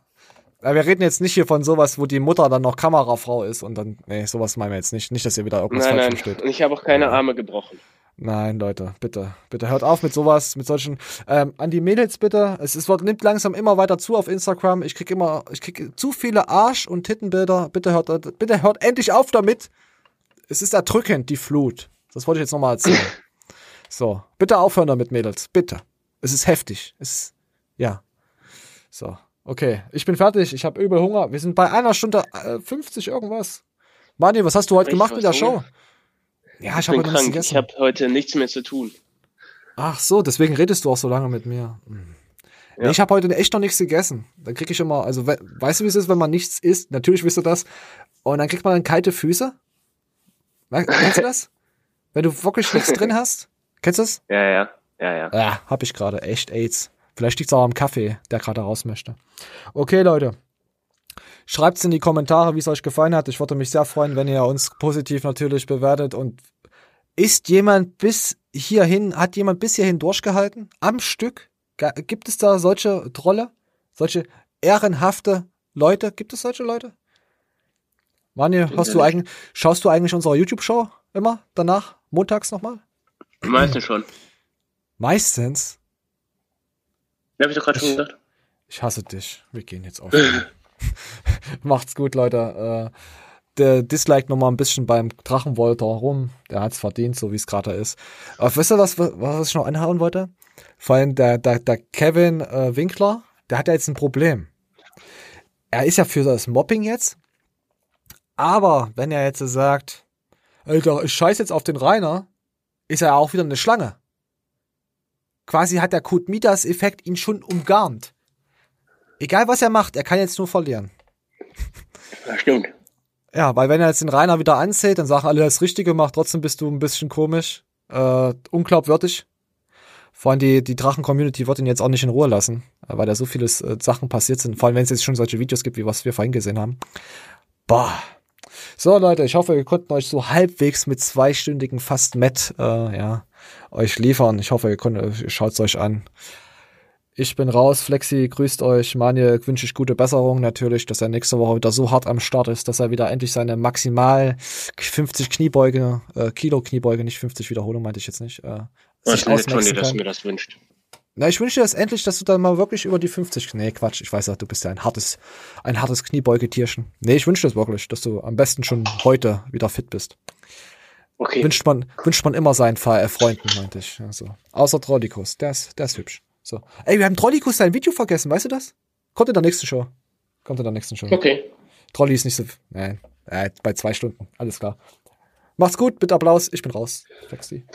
Ja, wir reden jetzt nicht hier von sowas, wo die Mutter dann noch Kamerafrau ist und dann, nee, sowas meinen wir jetzt nicht. Nicht, dass ihr wieder irgendwas Nein, falsch nein. versteht. Und ich habe auch keine Arme gebrochen. Nein, Leute, bitte, bitte hört auf mit sowas, mit solchen. Ähm, an die Mädels bitte. Es, es wird, nimmt langsam immer weiter zu auf Instagram. Ich krieg immer, ich krieg zu viele Arsch- und Tittenbilder. Bitte hört, bitte hört endlich auf damit. Es ist erdrückend, die Flut. Das wollte ich jetzt nochmal erzählen. so, bitte aufhören damit, Mädels, bitte. Es ist heftig. Es ist, ja. So, okay, ich bin fertig. Ich habe übel Hunger. Wir sind bei einer Stunde äh, 50 irgendwas. Mani, was hast du heute Ich gemacht was mit der Hunger? Show? Ja, ich ich habe bin heute nichts krank. gegessen. Ich habe heute nichts mehr zu tun. Ach so, deswegen redest du auch so lange mit mir. Hm. Nee, ich habe heute echt noch nichts gegessen. Dann krieg ich immer, also we weißt du, wie es ist, wenn man nichts isst? Natürlich wisst du das. Und dann kriegt man dann kalte Füße. Kennst du das? Wenn du wirklich nichts drin hast? Kennst du das? Ja, ja, ja, ja. Ja, hab ich gerade. Echt AIDS. Vielleicht liegt's auch am Kaffee, der gerade raus möchte. Okay, Leute. Schreibt's in die Kommentare, wie es euch gefallen hat. Ich würde mich sehr freuen, wenn ihr uns positiv natürlich bewertet. Und ist jemand bis hierhin, hat jemand bis hierhin durchgehalten? Am Stück? Gibt es da solche Trolle? Solche ehrenhafte Leute? Gibt es solche Leute? Manje, hast du eigentlich, schaust du eigentlich unsere YouTube-Show immer danach? Montags nochmal? Meistens schon. Meistens? Ja, hab ich doch gerade schon gesagt. Ich hasse dich. Wir gehen jetzt auf. Macht's gut, Leute. Äh, der Dislike noch mal ein bisschen beim Drachenwolter rum. Der hat's verdient, so wie es gerade ist. Aber wisst ihr, was, was ich noch anhauen wollte? Vor allem der, der, der Kevin äh, Winkler, der hat ja jetzt ein Problem. Er ist ja für das Mobbing jetzt. Aber wenn er jetzt sagt, Alter, ich scheiß jetzt auf den Rainer, ist er auch wieder eine Schlange. Quasi hat der Kut Midas-Effekt ihn schon umgarnt. Egal was er macht, er kann jetzt nur verlieren. Ja, stimmt. Ja, weil wenn er jetzt den Rainer wieder anzählt, dann sagen alle das Richtige gemacht, trotzdem bist du ein bisschen komisch, äh, unglaubwürdig. Vor allem die, die Drachen-Community wird ihn jetzt auch nicht in Ruhe lassen, äh, weil da so viele äh, Sachen passiert sind. Vor allem, wenn es jetzt schon solche Videos gibt, wie was wir vorhin gesehen haben. Boah. So, Leute, ich hoffe, wir konnten euch so halbwegs mit zweistündigen fast Met, äh, ja, euch liefern. Ich hoffe, ihr könnt, schaut's euch an. Ich bin raus, Flexi grüßt euch. Manje wünsche ich gute Besserung natürlich, dass er nächste Woche wieder so hart am Start ist, dass er wieder endlich seine maximal 50 Kniebeuge, äh, Kilo Kniebeuge, nicht 50 Wiederholungen, meinte ich jetzt nicht, äh, sich von dir, ausmaxen dass mir das wünscht. Na, ich wünsche dir das endlich, dass du dann mal wirklich über die 50. Nee, Quatsch, ich weiß ja, du bist ja ein hartes, ein hartes Kniebeugetierchen. Nee, ich wünsche das wirklich, dass du am besten schon heute wieder fit bist. Okay. Wünscht man, wünscht man immer seinen äh, Freunden, meinte ich. Also, außer Trollikus, der ist, der ist hübsch. So. Ey, wir haben Trollikus sein Video vergessen, weißt du das? Kommt in der nächsten Show. Kommt in der nächsten Show. Okay. Trolli ist nicht so, nein, äh, bei zwei Stunden, alles klar. Macht's gut, bitte Applaus, ich bin raus. Flexi.